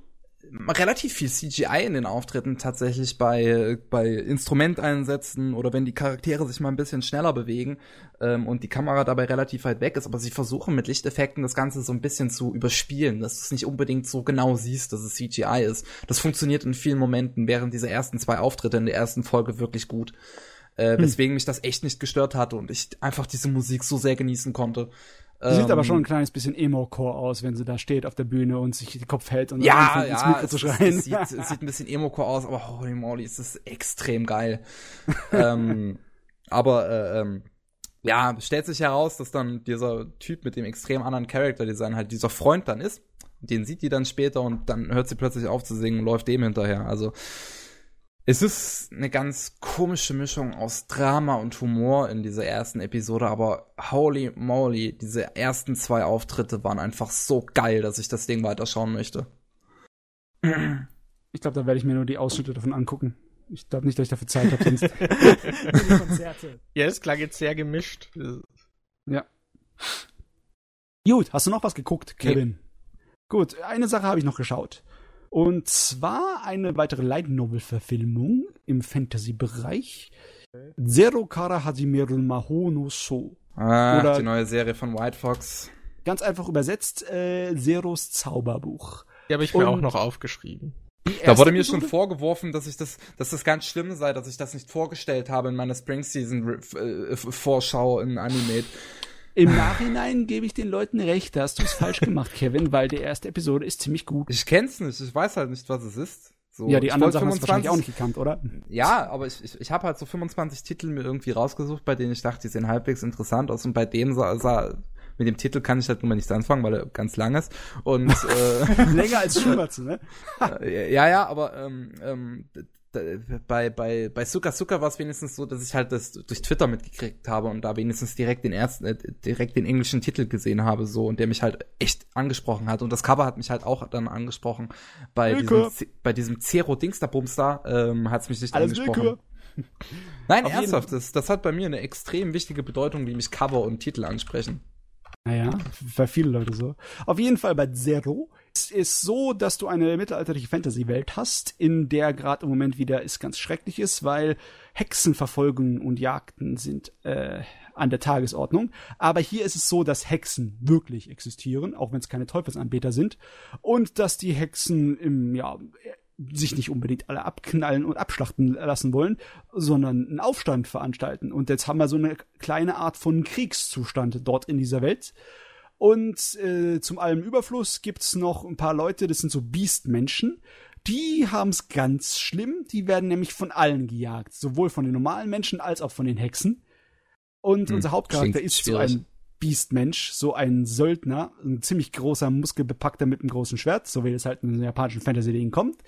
relativ viel CGI in den Auftritten tatsächlich bei, bei Instrumenteinsätzen oder wenn die Charaktere sich mal ein bisschen schneller bewegen ähm, und die Kamera dabei relativ weit weg ist, aber sie versuchen mit Lichteffekten das Ganze so ein bisschen zu überspielen, dass du es nicht unbedingt so genau siehst, dass es CGI ist. Das funktioniert in vielen Momenten während dieser ersten zwei Auftritte in der ersten Folge wirklich gut. Äh, hm. weswegen mich das echt nicht gestört hatte und ich einfach diese Musik so sehr genießen konnte. Sie sieht aber ähm, schon ein kleines bisschen Emo-Core aus, wenn sie da steht auf der Bühne und sich den Kopf hält und ja, anfängt ja, ins Mikro zu schreien. Es, es, sieht, es sieht ein bisschen Emo-Core aus, aber holy moly, es ist extrem geil. ähm, aber äh, ähm, ja, stellt sich heraus, dass dann dieser Typ mit dem extrem anderen Character-Design halt dieser Freund dann ist. Den sieht die dann später und dann hört sie plötzlich auf zu singen und läuft dem hinterher. Also es ist eine ganz komische Mischung aus Drama und Humor in dieser ersten Episode, aber holy moly, diese ersten zwei Auftritte waren einfach so geil, dass ich das Ding weiterschauen möchte. Ich glaube, da werde ich mir nur die Ausschnitte davon angucken. Ich glaube nicht, dass ich dafür Zeit habe, sonst. Konzerte. Ja, es klang jetzt sehr gemischt. Ja. Gut, hast du noch was geguckt, Kevin? Nee. Gut, eine Sache habe ich noch geschaut. Und zwar eine weitere Light Novel Verfilmung im Fantasy-Bereich. Zero Kara Hajimeru Mahono So. Ah, Oder die neue Serie von White Fox. Ganz einfach übersetzt, äh, Zeros Zauberbuch. Die habe ich mir auch noch aufgeschrieben. Da wurde mir schon vorgeworfen, dass ich das, dass das ganz schlimm sei, dass ich das nicht vorgestellt habe in meiner Spring Season äh, Vorschau in Animate. Im Nachhinein gebe ich den Leuten recht, da hast du es falsch gemacht, Kevin, weil die erste Episode ist ziemlich gut. Ich kenn's nicht, ich weiß halt nicht, was es ist. So, ja, die anderen Sachen 25, hast du wahrscheinlich auch nicht gekannt, oder? Ja, aber ich, ich, ich habe halt so 25 Titel mir irgendwie rausgesucht, bei denen ich dachte, die sehen halbwegs interessant aus und bei dem sah, sah mit dem Titel kann ich halt nun mal nichts anfangen, weil er ganz lang ist. Und äh, länger als Schumatze, ne? ja, ja, aber ähm, ähm, bei, bei, bei Suka Suka war es wenigstens so, dass ich halt das durch Twitter mitgekriegt habe und da wenigstens direkt den ersten, äh, direkt den englischen Titel gesehen habe, so, und der mich halt echt angesprochen hat. Und das Cover hat mich halt auch dann angesprochen. Bei Willkür. diesem, bei diesem Zero Dingsterbumster, ähm, hat es mich nicht Alles angesprochen. Willkür. Nein, Auf ernsthaft, das, das hat bei mir eine extrem wichtige Bedeutung, wie mich Cover und Titel ansprechen. Naja, bei vielen Leute so. Auf jeden Fall bei Zero es ist so, dass du eine mittelalterliche Fantasy-Welt hast, in der gerade im Moment wieder es ganz schrecklich ist, weil Hexenverfolgungen und Jagden sind äh, an der Tagesordnung. Aber hier ist es so, dass Hexen wirklich existieren, auch wenn es keine Teufelsanbeter sind. Und dass die Hexen im, ja, sich nicht unbedingt alle abknallen und abschlachten lassen wollen, sondern einen Aufstand veranstalten. Und jetzt haben wir so eine kleine Art von Kriegszustand dort in dieser Welt. Und äh, zum allem Überfluss gibt's noch ein paar Leute, das sind so Biestmenschen. Die haben's ganz schlimm. Die werden nämlich von allen gejagt. Sowohl von den normalen Menschen als auch von den Hexen. Und hm, unser Hauptcharakter ist schwierig. so ein Biestmensch, so ein Söldner, ein ziemlich großer, muskelbepackter mit einem großen Schwert, so wie es halt in der japanischen Fantasy-Ding kommt.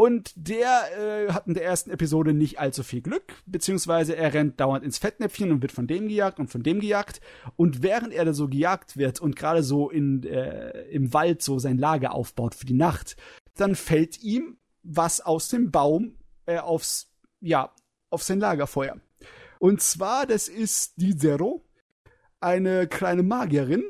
Und der äh, hat in der ersten Episode nicht allzu viel Glück, beziehungsweise er rennt dauernd ins Fettnäpfchen und wird von dem gejagt und von dem gejagt. Und während er da so gejagt wird und gerade so in, äh, im Wald so sein Lager aufbaut für die Nacht, dann fällt ihm was aus dem Baum äh, aufs, ja, auf sein Lagerfeuer. Und zwar, das ist die Zero, eine kleine Magierin,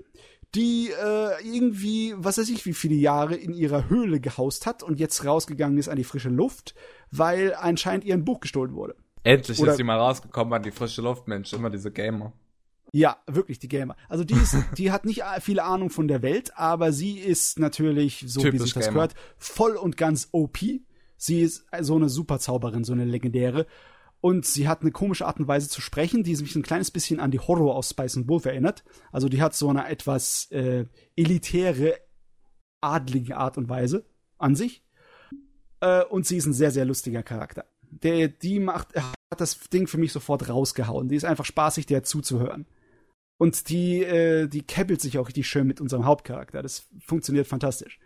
die äh, irgendwie, was weiß ich, wie viele Jahre in ihrer Höhle gehaust hat und jetzt rausgegangen ist an die frische Luft, weil anscheinend ihr ein Buch gestohlen wurde. Endlich Oder, ist sie mal rausgekommen an die frische Luft, Mensch, immer diese Gamer. Ja, wirklich die Gamer. Also die ist, die hat nicht viel Ahnung von der Welt, aber sie ist natürlich, so Typisch wie sich das Gamer. gehört, voll und ganz OP. Sie ist so eine Superzauberin, so eine legendäre. Und sie hat eine komische Art und Weise zu sprechen, die mich ein kleines bisschen an die Horror aus Spice and Wolf erinnert. Also die hat so eine etwas äh, elitäre, adlige Art und Weise an sich. Äh, und sie ist ein sehr, sehr lustiger Charakter. Der, die macht, hat das Ding für mich sofort rausgehauen. Die ist einfach spaßig, der zuzuhören. Und die, äh, die keppelt sich auch richtig schön mit unserem Hauptcharakter. Das funktioniert fantastisch.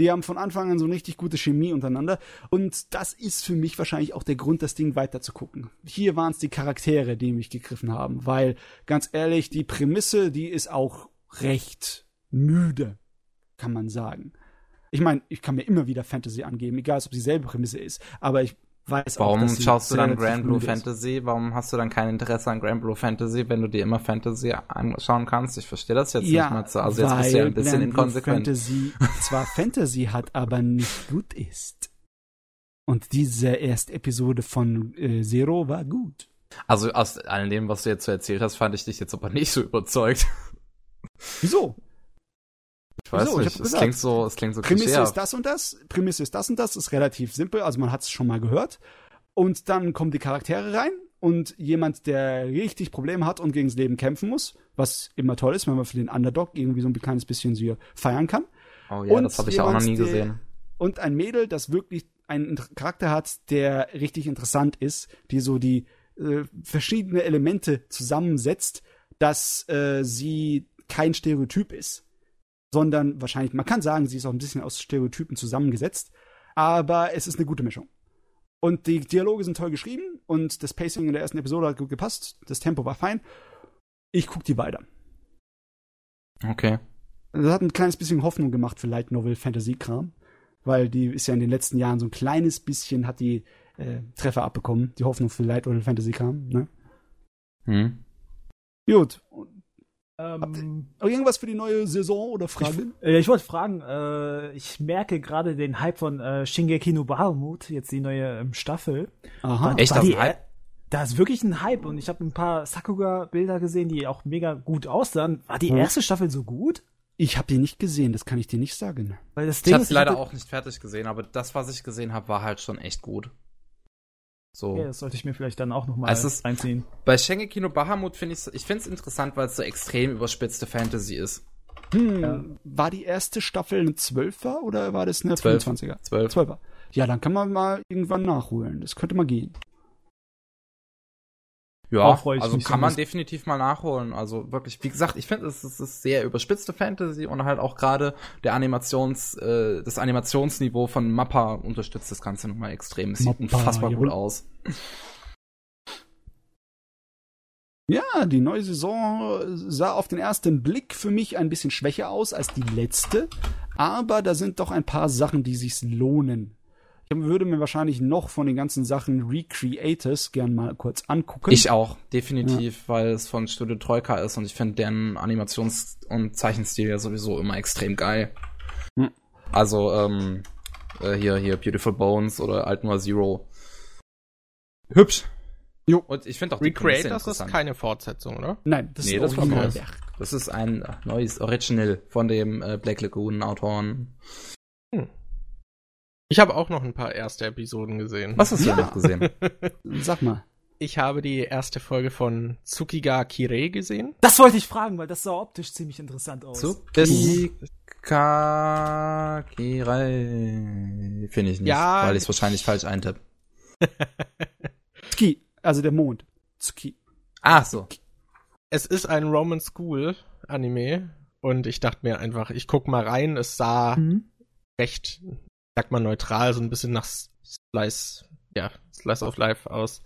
Die haben von Anfang an so eine richtig gute Chemie untereinander. Und das ist für mich wahrscheinlich auch der Grund, das Ding weiter zu gucken. Hier waren es die Charaktere, die mich gegriffen haben. Weil, ganz ehrlich, die Prämisse, die ist auch recht müde, kann man sagen. Ich meine, ich kann mir immer wieder Fantasy angeben, egal ob es dieselbe Prämisse ist. Aber ich weiß Warum auch, schaust du dann Grand Blue Fantasy? Warum hast du dann kein Interesse an Grand Blue Fantasy, wenn du dir immer Fantasy anschauen kannst? Ich verstehe das jetzt ja, nicht mal so. Also jetzt bist du ja ein bisschen Grand inkonsequent. Fantasy zwar Fantasy hat, aber nicht gut ist. Und diese erste Episode von äh, Zero war gut. Also aus all dem, was du jetzt so erzählt hast, fand ich dich jetzt aber nicht so überzeugt. Wieso? Ich weiß Wieso? nicht, es klingt so, es klingt so Prämisse ist das und das, Prämisse ist das und das, ist relativ simpel, also man hat es schon mal gehört. Und dann kommen die Charaktere rein und jemand, der richtig Probleme hat und gegen das Leben kämpfen muss, was immer toll ist, wenn man für den Underdog irgendwie so ein kleines bisschen so feiern kann. Oh ja, und das habe ich ja auch noch nie gesehen. und ein Mädel, das wirklich einen Charakter hat, der richtig interessant ist, die so die äh, verschiedene Elemente zusammensetzt, dass äh, sie kein Stereotyp ist, sondern wahrscheinlich, man kann sagen, sie ist auch ein bisschen aus Stereotypen zusammengesetzt, aber es ist eine gute Mischung. Und die Dialoge sind toll geschrieben und das Pacing in der ersten Episode hat gut gepasst, das Tempo war fein. Ich guck die weiter. Okay. Das hat ein kleines bisschen Hoffnung gemacht für Light Novel Fantasy Kram, weil die ist ja in den letzten Jahren so ein kleines bisschen hat die äh, Treffer abbekommen, die Hoffnung für Light Novel Fantasy Kram, ne? Hm. Gut. Ähm, irgendwas für die neue Saison oder Fragen? Ich, äh, ich wollte fragen, äh, ich merke gerade den Hype von äh, Shingeki no Bahamut, jetzt die neue ähm, Staffel. Aha. War, Echt war die, Hype? Da ist wirklich ein Hype und ich habe ein paar Sakuga-Bilder gesehen, die auch mega gut aussahen. War die hm. erste Staffel so gut? Ich habe die nicht gesehen, das kann ich dir nicht sagen. Weil das Ding ich habe sie leider auch nicht fertig gesehen, aber das, was ich gesehen habe, war halt schon echt gut. So. Okay, das sollte ich mir vielleicht dann auch nochmal einziehen. Bei Shingeki no Bahamut finde ich ich finde es interessant, weil es so extrem überspitzte Fantasy ist. Hm, ja. War die erste Staffel eine Zwölfer oder war das eine 12. 25er? Zwölf. Zwölfer. Ja, dann kann man mal irgendwann nachholen. Das könnte mal gehen. Ja, also kann man definitiv mal nachholen. Also wirklich, wie gesagt, ich finde, es, es ist sehr überspitzte Fantasy und halt auch gerade der Animations, äh, das Animationsniveau von Mappa unterstützt das Ganze nochmal extrem. Es sieht Mappa, unfassbar jawohl. gut aus. Ja, die neue Saison sah auf den ersten Blick für mich ein bisschen schwächer aus als die letzte, aber da sind doch ein paar Sachen, die sich lohnen würde mir wahrscheinlich noch von den ganzen Sachen Recreators gern mal kurz angucken. Ich auch, definitiv, ja. weil es von Studio Troika ist und ich finde deren Animations- und Zeichenstil ja sowieso immer extrem geil. Hm. Also, ähm, äh, hier, hier, Beautiful Bones oder Altnoir Zero. Hübsch. Jo. Und ich finde auch Recreators ist keine Fortsetzung, oder? Nein, das nee, ist das Original. Das ist ein neues Original von dem äh, Black Lagoon Autoren. Hm. Ich habe auch noch ein paar erste Episoden gesehen. Was hast du ja. gesehen? Sag mal. Ich habe die erste Folge von Tsukiga Kirei gesehen. Das wollte ich fragen, weil das sah optisch ziemlich interessant aus. Tsukiga Kirei finde ich nicht, ja, weil ich es wahrscheinlich falsch eintippe. Tsuki, also der Mond. Tsuki. Ach so. Es ist ein Roman School Anime und ich dachte mir einfach, ich guck mal rein. Es sah mhm. recht sagt man neutral, so ein bisschen nach Slice, ja, Slice of Life aus.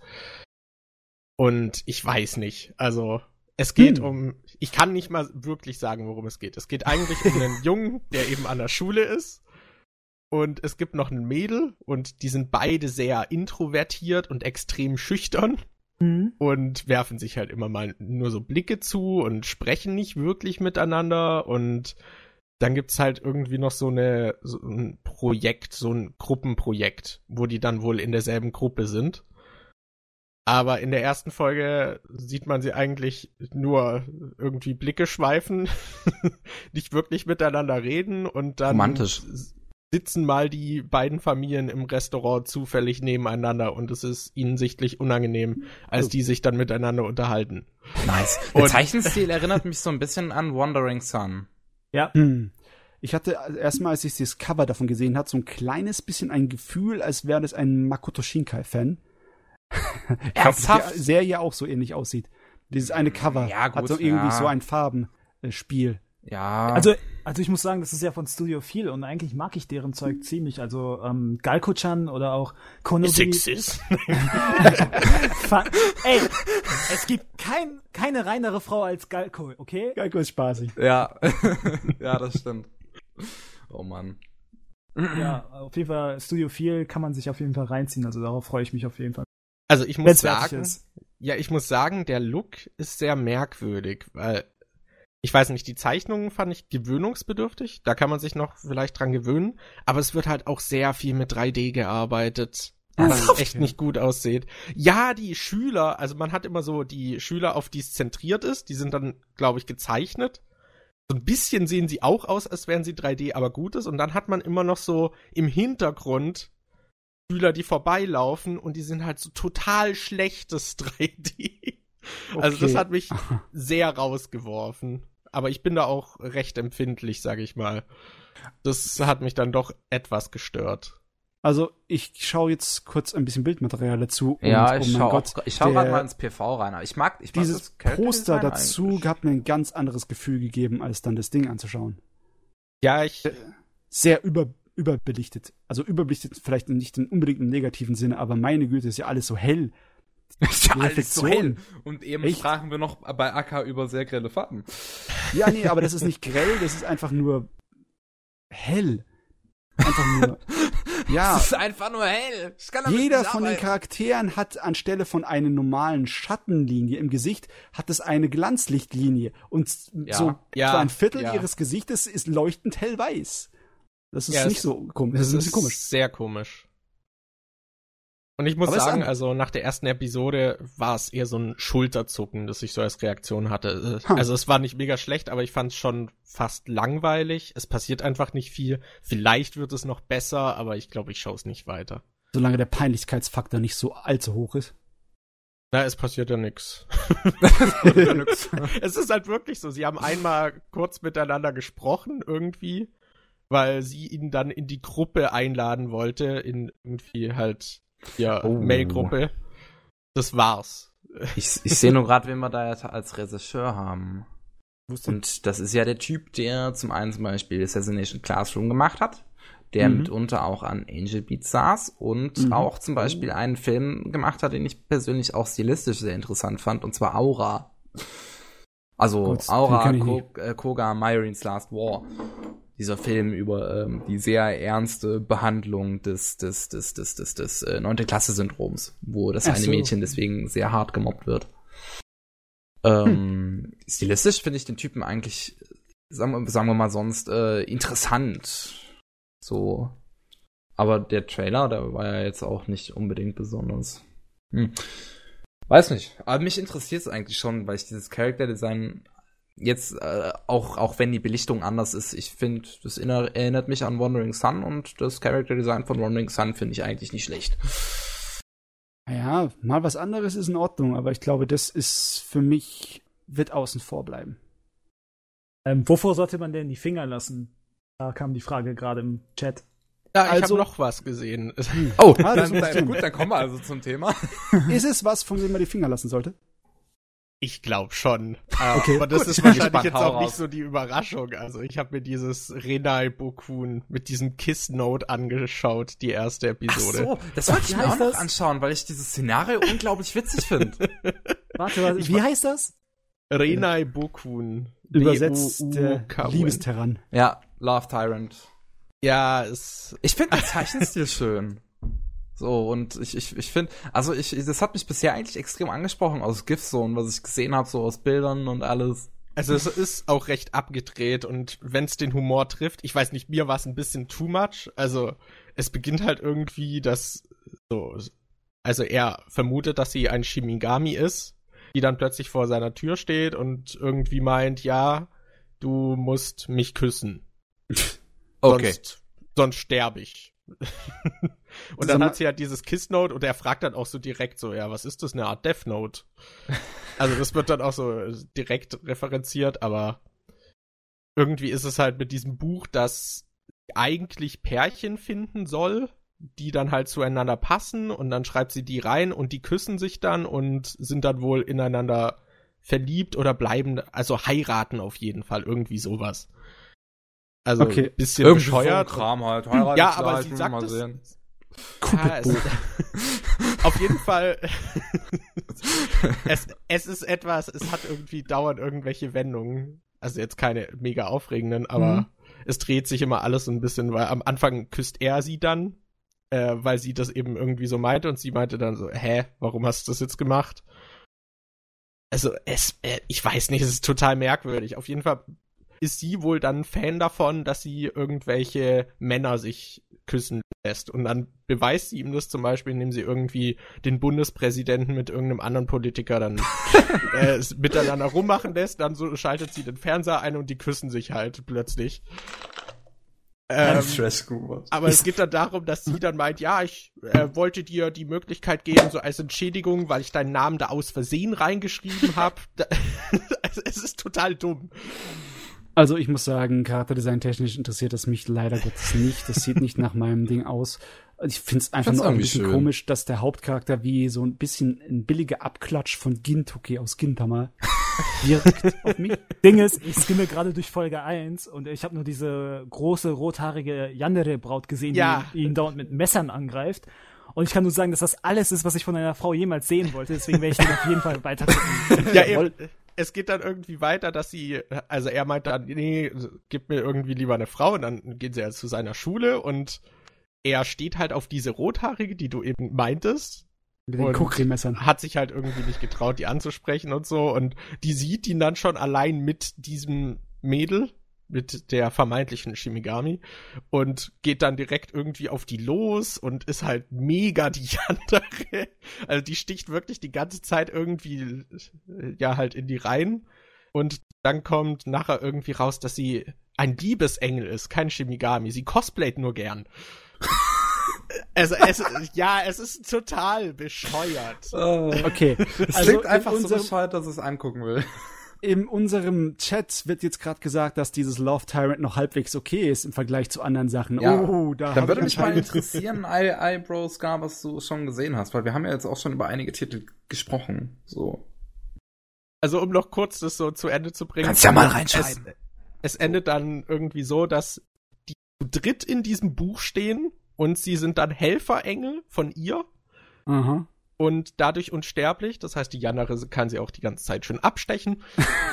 Und ich weiß nicht. Also, es geht hm. um, ich kann nicht mal wirklich sagen, worum es geht. Es geht eigentlich um einen Jungen, der eben an der Schule ist. Und es gibt noch ein Mädel und die sind beide sehr introvertiert und extrem schüchtern. Mhm. Und werfen sich halt immer mal nur so Blicke zu und sprechen nicht wirklich miteinander und dann gibt's halt irgendwie noch so, eine, so ein Projekt, so ein Gruppenprojekt, wo die dann wohl in derselben Gruppe sind. Aber in der ersten Folge sieht man sie eigentlich nur irgendwie Blicke schweifen, nicht wirklich miteinander reden und dann Romantisch. sitzen mal die beiden Familien im Restaurant zufällig nebeneinander und es ist ihnen sichtlich unangenehm, als die sich dann miteinander unterhalten. Nice. Der Zeichenstil erinnert mich so ein bisschen an Wandering Sun. Ja. Hm. Ich hatte erstmal, als ich das Cover davon gesehen habe, so ein kleines bisschen ein Gefühl, als wäre das ein Makoto Shinkai-Fan. Ernsthaft? Die Serie auch so ähnlich aussieht. Dieses eine Cover ja, gut, hat so irgendwie ja. so ein Farbenspiel. Ja. Also, also ich muss sagen, das ist ja von Studio viel und eigentlich mag ich deren Zeug ziemlich. Also ähm, Galko-chan oder auch Konobi. Sexist. Ey, es gibt kein, keine reinere Frau als Galko, okay? Galko ist spaßig. Ja, ja, das stimmt. Oh Mann. ja, auf jeden Fall Studio 4 kann man sich auf jeden Fall reinziehen, also darauf freue ich mich auf jeden Fall. Also ich muss sagen, ja, ich muss sagen, der Look ist sehr merkwürdig, weil ich weiß nicht, die Zeichnungen fand ich gewöhnungsbedürftig, da kann man sich noch vielleicht dran gewöhnen, aber es wird halt auch sehr viel mit 3D gearbeitet was echt nicht gut aussieht. Ja, die Schüler, also man hat immer so die Schüler, auf die es zentriert ist, die sind dann, glaube ich, gezeichnet. So ein bisschen sehen sie auch aus, als wären sie 3D, aber gut ist. Und dann hat man immer noch so im Hintergrund Schüler, die vorbeilaufen und die sind halt so total schlechtes 3D. Okay. Also das hat mich sehr rausgeworfen. Aber ich bin da auch recht empfindlich, sage ich mal. Das hat mich dann doch etwas gestört. Also ich schaue jetzt kurz ein bisschen Bildmaterial dazu. Ja, und, ich oh schaue schau gerade mal ins PV rein. Ich mag, ich mag dieses Poster dazu eigentlich. hat mir ein ganz anderes Gefühl gegeben, als dann das Ding anzuschauen. Ja, ich äh, sehr über überbelichtet. Also überbelichtet vielleicht nicht in unbedingt im negativen Sinne, aber meine Güte, ist ja alles so hell. Ist ja alles so hell. Und eben Echt? sprachen wir noch bei AK über sehr grelle Farben. Ja, nee, aber das ist nicht grell, das ist einfach nur hell. Einfach nur. ja. Es ist einfach nur hell. Jeder von den Charakteren hat anstelle von einer normalen Schattenlinie im Gesicht, hat es eine Glanzlichtlinie. Und ja. so ja. ein Viertel ja. ihres Gesichtes ist leuchtend hellweiß. Das ist ja, nicht so komisch. Das ist, das ist komisch. Sehr komisch. Und ich muss Aber sagen, also nach der ersten Episode war es eher so ein Schulterzucken, das ich so als Reaktion hatte. Huh. Also es war nicht mega schlecht, aber ich fand es schon fast langweilig. Es passiert einfach nicht viel. Vielleicht wird es noch besser, aber ich glaube, ich schaue es nicht weiter. Solange der Peinlichkeitsfaktor nicht so allzu hoch ist. Na, es passiert ja nix. es ist halt wirklich so. Sie haben einmal kurz miteinander gesprochen irgendwie, weil sie ihn dann in die Gruppe einladen wollte, in irgendwie halt ja, oh. Mail-Gruppe. Das war's. Ich, ich sehe nur gerade, wen wir da jetzt als Regisseur haben. Und das ist ja der Typ, der zum einen zum Beispiel Assassination Classroom gemacht hat, der mhm. mitunter auch an Angel Beats saß und mhm. auch zum Beispiel einen Film gemacht hat, den ich persönlich auch stilistisch sehr interessant fand, und zwar Aura. Also Gut, Aura, äh, Koga, Myrins Last War dieser Film über ähm, die sehr ernste Behandlung des des des des des, des äh, 9. Klasse Syndroms, wo das Ach eine so. Mädchen deswegen sehr hart gemobbt wird. Ähm, hm. Stilistisch finde ich den Typen eigentlich, sagen wir, sagen wir mal sonst, äh, interessant. So. Aber der Trailer, der war ja jetzt auch nicht unbedingt besonders. Hm. Weiß nicht. Aber mich interessiert es eigentlich schon, weil ich dieses Character Design jetzt äh, auch auch wenn die Belichtung anders ist, ich finde, das erinnert mich an Wandering Sun und das Character Design von Wandering Sun finde ich eigentlich nicht schlecht. Ja, mal was anderes ist in Ordnung, aber ich glaube, das ist für mich wird außen vor bleiben. Ähm, wovor sollte man denn die Finger lassen? Da kam die Frage gerade im Chat. Ja, ich also, habe noch was gesehen. Oh, ah, dann, dann, gut, dann kommen wir also zum Thema. Ist es was, von dem man die Finger lassen sollte? Ich glaube schon. Okay, aber das gut. ist wahrscheinlich jetzt auch nicht so die Überraschung. Also ich habe mir dieses Renai Bokun mit diesem Kiss Note angeschaut, die erste Episode. Ach so, das wollte ich mir auch noch anschauen, weil ich dieses Szenario unglaublich witzig finde. Warte, warte, wie heißt das? Renai Bokun. Übersetzt der Liebesterran. Ja, Love Tyrant. Ja, es. Ich finde den Zeichenstil schön. So, und ich, ich, ich finde, also ich, das hat mich bisher eigentlich extrem angesprochen aus und was ich gesehen habe, so aus Bildern und alles. Also es ist auch recht abgedreht und wenn es den Humor trifft, ich weiß nicht, mir war es ein bisschen too much. Also es beginnt halt irgendwie, dass so, also er vermutet, dass sie ein Shimigami ist, die dann plötzlich vor seiner Tür steht und irgendwie meint, ja, du musst mich küssen. Okay. Sonst, sonst sterbe ich. und dann hat sie halt dieses Kiss Note und er fragt dann auch so direkt so, ja, was ist das, eine Art Death Note? also das wird dann auch so direkt referenziert, aber irgendwie ist es halt mit diesem Buch, das eigentlich Pärchen finden soll, die dann halt zueinander passen und dann schreibt sie die rein und die küssen sich dann und sind dann wohl ineinander verliebt oder bleiben, also heiraten auf jeden Fall, irgendwie sowas. Also okay. bisschen Irgendwie bescheuert. So Kram halt. Heirat ja, aber sie sagt es, ja, es, auf jeden Fall. es, es ist etwas, es hat irgendwie dauernd irgendwelche Wendungen. Also jetzt keine mega aufregenden, aber mhm. es dreht sich immer alles so ein bisschen, weil am Anfang küsst er sie dann, äh, weil sie das eben irgendwie so meinte und sie meinte dann so, hä, warum hast du das jetzt gemacht? Also es, äh, ich weiß nicht, es ist total merkwürdig. Auf jeden Fall ist sie wohl dann Fan davon, dass sie irgendwelche Männer sich küssen lässt. Und dann beweist sie ihm das zum Beispiel, indem sie irgendwie den Bundespräsidenten mit irgendeinem anderen Politiker dann äh, miteinander rummachen lässt. Dann so schaltet sie den Fernseher ein und die küssen sich halt plötzlich. Ähm, aber es geht dann darum, dass sie dann meint, ja, ich äh, wollte dir die Möglichkeit geben, so als Entschädigung, weil ich deinen Namen da aus Versehen reingeschrieben habe. also, es ist total dumm. Also ich muss sagen, Charakterdesign technisch interessiert es mich leider Gottes nicht. Das sieht nicht nach meinem Ding aus. Ich finde es einfach nur ein bisschen schön. komisch, dass der Hauptcharakter wie so ein bisschen ein billiger Abklatsch von Gintoki aus Gintama wirkt auf mich. Ding ist, ich skimme gerade durch Folge 1 und ich habe nur diese große rothaarige Yandere-Braut gesehen, ja. die ihn dauernd mit Messern angreift. Und ich kann nur sagen, dass das alles ist, was ich von einer Frau jemals sehen wollte. Deswegen werde ich den auf jeden Fall weiter gucken. Ja, eben es geht dann irgendwie weiter, dass sie, also er meint dann, nee, gib mir irgendwie lieber eine Frau und dann gehen sie ja zu seiner Schule und er steht halt auf diese Rothaarige, die du eben meintest. Mit den Kuckrimessern. Hat sich halt irgendwie nicht getraut, die anzusprechen und so und die sieht ihn dann schon allein mit diesem Mädel, mit der vermeintlichen Shimigami und geht dann direkt irgendwie auf die los und ist halt mega die andere. Also die sticht wirklich die ganze Zeit irgendwie ja halt in die Reihen und dann kommt nachher irgendwie raus, dass sie ein Liebesengel ist, kein Shimigami. Sie cosplayt nur gern. Also es, ja, es ist total bescheuert. Oh. Okay. Es also klingt einfach so bescheuert, dass es angucken will in unserem Chat wird jetzt gerade gesagt, dass dieses Love Tyrant noch halbwegs okay ist im Vergleich zu anderen Sachen. Ja, oh, da dann würde mich mal interessieren, Eyebrow Scar, was du schon gesehen hast, weil wir haben ja jetzt auch schon über einige Titel gesprochen. So. Also um noch kurz das so zu Ende zu bringen. Kannst ja mal reinschreiben. Es, es endet dann irgendwie so, dass die dritt in diesem Buch stehen und sie sind dann Helferengel von ihr. Aha und dadurch unsterblich. Das heißt, die Jannere kann sie auch die ganze Zeit schön abstechen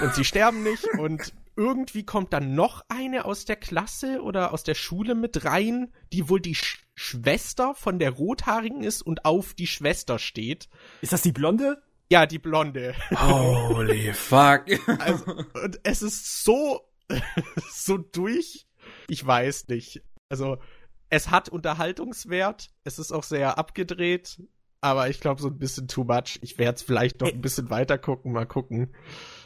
und sie sterben nicht. Und irgendwie kommt dann noch eine aus der Klasse oder aus der Schule mit rein, die wohl die Sch Schwester von der Rothaarigen ist und auf die Schwester steht. Ist das die Blonde? Ja, die Blonde. Holy fuck. Also, und es ist so, so durch. Ich weiß nicht. Also, es hat Unterhaltungswert. Es ist auch sehr abgedreht aber ich glaube so ein bisschen too much. Ich werde es vielleicht noch ein bisschen weiter gucken, mal gucken.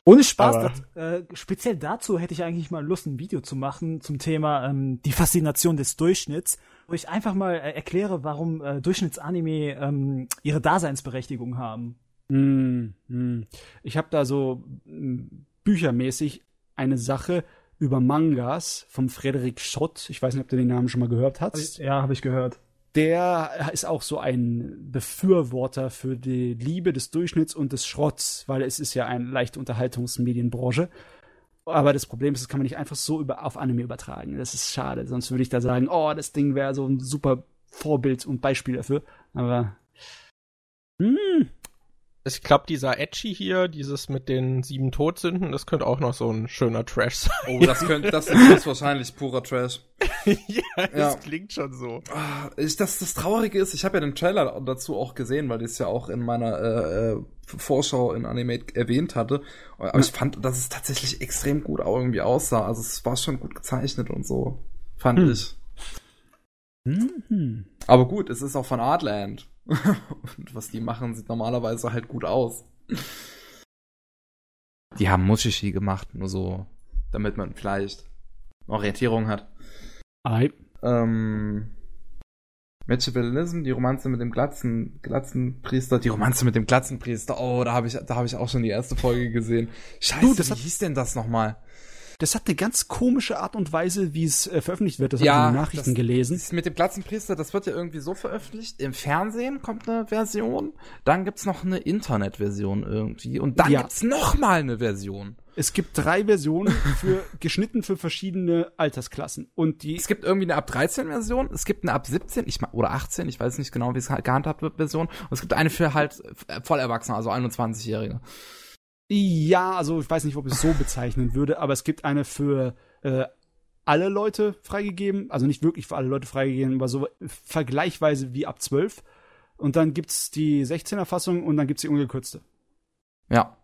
Ohne Spaß, das, äh, speziell dazu hätte ich eigentlich mal Lust, ein Video zu machen zum Thema ähm, die Faszination des Durchschnitts, wo ich einfach mal äh, erkläre, warum äh, Durchschnittsanime ähm, ihre Daseinsberechtigung haben. Mm, mm. Ich habe da so mm, büchermäßig eine Sache über Mangas von Frederik Schott. Ich weiß nicht, ob du den Namen schon mal gehört hast. Ja, habe ich gehört der ist auch so ein Befürworter für die Liebe des Durchschnitts und des Schrotts, weil es ist ja eine leichte Unterhaltungsmedienbranche. Aber das Problem ist, das kann man nicht einfach so über, auf Anime übertragen. Das ist schade. Sonst würde ich da sagen, oh, das Ding wäre so ein super Vorbild und Beispiel dafür. Aber hm, ich glaube, dieser Edgy hier, dieses mit den sieben Todsünden, das könnte auch noch so ein schöner Trash sein. Oh, das könnte, das ist wahrscheinlich purer Trash. ja, das ja. klingt schon so. Ah, ich, das, das Traurige ist, ich habe ja den Trailer dazu auch gesehen, weil ich es ja auch in meiner äh, äh, Vorschau in Animate erwähnt hatte. Aber ja. ich fand, dass es tatsächlich extrem gut auch irgendwie aussah. Also es war schon gut gezeichnet und so, fand hm. ich. Mhm. Aber gut, es ist auch von Artland. Und was die machen, sieht normalerweise halt gut aus. Die haben Mushishi gemacht, nur so, damit man vielleicht Orientierung hat. Ei. Ähm, Machiavellism, die Romanze mit dem glatzen, glatzen Priester, die Romanze mit dem glatzen Priester. Oh, da habe ich, da habe ich auch schon die erste Folge gesehen. Scheiße, du, das wie hieß denn das nochmal? Das hat eine ganz komische Art und Weise, wie es äh, veröffentlicht wird. Das ja, habe ich in den Nachrichten das, gelesen. Das mit dem Platzenpriester, das wird ja irgendwie so veröffentlicht. Im Fernsehen kommt eine Version, dann gibt's noch eine Internetversion irgendwie und dann ja. gibt's noch mal eine Version. Es gibt drei Versionen für geschnitten für verschiedene Altersklassen und die Es gibt irgendwie eine ab 13 Version, es gibt eine ab 17, ich oder 18, ich weiß nicht genau, wie es gehandhabt wird Version und es gibt eine für halt Vollerwachsene, also 21-Jährige. Ja, also ich weiß nicht, ob ich es so bezeichnen würde, aber es gibt eine für äh, alle Leute freigegeben, also nicht wirklich für alle Leute freigegeben, aber so vergleichweise wie ab 12. Und dann gibt's die 16er Fassung und dann gibt's die ungekürzte. Ja.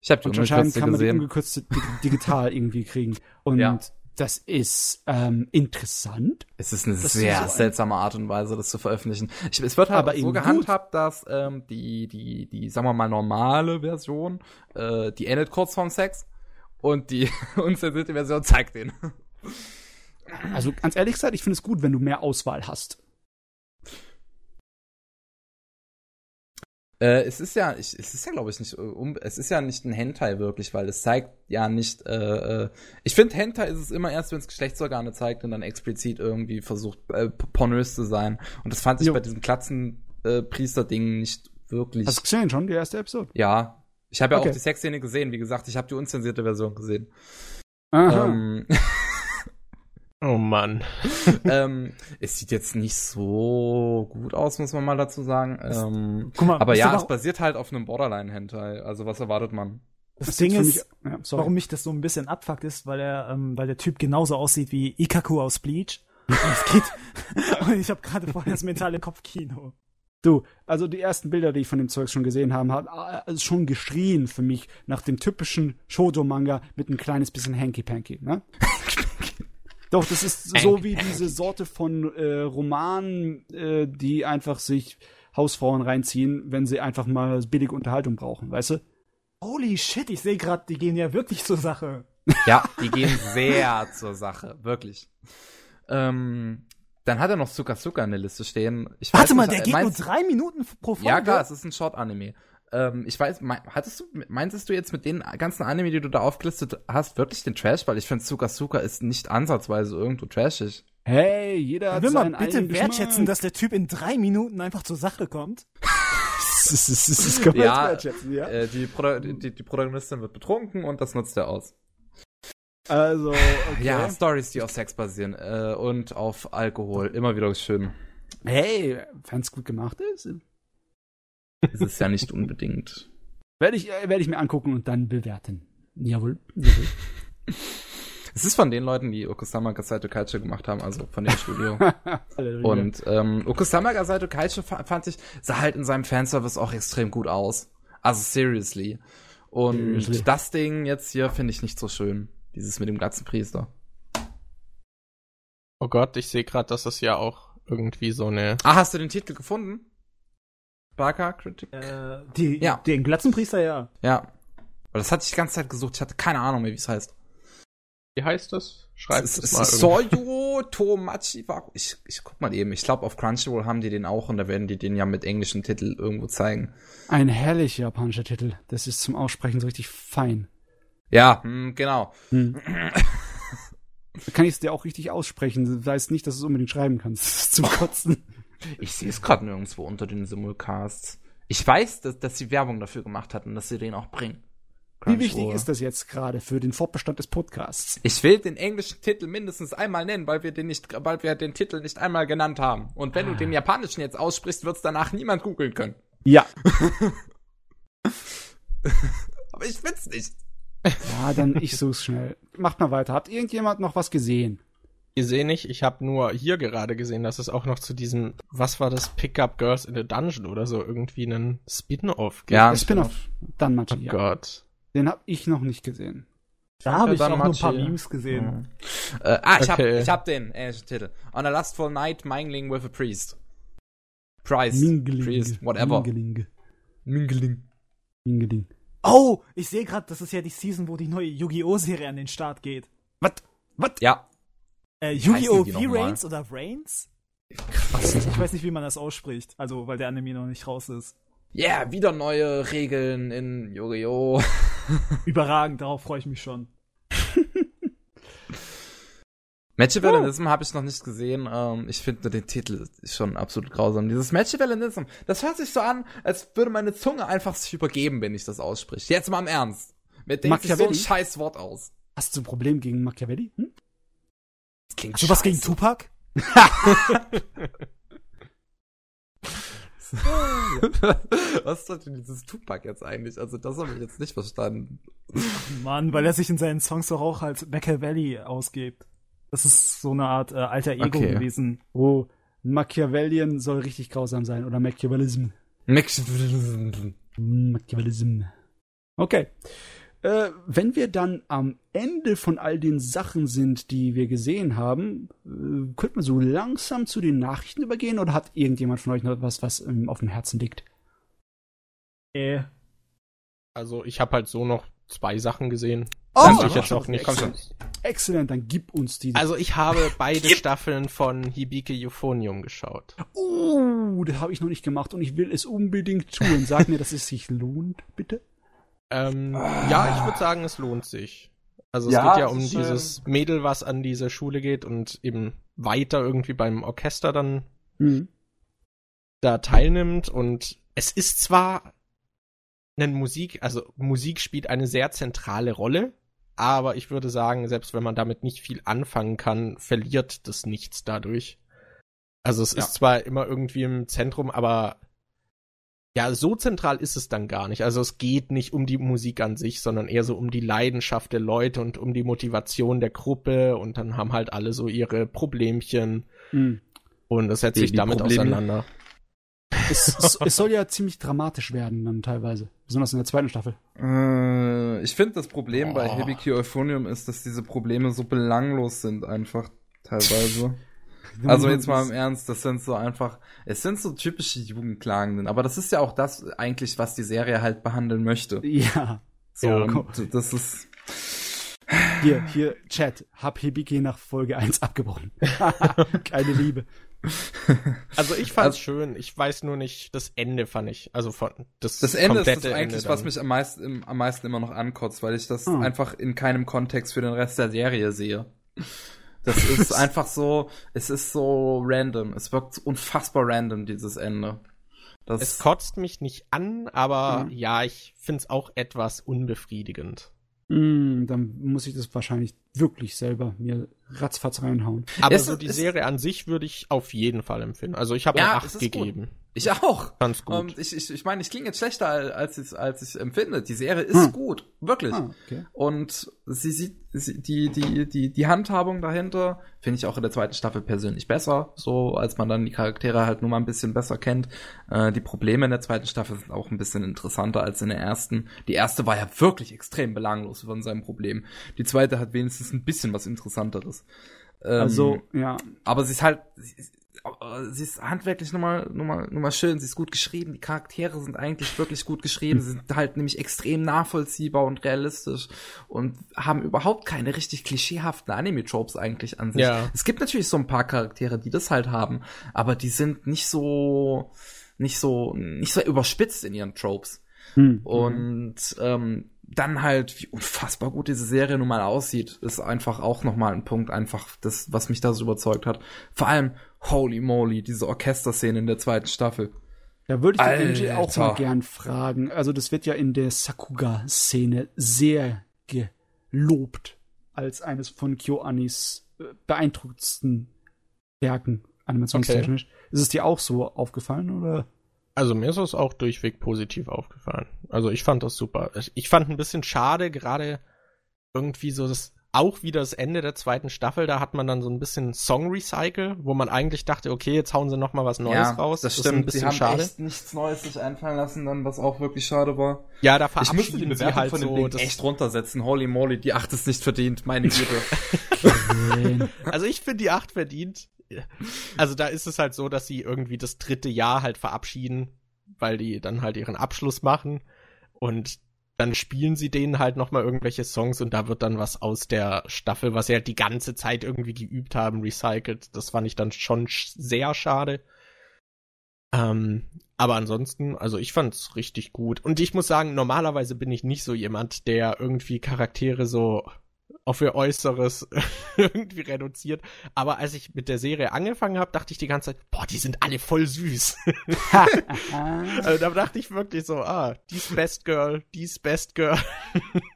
Ich habe die und ungekürzte kann man die ungekürzte digital irgendwie kriegen. Und ja. Das ist ähm, interessant. Es ist eine sehr so seltsame Art und Weise, das zu veröffentlichen. Ich, es wird halt aber so gehandhabt, dass ähm, die, die, die, sagen wir mal, normale Version, äh, die endet kurz vorm Sex und die unzensierte Version zeigt den. Also ganz ehrlich gesagt, ich finde es gut, wenn du mehr Auswahl hast. Äh, es ist ja, ich, es ist ja, glaube ich, nicht, um, es ist ja nicht ein Hentai wirklich, weil es zeigt ja nicht, äh, äh, ich finde Hentai ist es immer erst, wenn es Geschlechtsorgane zeigt und dann explizit irgendwie versucht, äh, pornös zu sein. Und das fand ich jo. bei diesem Klatzenpriester-Ding äh, nicht wirklich. Hast du gesehen schon, die erste Episode? Ja. Ich habe ja okay. auch die Sexszene gesehen, wie gesagt, ich habe die unzensierte Version gesehen. Aha. Ähm, Oh Mann. ähm, es sieht jetzt nicht so gut aus, muss man mal dazu sagen. Ähm, Guck mal, aber ja, es basiert halt auf einem Borderline-Hentai. Also was erwartet man? Das, das Ding ist, ja, warum mich das so ein bisschen abfuckt ist, weil er, ähm, weil der Typ genauso aussieht wie Ikaku aus Bleach. es geht. Und ich habe gerade vorher das mentale Kopfkino. Du, also die ersten Bilder, die ich von dem Zeug schon gesehen habe, haben also schon geschrien für mich nach dem typischen Shoujo-Manga mit ein kleines bisschen Hanky-Panky, ne? Doch, das ist so wie diese Sorte von äh, Romanen, äh, die einfach sich Hausfrauen reinziehen, wenn sie einfach mal billige Unterhaltung brauchen, weißt du? Holy shit, ich sehe gerade, die gehen ja wirklich zur Sache. Ja, die gehen sehr zur Sache, wirklich. Ähm, dann hat er noch Suka Suka in der Liste stehen. Ich Warte mal, nicht, der geht meinst, nur drei Minuten pro Folge. Ja, klar, es ist ein Short-Anime. Ähm, ich weiß, mein, hattest du, meintest du jetzt mit den ganzen Anime, die du da aufgelistet hast, wirklich den Trash? Weil ich finde, Suka Suka ist nicht ansatzweise irgendwo trashig. Hey, jeder hat Will man bitte wertschätzen, dass der Typ in drei Minuten einfach zur Sache kommt? das, ist, das, man ja, wertschätzen, ja. Äh, die, Pro die, die Protagonistin wird betrunken und das nutzt er aus. Also, okay. Ja, Stories, die auf Sex basieren äh, und auf Alkohol. Immer wieder schön. Hey, wenn es gut gemacht ist ist es ja nicht unbedingt. Werde ich, äh, werde ich mir angucken und dann bewerten. Jawohl. Jawohl. Es ist von den Leuten, die Okusama Gasaito Kaicho gemacht haben, also von dem Studio. und ähm, Okusama Gasaito Kaicho fand ich, sah halt in seinem Fanservice auch extrem gut aus. Also seriously. Und seriously. das Ding jetzt hier finde ich nicht so schön. Dieses mit dem Glatzenpriester. Oh Gott, ich sehe gerade, dass das ja auch irgendwie so eine. Ah, hast du den Titel gefunden? Barker Critic? Äh, die, ja. Den Glatzenpriester, ja. Ja. Aber das hatte ich die ganze Zeit gesucht. Ich hatte keine Ahnung mehr, wie es heißt. Wie heißt das? Schreib es, es mal. Soyo Tomachi Ich, ich guck mal eben. Ich glaube, auf Crunchyroll haben die den auch und da werden die den ja mit englischen Titel irgendwo zeigen. Ein herrlicher japanischer Titel. Das ist zum Aussprechen so richtig fein. Ja, mh, hm, genau. Hm. kann ich es dir auch richtig aussprechen. Das heißt nicht, dass du es unbedingt schreiben kannst. zum Kotzen. Ich sehe es gerade nirgendwo unter den Simulcasts. Ich weiß, dass, dass sie Werbung dafür gemacht hatten, dass sie den auch bringen. Wie wichtig ist das jetzt gerade für den Fortbestand des Podcasts? Ich will den englischen Titel mindestens einmal nennen, weil wir den nicht, weil wir den Titel nicht einmal genannt haben. Und wenn ah. du den japanischen jetzt aussprichst, wird's danach niemand googeln können. Ja. Aber ich find's nicht. Ja, dann ich such's schnell. Macht mal weiter. Hat irgendjemand noch was gesehen? Gesehen nicht. Ich habe nur hier gerade gesehen, dass es auch noch zu diesem, was war das, Pickup Girls in the Dungeon oder so, irgendwie einen Spin-off gibt. Ja, Spin-off. Dann Machi, Oh ja. Gott. Den habe ich noch nicht gesehen. Da habe ich auch nur ein paar Memes gesehen. Ja. Äh, ah, ich okay. habe hab den englischen Titel. On a lustful night, mingling with a priest. Priest. Mingling. Priest, whatever. Mingling. Mingling. Mingling. Oh, ich sehe gerade, das ist ja die Season, wo die neue Yu-Gi-Oh! Serie an den Start geht. Was? Was? Ja. Äh, Yu-Gi-Oh! V-Rains oder Rains? Krass. Ich weiß nicht, wie man das ausspricht. Also, weil der Anime noch nicht raus ist. Ja, yeah, wieder neue Regeln in Yu-Gi-Oh! Überragend, darauf freue ich mich schon. Match-Valenism oh. habe ich noch nicht gesehen. Ähm, ich finde den Titel schon absolut grausam. Dieses Match-Valenism, das hört sich so an, als würde meine Zunge einfach sich übergeben, wenn ich das ausspreche. Jetzt mal im Ernst. Mir denkt sich so ein scheiß Wort aus. Hast du ein Problem gegen Machiavelli? Hm? Klingt Hast du was gegen Tupac? was ist denn dieses Tupac jetzt eigentlich? Also das habe ich jetzt nicht verstanden. Mann, weil er sich in seinen Songs doch auch als Machiavelli ausgibt. Das ist so eine Art äh, alter Ego okay. gewesen. Oh, Machiavellian soll richtig grausam sein oder Machiavellism. Machiavellism. Machiavellism. Okay. Äh, wenn wir dann am Ende von all den Sachen sind, die wir gesehen haben, äh, könnten wir so langsam zu den Nachrichten übergehen oder hat irgendjemand von euch noch was, was ähm, auf dem Herzen liegt? Äh. Also ich habe halt so noch zwei Sachen gesehen. Oh, ich jetzt auch nicht. Excellent. Excellent, dann gib uns die. Also ich habe beide Staffeln von Hibike Euphonium geschaut. Uh, das habe ich noch nicht gemacht und ich will es unbedingt tun. Sag mir, dass es sich lohnt, bitte. Ähm, ah. Ja, ich würde sagen, es lohnt sich. Also es ja, geht ja um dieses Mädel, was an diese Schule geht und eben weiter irgendwie beim Orchester dann mhm. da teilnimmt. Und es ist zwar eine Musik, also Musik spielt eine sehr zentrale Rolle, aber ich würde sagen, selbst wenn man damit nicht viel anfangen kann, verliert das nichts dadurch. Also es ja. ist zwar immer irgendwie im Zentrum, aber ja, so zentral ist es dann gar nicht. Also es geht nicht um die Musik an sich, sondern eher so um die Leidenschaft der Leute und um die Motivation der Gruppe und dann haben halt alle so ihre Problemchen mhm. und das setzt sich damit Probleme. auseinander. Es, es, es, soll ja ziemlich dramatisch werden dann teilweise, besonders in der zweiten Staffel. Äh, ich finde das Problem oh. bei Hibiki Euphonium ist, dass diese Probleme so belanglos sind einfach teilweise. Also jetzt mal im Ernst, das sind so einfach, es sind so typische Jugendklagenden, aber das ist ja auch das eigentlich, was die Serie halt behandeln möchte. Ja. So, ja, und das ist. Hier, hier, Chat, hab Hibiki nach Folge 1 abgebrochen. Keine Liebe. Also ich fand's also, schön, ich weiß nur nicht, das Ende fand ich, also von das Das Ende ist das eigentlich, was mich am meisten, am meisten immer noch ankotzt, weil ich das oh. einfach in keinem Kontext für den Rest der Serie sehe. Das ist einfach so, es ist so random. Es wirkt unfassbar random, dieses Ende. Das es kotzt mich nicht an, aber mhm. ja, ich find's auch etwas unbefriedigend. Mm, dann muss ich das wahrscheinlich wirklich selber mir ratzfatz reinhauen. Aber es, so die Serie an sich würde ich auf jeden Fall empfinden. Also ich habe ja, 8 gegeben. Gut. Ich auch. Ganz gut. Und ich, ich, ich meine, ich klinge jetzt schlechter, als ich, als ich empfinde. Die Serie ist hm. gut. Wirklich. Ah, okay. Und sie sieht, sie, die, die, die, die Handhabung dahinter finde ich auch in der zweiten Staffel persönlich besser. So, als man dann die Charaktere halt nur mal ein bisschen besser kennt. Äh, die Probleme in der zweiten Staffel sind auch ein bisschen interessanter als in der ersten. Die erste war ja wirklich extrem belanglos von seinem Problem. Die zweite hat wenigstens ein bisschen was Interessanteres. Ähm, also, ja. Aber sie ist halt, sie ist, sie ist handwerklich nochmal, nochmal, nochmal schön, sie ist gut geschrieben, die Charaktere sind eigentlich wirklich gut geschrieben, sie sind halt nämlich extrem nachvollziehbar und realistisch und haben überhaupt keine richtig klischeehaften Anime-Tropes eigentlich an sich. Ja. Es gibt natürlich so ein paar Charaktere, die das halt haben, aber die sind nicht so, nicht so, nicht so überspitzt in ihren Tropes. Hm. Und ähm, dann halt, wie unfassbar gut diese Serie nun mal aussieht, ist einfach auch nochmal ein Punkt, einfach das, was mich da so überzeugt hat. Vor allem, holy moly, diese Orchesterszene in der zweiten Staffel. Da würde ich den MJ auch mal gern fragen. Also das wird ja in der Sakuga-Szene sehr gelobt als eines von KyoAnis äh, beeindruckendsten Werken animationstechnisch. Okay. Ist es dir auch so aufgefallen oder? Also mir ist es auch durchweg positiv aufgefallen. Also ich fand das super. Ich fand ein bisschen schade, gerade irgendwie so das auch wieder das Ende der zweiten Staffel, da hat man dann so ein bisschen Song Recycle, wo man eigentlich dachte, okay, jetzt hauen sie noch mal was Neues ja, raus. Das, das stimmt, ist ein bisschen sie haben schade. echt nichts Neues sich einfallen lassen, dann was auch wirklich schade war. Ja, da verabschieden ich müsste die Bewertung halt von dem so, Ding echt runtersetzen. Holy moly, die 8 ist nicht verdient, meine Güte. also ich finde die 8 verdient also da ist es halt so, dass sie irgendwie das dritte Jahr halt verabschieden, weil die dann halt ihren Abschluss machen und dann spielen sie denen halt nochmal irgendwelche Songs und da wird dann was aus der Staffel, was sie halt die ganze Zeit irgendwie geübt haben, recycelt. Das fand ich dann schon sehr schade. Ähm, aber ansonsten, also ich fand's richtig gut. Und ich muss sagen, normalerweise bin ich nicht so jemand, der irgendwie Charaktere so auf ihr Äußeres irgendwie reduziert. Aber als ich mit der Serie angefangen habe, dachte ich die ganze Zeit, boah, die sind alle voll süß. also da dachte ich wirklich so, ah, dies Best Girl, dies Best Girl.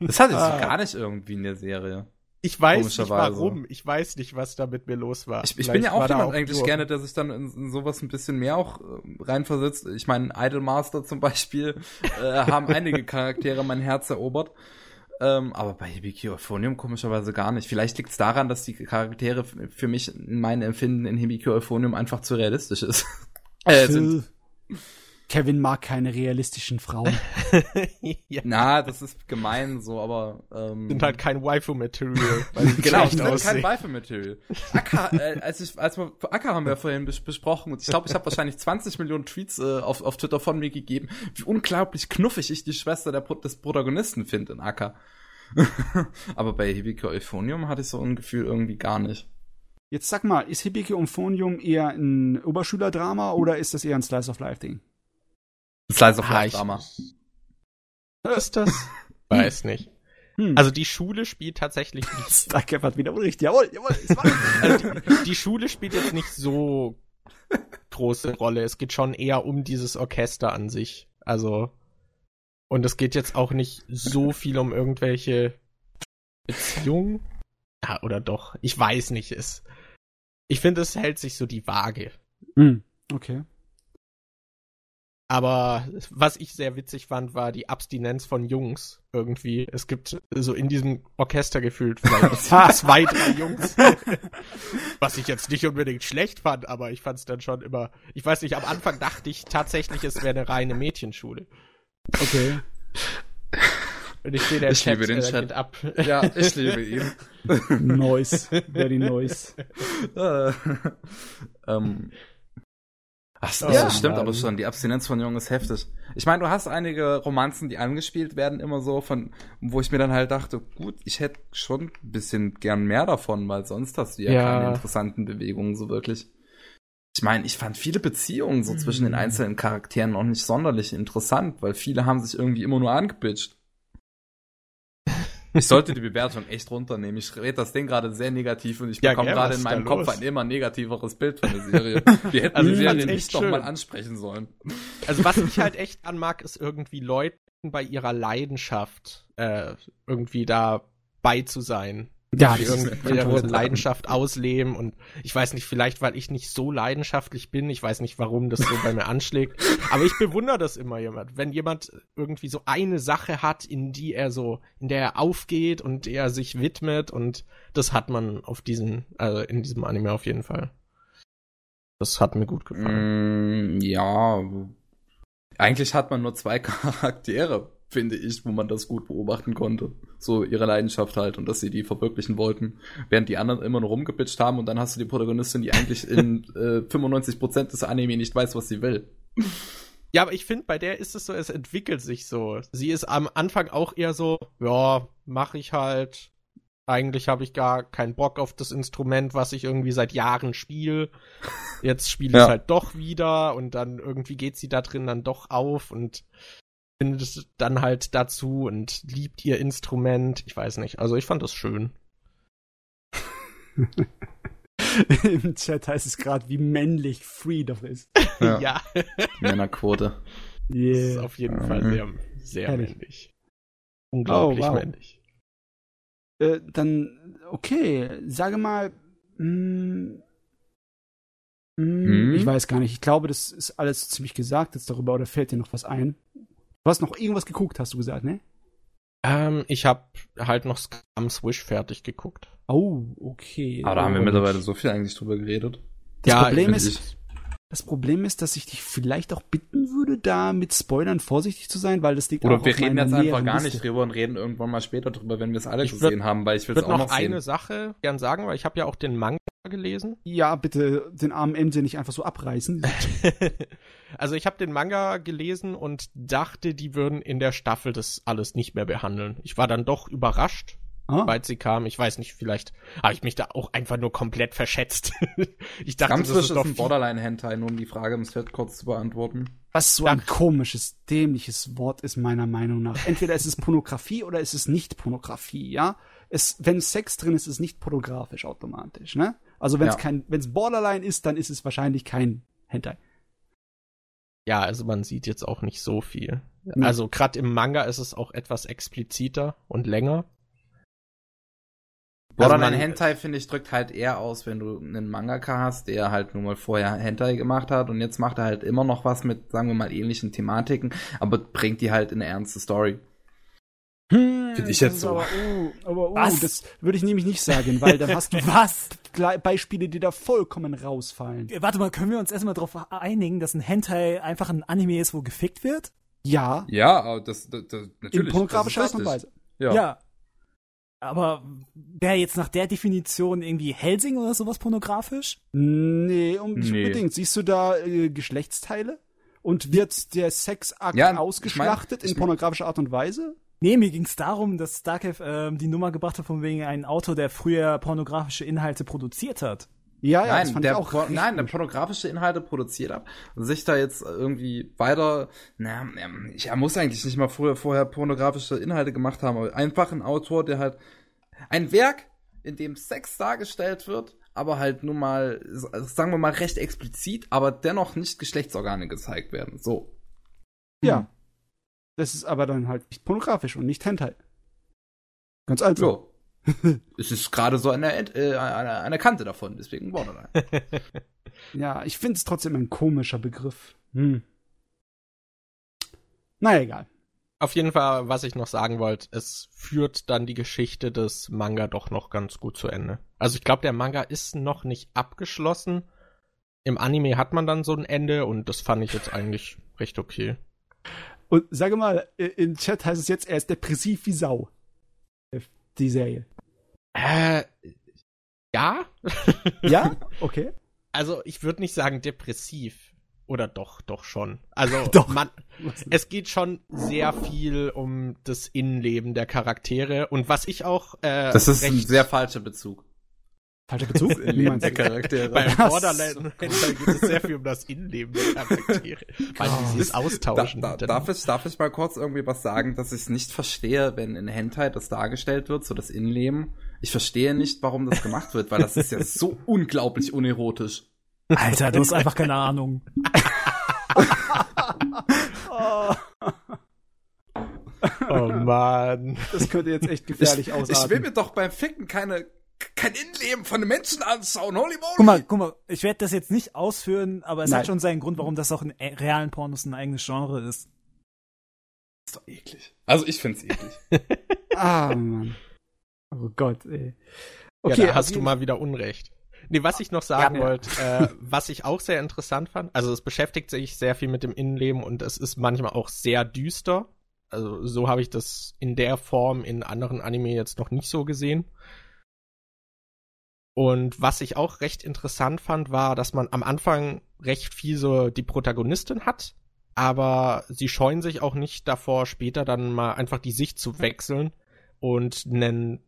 das hatte ich ah. gar nicht irgendwie in der Serie. Ich weiß nicht warum. Ich weiß nicht, was da mit mir los war. Ich, ich bin ja auch jemand auch eigentlich nur. gerne, der sich dann in, in, sowas ein bisschen mehr auch äh, reinversetzt. Ich meine, Idolmaster zum Beispiel äh, haben einige Charaktere mein Herz erobert. Ähm, aber bei Hibiki Euphonium komischerweise gar nicht. Vielleicht liegt es daran, dass die Charaktere für mich in meinem Empfinden in Hibiki Euphonium einfach zu realistisch ist. äh, sind. Kevin mag keine realistischen Frauen. ja. Na, das ist gemein so, aber ähm, sind halt kein Waifu-Material. genau, sind halt kein Waifu-Material. Akka, äh, als ich, als wir Akka haben wir vorhin bes besprochen und ich glaube, ich habe wahrscheinlich 20 Millionen Tweets äh, auf, auf Twitter von mir gegeben, wie unglaublich knuffig ich die Schwester der, des Protagonisten finde in Akka. aber bei Hibiki Euphonium hatte ich so ein Gefühl irgendwie gar nicht. Jetzt sag mal, ist Hibiki Euphonium eher ein Oberschülerdrama oder ist das eher ein Slice of Life Ding? Slice of Life Drama. Ist das? Weiß nicht. Hm. Also die Schule spielt tatsächlich nicht. Starcap hat wieder Unrecht. Jawohl, jawohl. Also die, die Schule spielt jetzt nicht so große Rolle. Es geht schon eher um dieses Orchester an sich. Also und es geht jetzt auch nicht so viel um irgendwelche Beziehungen. Ja, oder doch? Ich weiß nicht. Es, ich finde, es hält sich so die Waage. Hm. Okay. Aber was ich sehr witzig fand, war die Abstinenz von Jungs irgendwie. Es gibt so in diesem Orchester gefühlt vielleicht zwei, drei Jungs. was ich jetzt nicht unbedingt schlecht fand, aber ich fand es dann schon immer. Ich weiß nicht, am Anfang dachte ich tatsächlich, es wäre eine reine Mädchenschule. Okay. Und ich sehe, der ich Chat, liebe den äh, Chat. ab. Ja, ich liebe ihn. Noise. Very noise. ähm, Ach, so, ja, das stimmt aber schon. Die Abstinenz von Jungen ist heftig. Ich meine, du hast einige Romanzen, die angespielt werden, immer so von, wo ich mir dann halt dachte, gut, ich hätte schon ein bisschen gern mehr davon, weil sonst hast du ja, ja. keine interessanten Bewegungen so wirklich. Ich meine, ich fand viele Beziehungen so mhm. zwischen den mhm. einzelnen Charakteren auch nicht sonderlich interessant, weil viele haben sich irgendwie immer nur angebitscht. Ich sollte die Bewertung echt runternehmen. Ich rede das Ding gerade sehr negativ und ich ja, bekomme gerade in meinem Kopf ein immer negativeres Bild von der Serie. Wir hätten also die Serie nicht doch mal ansprechen sollen. Also was ich halt echt anmag, ist irgendwie Leuten bei ihrer Leidenschaft äh, irgendwie dabei zu sein ja, die irgendwie ihre Leidenschaft ausleben und ich weiß nicht, vielleicht weil ich nicht so leidenschaftlich bin, ich weiß nicht, warum das so bei mir anschlägt, aber ich bewundere das immer jemand, wenn jemand irgendwie so eine Sache hat, in die er so, in der er aufgeht und er sich widmet und das hat man auf diesen, also in diesem Anime auf jeden Fall. Das hat mir gut gefallen. Mm, ja, eigentlich hat man nur zwei Charaktere finde ich, wo man das gut beobachten konnte. So ihre Leidenschaft halt und dass sie die verwirklichen wollten, während die anderen immer nur rumgepitcht haben und dann hast du die Protagonistin, die eigentlich in äh, 95% des Anime nicht weiß, was sie will. Ja, aber ich finde, bei der ist es so, es entwickelt sich so. Sie ist am Anfang auch eher so, ja, mach ich halt. Eigentlich habe ich gar keinen Bock auf das Instrument, was ich irgendwie seit Jahren spiele. Jetzt spiele ich ja. halt doch wieder und dann irgendwie geht sie da drin dann doch auf und findet dann halt dazu und liebt ihr Instrument. Ich weiß nicht. Also ich fand das schön. Im Chat heißt es gerade, wie männlich Freedom ist. Ja. ja. Männerquote. Yeah. Das ist auf jeden Fall sehr, sehr männlich. Unglaublich oh, wow. männlich. Äh, dann, okay, sage mal, mh, mm, mh, mm, hm? ich weiß gar nicht. Ich glaube, das ist alles ziemlich gesagt jetzt darüber, oder fällt dir noch was ein? Du hast noch irgendwas geguckt, hast du gesagt, ne? Ähm, ich habe halt noch Scum Swish fertig geguckt. Oh, okay. Aber da haben wir mittlerweile so viel eigentlich drüber geredet. Das ja, Problem ist, das Problem ist, dass ich dich vielleicht auch bitten würde, da mit Spoilern vorsichtig zu sein, weil das liegt Oder auch wir reden jetzt einfach gar nicht drüber und reden irgendwann mal später drüber, wenn wir es alle ich gesehen würd, haben, weil ich will es auch noch, noch eine Sache gern sagen, weil ich habe ja auch den Manga gelesen. Ja, bitte den armen MJ nicht einfach so abreißen. also ich habe den Manga gelesen und dachte, die würden in der Staffel das alles nicht mehr behandeln. Ich war dann doch überrascht, ah. weil sie kam. Ich weiß nicht, vielleicht habe ich mich da auch einfach nur komplett verschätzt. ich dachte, Ganz das ist doch ein Borderline-Hentai, nur um die Frage im Set kurz zu beantworten. Was so ein komisches, dämliches Wort ist meiner Meinung nach. Entweder ist es Pornografie oder ist es nicht Pornografie, ja? Es, wenn Sex drin ist, ist es nicht pornografisch automatisch, ne? Also wenn es ja. kein, wenn es Borderline ist, dann ist es wahrscheinlich kein Hentai. Ja, also man sieht jetzt auch nicht so viel. Mhm. Also gerade im Manga ist es auch etwas expliziter und länger. Borderline also Hentai, finde ich, drückt halt eher aus, wenn du einen Mangaka hast, der halt nun mal vorher Hentai gemacht hat und jetzt macht er halt immer noch was mit, sagen wir mal, ähnlichen Thematiken, aber bringt die halt in eine ernste Story. Hm, Finde ich jetzt so. Aber, oh, aber oh, was? das würde ich nämlich nicht sagen, weil dann hast du was Beispiele, die da vollkommen rausfallen. Warte mal, können wir uns erstmal darauf einigen, dass ein Hentai einfach ein Anime ist, wo gefickt wird? Ja. Ja, das, das, das natürlich. In pornografischer Art und Weise. Ja. ja. Aber wäre jetzt nach der Definition irgendwie Helsing oder sowas pornografisch? Nee, um, nicht nee. unbedingt. Siehst du da äh, Geschlechtsteile? Und wird der Sexakt ja, ausgeschlachtet ich mein, ich in pornografischer Art und Weise? Nee, mir ging es darum, dass Starkev äh, die Nummer gebracht hat von wegen einem Autor, der früher pornografische Inhalte produziert hat. Ja, ja, nein, der, auch nein, der pornografische Inhalte produziert hat und sich da jetzt irgendwie weiter, naja, er muss eigentlich nicht mal früher, vorher pornografische Inhalte gemacht haben, aber einfach ein Autor, der halt ein Werk, in dem Sex dargestellt wird, aber halt nun mal, sagen wir mal, recht explizit, aber dennoch nicht Geschlechtsorgane gezeigt werden. So. Ja. Hm. Das ist aber dann halt nicht pornografisch und nicht Hentai. Ganz einfach. So. es ist gerade so an der, äh, an der Kante davon, deswegen Borderline. ja, ich finde es trotzdem ein komischer Begriff. Hm. Naja, egal. Auf jeden Fall, was ich noch sagen wollte, es führt dann die Geschichte des Manga doch noch ganz gut zu Ende. Also ich glaube, der Manga ist noch nicht abgeschlossen. Im Anime hat man dann so ein Ende und das fand ich jetzt eigentlich recht okay. Und sage mal, im Chat heißt es jetzt, er ist depressiv wie Sau. Die Serie. Äh, ja. ja? Okay. Also, ich würde nicht sagen depressiv. Oder doch, doch schon. Also, doch. man, es geht schon sehr viel um das Innenleben der Charaktere. Und was ich auch, äh, Das ist ein sehr falscher Bezug. Falscher Bezug? Innenleben der Charaktere. Bei Borderlands geht es sehr viel um das Innenleben der Charaktere. Weil die sich austauschen. Da, da, darf, ich, darf ich mal kurz irgendwie was sagen, dass ich es nicht verstehe, wenn in Hentai das dargestellt wird, so das Innenleben. Ich verstehe nicht, warum das gemacht wird, weil das ist ja so unglaublich unerotisch. Alter, du hast einfach keine Ahnung. oh. oh Mann. Das könnte jetzt echt gefährlich ich, ausarten. Ich will mir doch beim Ficken keine kein Innenleben von einem Menschen anschauen. Holy moly. Guck mal, guck mal, ich werde das jetzt nicht ausführen, aber es Nein. hat schon seinen Grund, warum das auch in realen Pornos ein eigenes Genre ist. Ist doch eklig. Also ich find's eklig. ah, Mann. Oh Gott, ey. Okay, ja, da hast du mal wieder Unrecht. Nee, was ich noch sagen ja, wollte, äh, was ich auch sehr interessant fand, also es beschäftigt sich sehr viel mit dem Innenleben und es ist manchmal auch sehr düster. Also so habe ich das in der Form in anderen Anime jetzt noch nicht so gesehen. Und was ich auch recht interessant fand, war, dass man am Anfang recht viel so die Protagonistin hat, aber sie scheuen sich auch nicht davor, später dann mal einfach die Sicht zu wechseln und einen,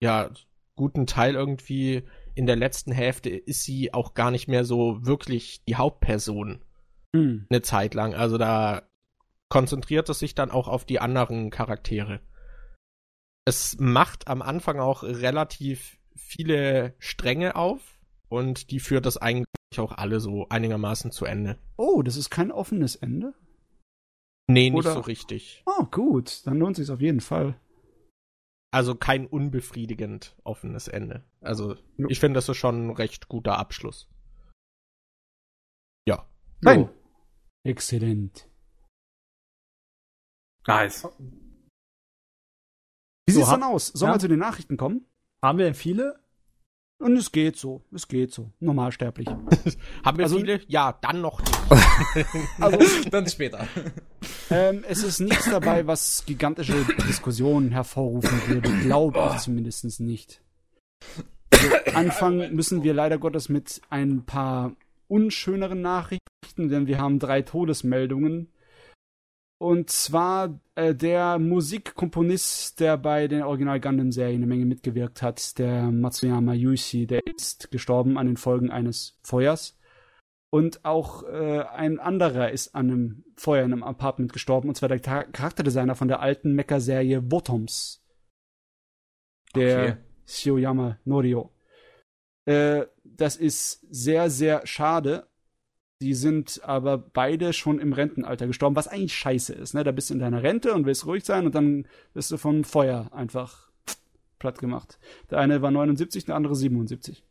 ja, guten Teil irgendwie in der letzten Hälfte ist sie auch gar nicht mehr so wirklich die Hauptperson. Hm. Eine Zeit lang. Also da konzentriert es sich dann auch auf die anderen Charaktere. Es macht am Anfang auch relativ viele Stränge auf und die führt das eigentlich auch alle so einigermaßen zu Ende. Oh, das ist kein offenes Ende? Nee, nicht Oder? so richtig. Oh, gut, dann lohnt sich auf jeden Fall. Also kein unbefriedigend offenes Ende. Also jo. ich finde, das ist schon ein recht guter Abschluss. Ja. Nein. Exzellent. Nice. Wie so, sieht's dann aus? Sollen ja. wir zu den Nachrichten kommen? Haben wir denn viele? Und es geht so, es geht so. Normalsterblich. Haben wir also, viele? Ja, dann noch nicht. also, dann später. Ähm, es ist nichts dabei, was gigantische Diskussionen hervorrufen würde. Glaube ich zumindest nicht. Also, anfangen müssen wir leider Gottes mit ein paar unschöneren Nachrichten, denn wir haben drei Todesmeldungen und zwar äh, der Musikkomponist, der bei den Original Gundam-Serien eine Menge mitgewirkt hat, der Matsuyama Yuichi, der ist gestorben an den Folgen eines Feuers. Und auch äh, ein anderer ist an einem Feuer in einem Apartment gestorben, und zwar der Charakterdesigner von der alten Mecha-Serie Bottoms. Der okay. Shioyama Norio. Äh, das ist sehr, sehr schade, die sind aber beide schon im Rentenalter gestorben, was eigentlich scheiße ist. Ne? Da bist du in deiner Rente und willst ruhig sein und dann bist du vom Feuer einfach platt gemacht. Der eine war 79, der andere 77.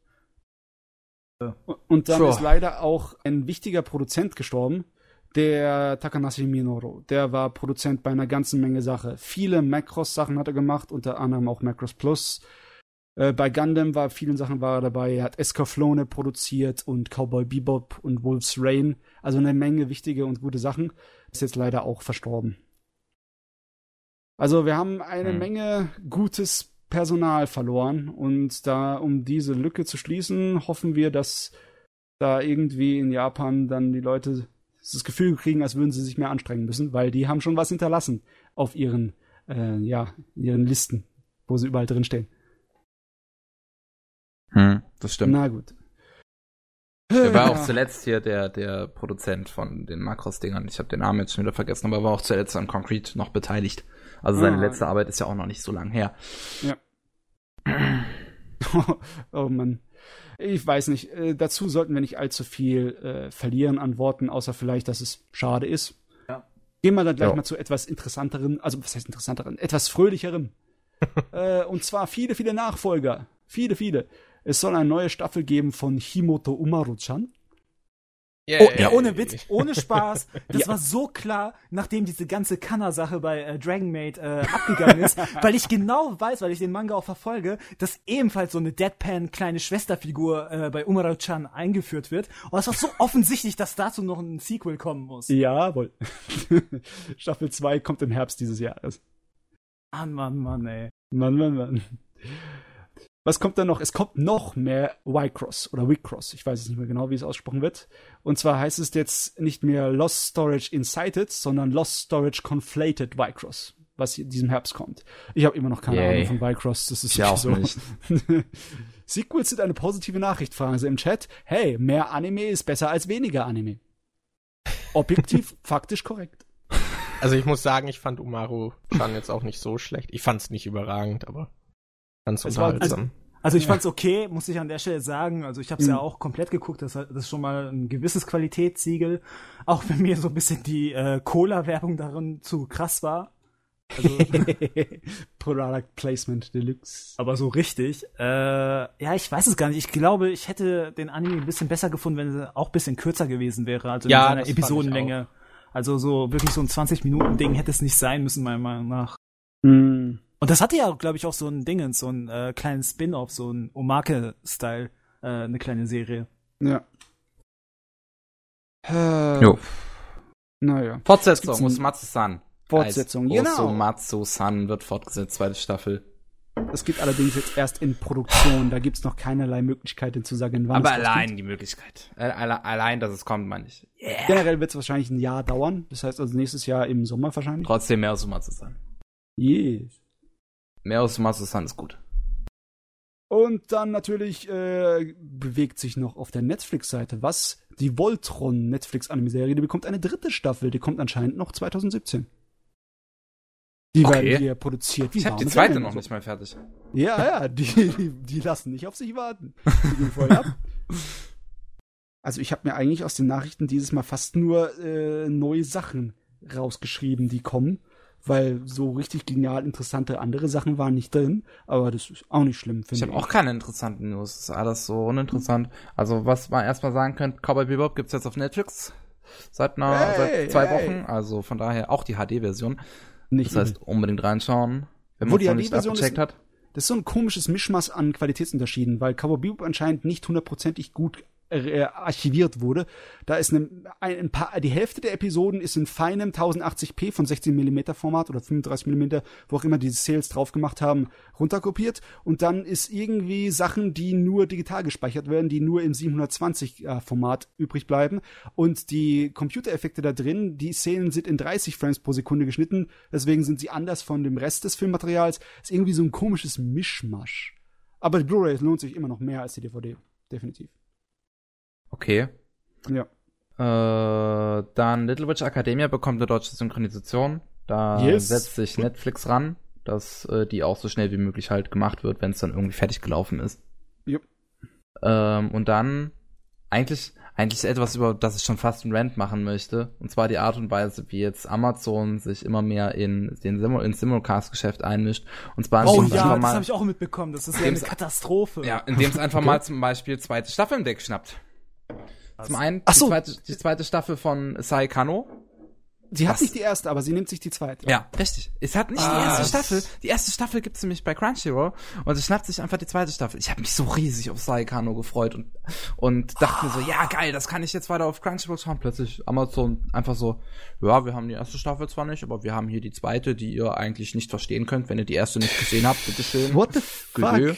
Ja. Und dann sure. ist leider auch ein wichtiger Produzent gestorben, Der Takanashi Minoru, der war Produzent bei einer ganzen Menge Sache. Viele Macross-Sachen hat er gemacht, unter anderem auch Macross Plus. Äh, bei Gundam war vielen Sachen war er dabei. Er hat Escaflowne produziert und Cowboy Bebop und Wolf's Rain. Also eine Menge wichtige und gute Sachen. Ist jetzt leider auch verstorben. Also wir haben eine hm. Menge gutes Personal verloren und da, um diese Lücke zu schließen, hoffen wir, dass da irgendwie in Japan dann die Leute das Gefühl kriegen, als würden sie sich mehr anstrengen müssen, weil die haben schon was hinterlassen auf ihren, äh, ja, ihren Listen, wo sie überall drin stehen. Hm, das stimmt. Na gut. Er war auch zuletzt hier der, der Produzent von den Makros-Dingern. Ich habe den Namen jetzt schon wieder vergessen, aber er war auch zuletzt an Concrete noch beteiligt. Also seine ah. letzte Arbeit ist ja auch noch nicht so lang her. Ja. oh Mann. Ich weiß nicht. Äh, dazu sollten wir nicht allzu viel äh, verlieren an Worten, außer vielleicht, dass es schade ist. Ja. Gehen wir dann gleich ja. mal zu etwas interessanteren, also was heißt interessanteren, etwas fröhlicherem. äh, und zwar viele, viele Nachfolger. Viele, viele. Es soll eine neue Staffel geben von Himoto Umaru-chan. Yeah, oh, yeah, ohne Witz, ohne Spaß. Das ja. war so klar, nachdem diese ganze Kanner-Sache bei äh, Dragon Maid äh, abgegangen ist, weil ich genau weiß, weil ich den Manga auch verfolge, dass ebenfalls so eine Deadpan kleine Schwesterfigur äh, bei Umaru-chan eingeführt wird. Und es war so offensichtlich, dass dazu noch ein Sequel kommen muss. Jawohl. Staffel 2 kommt im Herbst dieses Jahres. Mann, Mann, Mann, ey. Mann, Mann, Mann. Was kommt dann noch? Es kommt noch mehr Y-Cross oder Wicross. Ich weiß es nicht mehr genau, wie es ausgesprochen wird. Und zwar heißt es jetzt nicht mehr Lost Storage Incited, sondern Lost Storage Conflated Y-Cross, was in diesem Herbst kommt. Ich habe immer noch keine Yay. Ahnung von Y-Cross. Das ist ja auch so. Nicht. Sequels sind eine positive Nachricht, fragen sie im Chat. Hey, mehr Anime ist besser als weniger Anime. Objektiv, faktisch korrekt. Also ich muss sagen, ich fand Umaru Chan jetzt auch nicht so schlecht. Ich fand es nicht überragend, aber Ganz unterhaltsam. Also, also ich fand's okay, muss ich an der Stelle sagen. Also ich habe es mhm. ja auch komplett geguckt. Das, das ist schon mal ein gewisses Qualitätssiegel. Auch wenn mir so ein bisschen die äh, Cola-Werbung darin zu krass war. Also, Product Placement Deluxe. Aber so richtig. Äh, ja, ich weiß es gar nicht. Ich glaube, ich hätte den Anime ein bisschen besser gefunden, wenn er auch ein bisschen kürzer gewesen wäre. Also ja, in seiner Episodenlänge. Also so wirklich so ein 20-Minuten-Ding hätte es nicht sein müssen, meiner Meinung nach. Mhm. Und das hatte ja, glaube ich, auch so ein Ding, so ein äh, kleinen Spin-off, so ein Omake-Style, äh, eine kleine Serie. Ja. Äh, jo. Naja. Fortsetzung, Matsu-san. Fortsetzung, genau. Matsu-san wird fortgesetzt, zweite Staffel. Es gibt allerdings jetzt erst in Produktion, da gibt es noch keinerlei Möglichkeit, zu sagen, wann Aber es allein kommt. die Möglichkeit. Äh, allein, dass es kommt, meine ich. Yeah. Generell wird es wahrscheinlich ein Jahr dauern. Das heißt also nächstes Jahr im Sommer wahrscheinlich. Trotzdem mehr als Matsu-san. Yes. Mehr aus Master Sun ist gut. Und dann natürlich äh, bewegt sich noch auf der Netflix-Seite was. Die Voltron Netflix-Anime-Serie, die bekommt eine dritte Staffel. Die kommt anscheinend noch 2017. Die okay. werden hier produziert. Wie ich hab die zweite noch nicht mal fertig. Ja, ja, die, die, die lassen nicht auf sich warten. Die gehen voll ab. Also ich habe mir eigentlich aus den Nachrichten dieses Mal fast nur äh, neue Sachen rausgeschrieben, die kommen weil so richtig genial interessante andere Sachen waren nicht drin, aber das ist auch nicht schlimm, finde ich. Ich habe auch keine interessanten News, das ist alles so uninteressant. Also was man erstmal sagen könnte, Cowboy Bebop gibt's jetzt auf Netflix seit, einer, hey, seit zwei hey. Wochen, also von daher auch die HD-Version. Das heißt, unbedingt reinschauen, wenn man es noch nicht abgecheckt hat. Das ist so ein komisches Mischmaß an Qualitätsunterschieden, weil Cowboy Bebop anscheinend nicht hundertprozentig gut äh, archiviert wurde. Da ist eine, ein, ein, paar, die Hälfte der Episoden ist in feinem 1080p von 16 mm Format oder 35 mm, wo auch immer die Sales drauf gemacht haben, runterkopiert. Und dann ist irgendwie Sachen, die nur digital gespeichert werden, die nur im 720 äh, Format übrig bleiben. Und die Computereffekte da drin, die Szenen sind in 30 Frames pro Sekunde geschnitten. Deswegen sind sie anders von dem Rest des Filmmaterials. Ist irgendwie so ein komisches Mischmasch. Aber die Blu-ray lohnt sich immer noch mehr als die DVD. Definitiv. Okay. Ja. Äh, dann Little Witch Academia bekommt eine deutsche Synchronisation. Da yes. setzt sich Netflix ran, dass äh, die auch so schnell wie möglich halt gemacht wird, wenn es dann irgendwie fertig gelaufen ist. Yep. Ähm, und dann eigentlich eigentlich etwas, über das ich schon fast einen Rant machen möchte. Und zwar die Art und Weise, wie jetzt Amazon sich immer mehr in den Sim ins Simulcast-Geschäft einmischt. Und zwar oh ja, das habe ich auch mitbekommen. Das ist ja eine Katastrophe. Ja, indem es einfach mal zum Beispiel zweite Staffel im Deck schnappt. Zum einen die, so. zweite, die zweite Staffel von Sai Kano. Sie hat Was? nicht die erste, aber sie nimmt sich die zweite. Ja, richtig. Es hat nicht ah, die erste Staffel. Die erste Staffel gibt's nämlich bei Crunchyroll und sie schnappt sich einfach die zweite Staffel. Ich habe mich so riesig auf Saikano gefreut und und dachte ah. mir so, ja geil, das kann ich jetzt weiter auf Crunchyroll schauen. Plötzlich Amazon einfach so, ja, wir haben die erste Staffel zwar nicht, aber wir haben hier die zweite, die ihr eigentlich nicht verstehen könnt, wenn ihr die erste nicht gesehen habt. Bitteschön. What the fuck?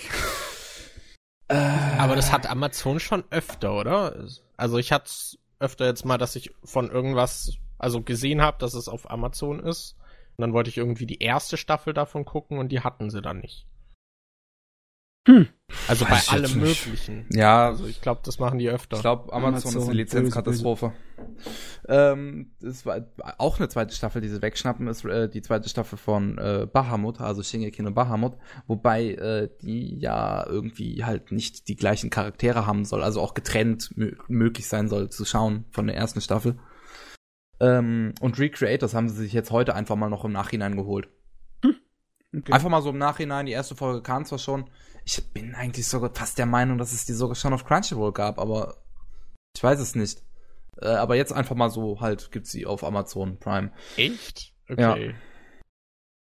Äh, aber das hat Amazon schon öfter, oder? Also ich hatte öfter jetzt mal, dass ich von irgendwas also gesehen habe, dass es auf Amazon ist. Und dann wollte ich irgendwie die erste Staffel davon gucken und die hatten sie dann nicht. Hm. Also Weiß bei allem Möglichen. Ja. Also ich glaube, das machen die öfter. Ich glaube, Amazon, Amazon, ist eine Lizenzkatastrophe. Ähm, das war auch eine zweite Staffel, die sie wegschnappen, ist äh, die zweite Staffel von äh, Bahamut, also Shingeki no Bahamut, wobei äh, die ja irgendwie halt nicht die gleichen Charaktere haben soll, also auch getrennt möglich sein soll zu schauen von der ersten Staffel. Ähm, und Recreators haben sie sich jetzt heute einfach mal noch im Nachhinein geholt. Hm. Okay. Einfach mal so im Nachhinein, die erste Folge kam zwar schon. Ich bin eigentlich sogar fast der Meinung, dass es die sogar schon auf Crunchyroll gab, aber ich weiß es nicht. Äh, aber jetzt einfach mal so halt gibt's sie auf Amazon Prime. Echt? Okay. Ja.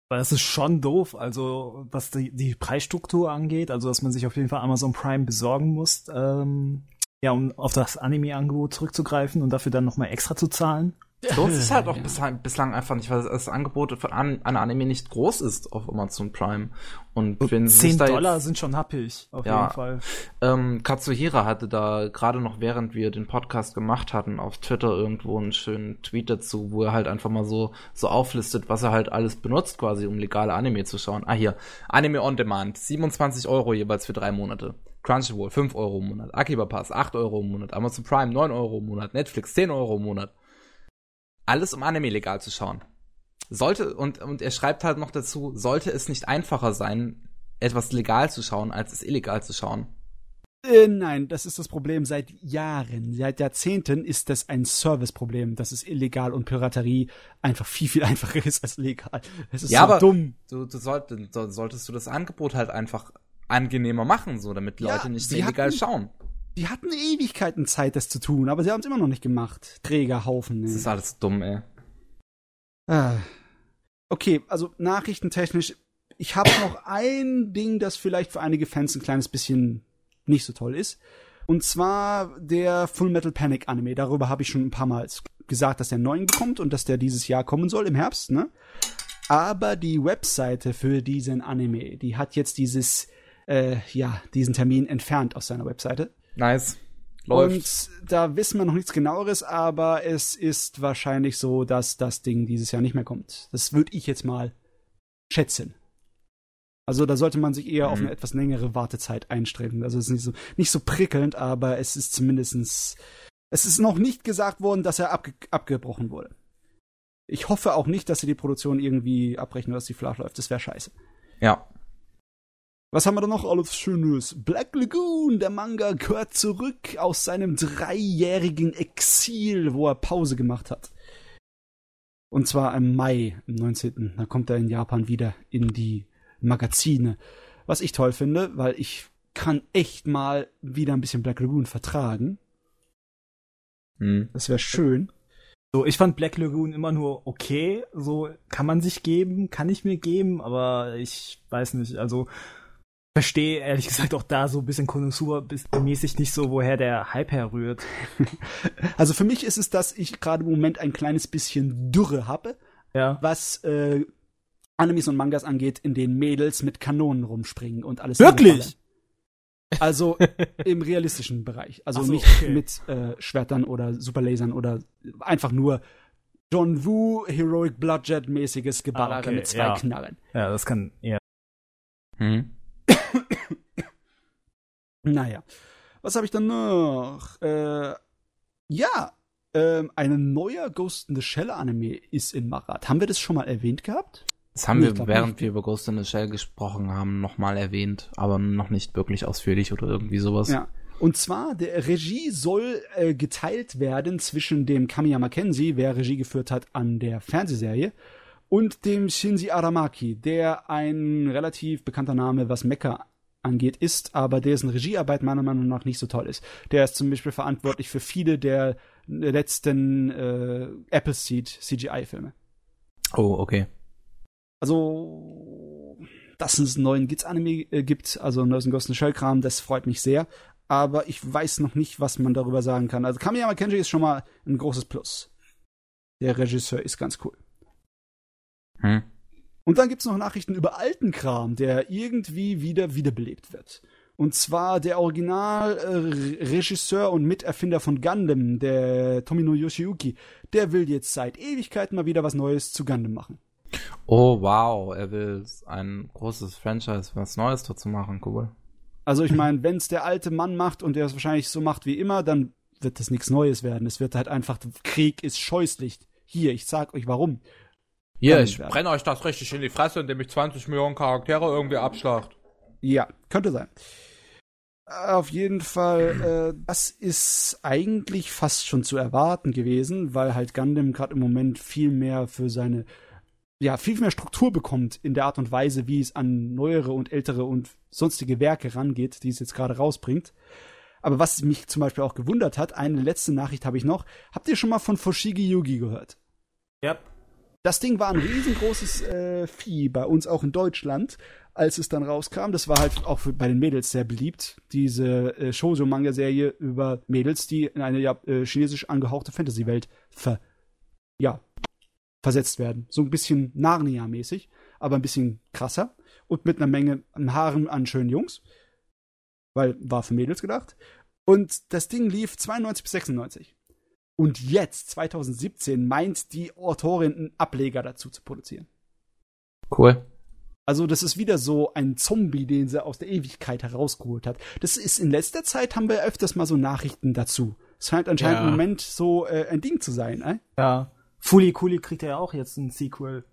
Weil das ist schon doof, also was die, die Preisstruktur angeht, also dass man sich auf jeden Fall Amazon Prime besorgen muss, ähm, ja, um auf das Anime-Angebot zurückzugreifen und dafür dann nochmal extra zu zahlen. Ist es halt auch ja. bislang einfach nicht, weil das Angebot von an, an Anime nicht groß ist auf Amazon Prime. Und, und wenn 10 Dollar jetzt, sind schon happig, auf ja, jeden Fall. Ähm, Katsuhira hatte da gerade noch, während wir den Podcast gemacht hatten, auf Twitter irgendwo einen schönen Tweet dazu, wo er halt einfach mal so, so auflistet, was er halt alles benutzt, quasi, um legale Anime zu schauen. Ah, hier. Anime on Demand. 27 Euro jeweils für drei Monate. Crunchyroll 5 Euro im Monat. Akiba Pass 8 Euro im Monat. Amazon Prime 9 Euro im Monat. Netflix 10 Euro im Monat alles um Anime legal zu schauen. Sollte, und, und er schreibt halt noch dazu, sollte es nicht einfacher sein, etwas legal zu schauen, als es illegal zu schauen. Äh, nein, das ist das Problem seit Jahren. Seit Jahrzehnten ist das ein Serviceproblem, dass es illegal und Piraterie einfach viel, viel einfacher ist als legal. Es ist ja, so aber dumm. Du, du sollt, solltest du das Angebot halt einfach angenehmer machen, so damit Leute ja, nicht illegal hatten, schauen. Die hatten Ewigkeiten Zeit, das zu tun, aber sie haben es immer noch nicht gemacht. Trägerhaufen. Ey. Das ist alles dumm, ey. Ah. Okay, also nachrichtentechnisch, ich habe noch ein Ding, das vielleicht für einige Fans ein kleines bisschen nicht so toll ist. Und zwar der Full Metal Panic Anime. Darüber habe ich schon ein paar Mal gesagt, dass der neuen kommt und dass der dieses Jahr kommen soll im Herbst, ne? Aber die Webseite für diesen Anime, die hat jetzt dieses, äh, ja, diesen Termin entfernt aus seiner Webseite. Nice. Läuft. Und da wissen wir noch nichts genaueres, aber es ist wahrscheinlich so, dass das Ding dieses Jahr nicht mehr kommt. Das würde ich jetzt mal schätzen. Also da sollte man sich eher mhm. auf eine etwas längere Wartezeit einstellen. Also es ist nicht so, nicht so prickelnd, aber es ist zumindestens, es ist noch nicht gesagt worden, dass er abge abgebrochen wurde. Ich hoffe auch nicht, dass sie die Produktion irgendwie abbrechen, dass die flach läuft. Das wäre scheiße. Ja. Was haben wir da noch alles Schönes? Black Lagoon, der Manga gehört zurück aus seinem dreijährigen Exil, wo er Pause gemacht hat. Und zwar im Mai, im 19. Da kommt er in Japan wieder in die Magazine. Was ich toll finde, weil ich kann echt mal wieder ein bisschen Black Lagoon vertragen. Hm. Das wäre schön. So, ich fand Black Lagoon immer nur okay. So kann man sich geben, kann ich mir geben, aber ich weiß nicht. Also verstehe ehrlich gesagt auch da so ein bisschen Konosuba-mäßig nicht so, woher der Hype herrührt. Also für mich ist es, dass ich gerade im Moment ein kleines bisschen Dürre habe, ja. was äh, Animes und Mangas angeht, in denen Mädels mit Kanonen rumspringen und alles. Wirklich? Also im realistischen Bereich. Also so, nicht okay. mit äh, Schwertern oder Superlasern oder einfach nur John Woo, Heroic Bloodjet mäßiges Geballere ah, okay. mit zwei ja. Knarren. Ja, das kann, ja. Hm. naja. Was habe ich dann noch? Äh, ja, äh, ein neuer Ghost in the Shell Anime ist in Marat. Haben wir das schon mal erwähnt gehabt? Das haben nee, wir, während nicht. wir über Ghost in the Shell gesprochen haben, nochmal erwähnt, aber noch nicht wirklich ausführlich oder irgendwie sowas. Ja. Und zwar, der Regie soll äh, geteilt werden zwischen dem Kamiya Mackenzie, wer Regie geführt hat an der Fernsehserie, und dem Shinji Aramaki, der ein relativ bekannter Name, was Mecha angeht, ist, aber dessen Regiearbeit meiner Meinung nach nicht so toll ist. Der ist zum Beispiel verantwortlich für viele der letzten äh, Appleseed CGI-Filme. Oh, okay. Also, dass es einen neuen Gits-Anime äh, gibt, also einen Ghost in Shell Kram, das freut mich sehr. Aber ich weiß noch nicht, was man darüber sagen kann. Also Kamiyama Kenji ist schon mal ein großes Plus. Der Regisseur ist ganz cool. Hm. Und dann gibt's noch Nachrichten über alten Kram, der irgendwie wieder wiederbelebt wird. Und zwar der Originalregisseur äh, und Miterfinder von Gundam, der Tomino Yoshiyuki, der will jetzt seit Ewigkeiten mal wieder was Neues zu Gundam machen. Oh wow, er will ein großes Franchise, was Neues dazu machen, cool. Also ich meine, wenn's der alte Mann macht und der es wahrscheinlich so macht wie immer, dann wird das nichts Neues werden. Es wird halt einfach, Krieg ist scheußlich. Hier, ich sag euch warum. Hier, ich brenne euch das richtig in die Fresse, indem ich 20 Millionen Charaktere irgendwie abschlacht. Ja, könnte sein. Auf jeden Fall, äh, das ist eigentlich fast schon zu erwarten gewesen, weil halt Gundam gerade im Moment viel mehr für seine, ja, viel mehr Struktur bekommt in der Art und Weise, wie es an neuere und ältere und sonstige Werke rangeht, die es jetzt gerade rausbringt. Aber was mich zum Beispiel auch gewundert hat, eine letzte Nachricht habe ich noch. Habt ihr schon mal von Fushigi Yugi gehört? Ja. Das Ding war ein riesengroßes äh, Vieh bei uns auch in Deutschland, als es dann rauskam. Das war halt auch für, bei den Mädels sehr beliebt. Diese äh, Shoujo-Manga-Serie über Mädels, die in eine ja, äh, chinesisch angehauchte Fantasy-Welt ver ja, versetzt werden. So ein bisschen Narnia-mäßig, aber ein bisschen krasser. Und mit einer Menge Haaren an schönen Jungs. Weil war für Mädels gedacht. Und das Ding lief 92 bis 96. Und jetzt, 2017, meint die Autorin einen Ableger dazu zu produzieren. Cool. Also, das ist wieder so ein Zombie, den sie aus der Ewigkeit herausgeholt hat. Das ist in letzter Zeit haben wir öfters mal so Nachrichten dazu. Es scheint anscheinend ja. im Moment so äh, ein Ding zu sein, äh? Ja. Fully Cooley kriegt ja auch jetzt ein Sequel.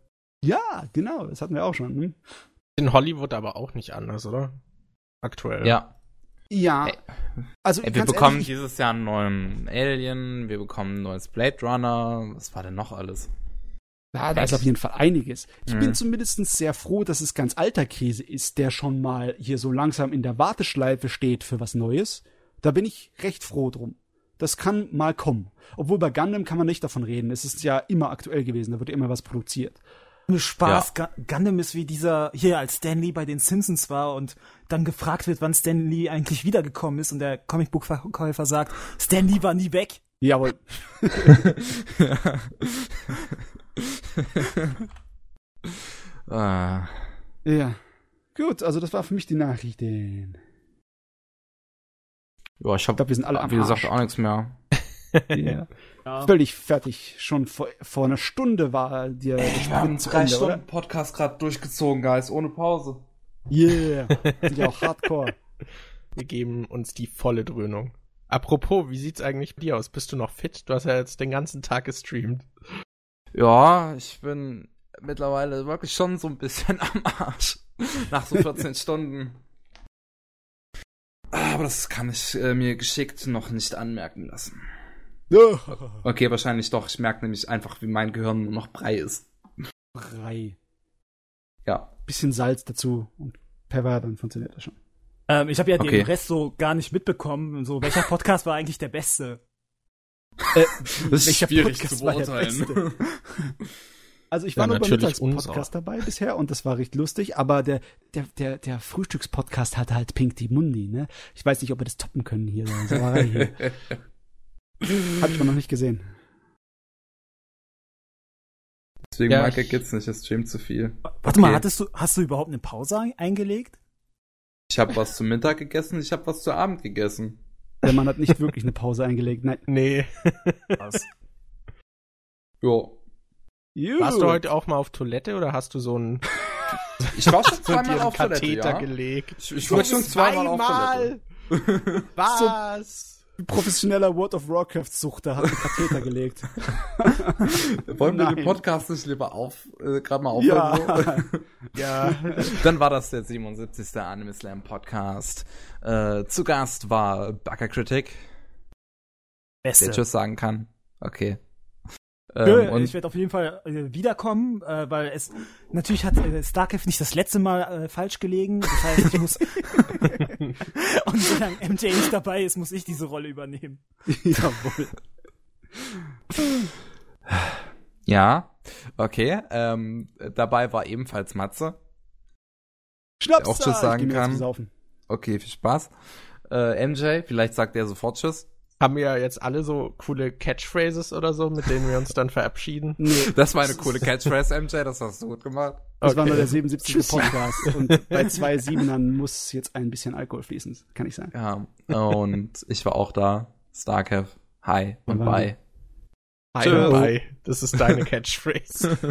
Ja, genau, das hatten wir auch schon. Hm? In Hollywood aber auch nicht anders, oder? Aktuell. Ja. Ja. Also, Ey, wir bekommen ehrlich, dieses Jahr einen neuen Alien, wir bekommen ein neues Blade Runner. Was war denn noch alles? Ja, da ist auf jeden Fall einiges. Ich mhm. bin zumindest sehr froh, dass es ganz alter Käse ist, der schon mal hier so langsam in der Warteschleife steht für was Neues. Da bin ich recht froh drum. Das kann mal kommen. Obwohl bei Gundam kann man nicht davon reden. Es ist ja immer aktuell gewesen, da wird immer was produziert. Spaß. Ja. Gundam ist wie dieser, hier als Stanley bei den Simpsons war und dann gefragt wird, wann Stanley eigentlich wiedergekommen ist und der Comicbuchverkäufer sagt, Stanley war nie weg. Jawohl. ah. Ja. Gut, also das war für mich die Nachrichten. Ja, ich hab, ich glaub, wir sind alle wie gesagt, auch nichts mehr. Ja. ja. Völlig fertig. Schon vor, vor einer Stunde war dir der Sprint haben drei Ende, Stunden oder? Podcast gerade durchgezogen, Guys, ohne Pause. Yeah. Sind ja auch Hardcore. Wir geben uns die volle Dröhnung. Apropos, wie sieht's eigentlich bei dir aus? Bist du noch fit? Du hast ja jetzt den ganzen Tag gestreamt. Ja, ich bin mittlerweile wirklich schon so ein bisschen am Arsch. Nach so 14 Stunden. Aber das kann ich äh, mir geschickt noch nicht anmerken lassen. Okay, wahrscheinlich doch. Ich merke nämlich einfach, wie mein Gehirn nur noch Brei ist. Brei. Ja. Bisschen Salz dazu und Pfeffer, dann funktioniert das schon. Ähm, ich habe ja okay. den Rest so gar nicht mitbekommen. So, welcher Podcast war eigentlich der beste? Äh, das ist schwierig Podcast zu beurteilen. Also ich war ja, nur beim Mittagspodcast dabei bisher und das war recht lustig, aber der, der, der, der Frühstückspodcast hatte halt Pink die Mundi, ne? Ich weiß nicht, ob wir das toppen können hier. hier. Hab ich noch nicht gesehen. Deswegen ja, mag er geht's nicht, er streamt zu viel. Warte okay. mal, hattest du, hast du überhaupt eine Pause eingelegt? Ich habe was zum Mittag gegessen, ich habe was zu Abend gegessen. Der Mann hat nicht wirklich eine Pause eingelegt, nein. Nee. Was? jo. Warst du heute auch mal auf Toilette oder hast du so einen Ich war schon zweimal auf Katheter Toilette, ja? gelegt. Ich, ich war schon zweimal auf Toilette. Was? Professioneller World of Warcraft-Suchter hat einen Katheter gelegt. Wollen wir Nein. den Podcast nicht lieber auf, äh, gerade mal aufhören? Ja. ja. Dann war das der 77. Anime Slam Podcast. Äh, zu Gast war Bugger Critic. Beste. Der Tschüss sagen kann. Okay. Ähm, und ich werde auf jeden Fall äh, wiederkommen, äh, weil es natürlich hat äh, Starcraft nicht das letzte Mal äh, falsch gelegen. Das heißt, ich muss und solange MJ nicht dabei ist, muss ich diese Rolle übernehmen. Jawohl. Ja, okay. Ähm, dabei war ebenfalls Matze. Schnaps, auch Tschüss sagen kann. Okay, viel Spaß. Äh, MJ, vielleicht sagt er sofort Tschüss. Haben wir ja jetzt alle so coole Catchphrases oder so, mit denen wir uns dann verabschieden? Nee. Das war eine coole Catchphrase, MJ, das hast du gut gemacht. Das okay. war nur der 77. Tschüss. Podcast und bei zwei Siebenern muss jetzt ein bisschen Alkohol fließen, kann ich sagen. Ja, und ich war auch da. Starkev, hi und bye. Hi und bye. Das ist deine Catchphrase.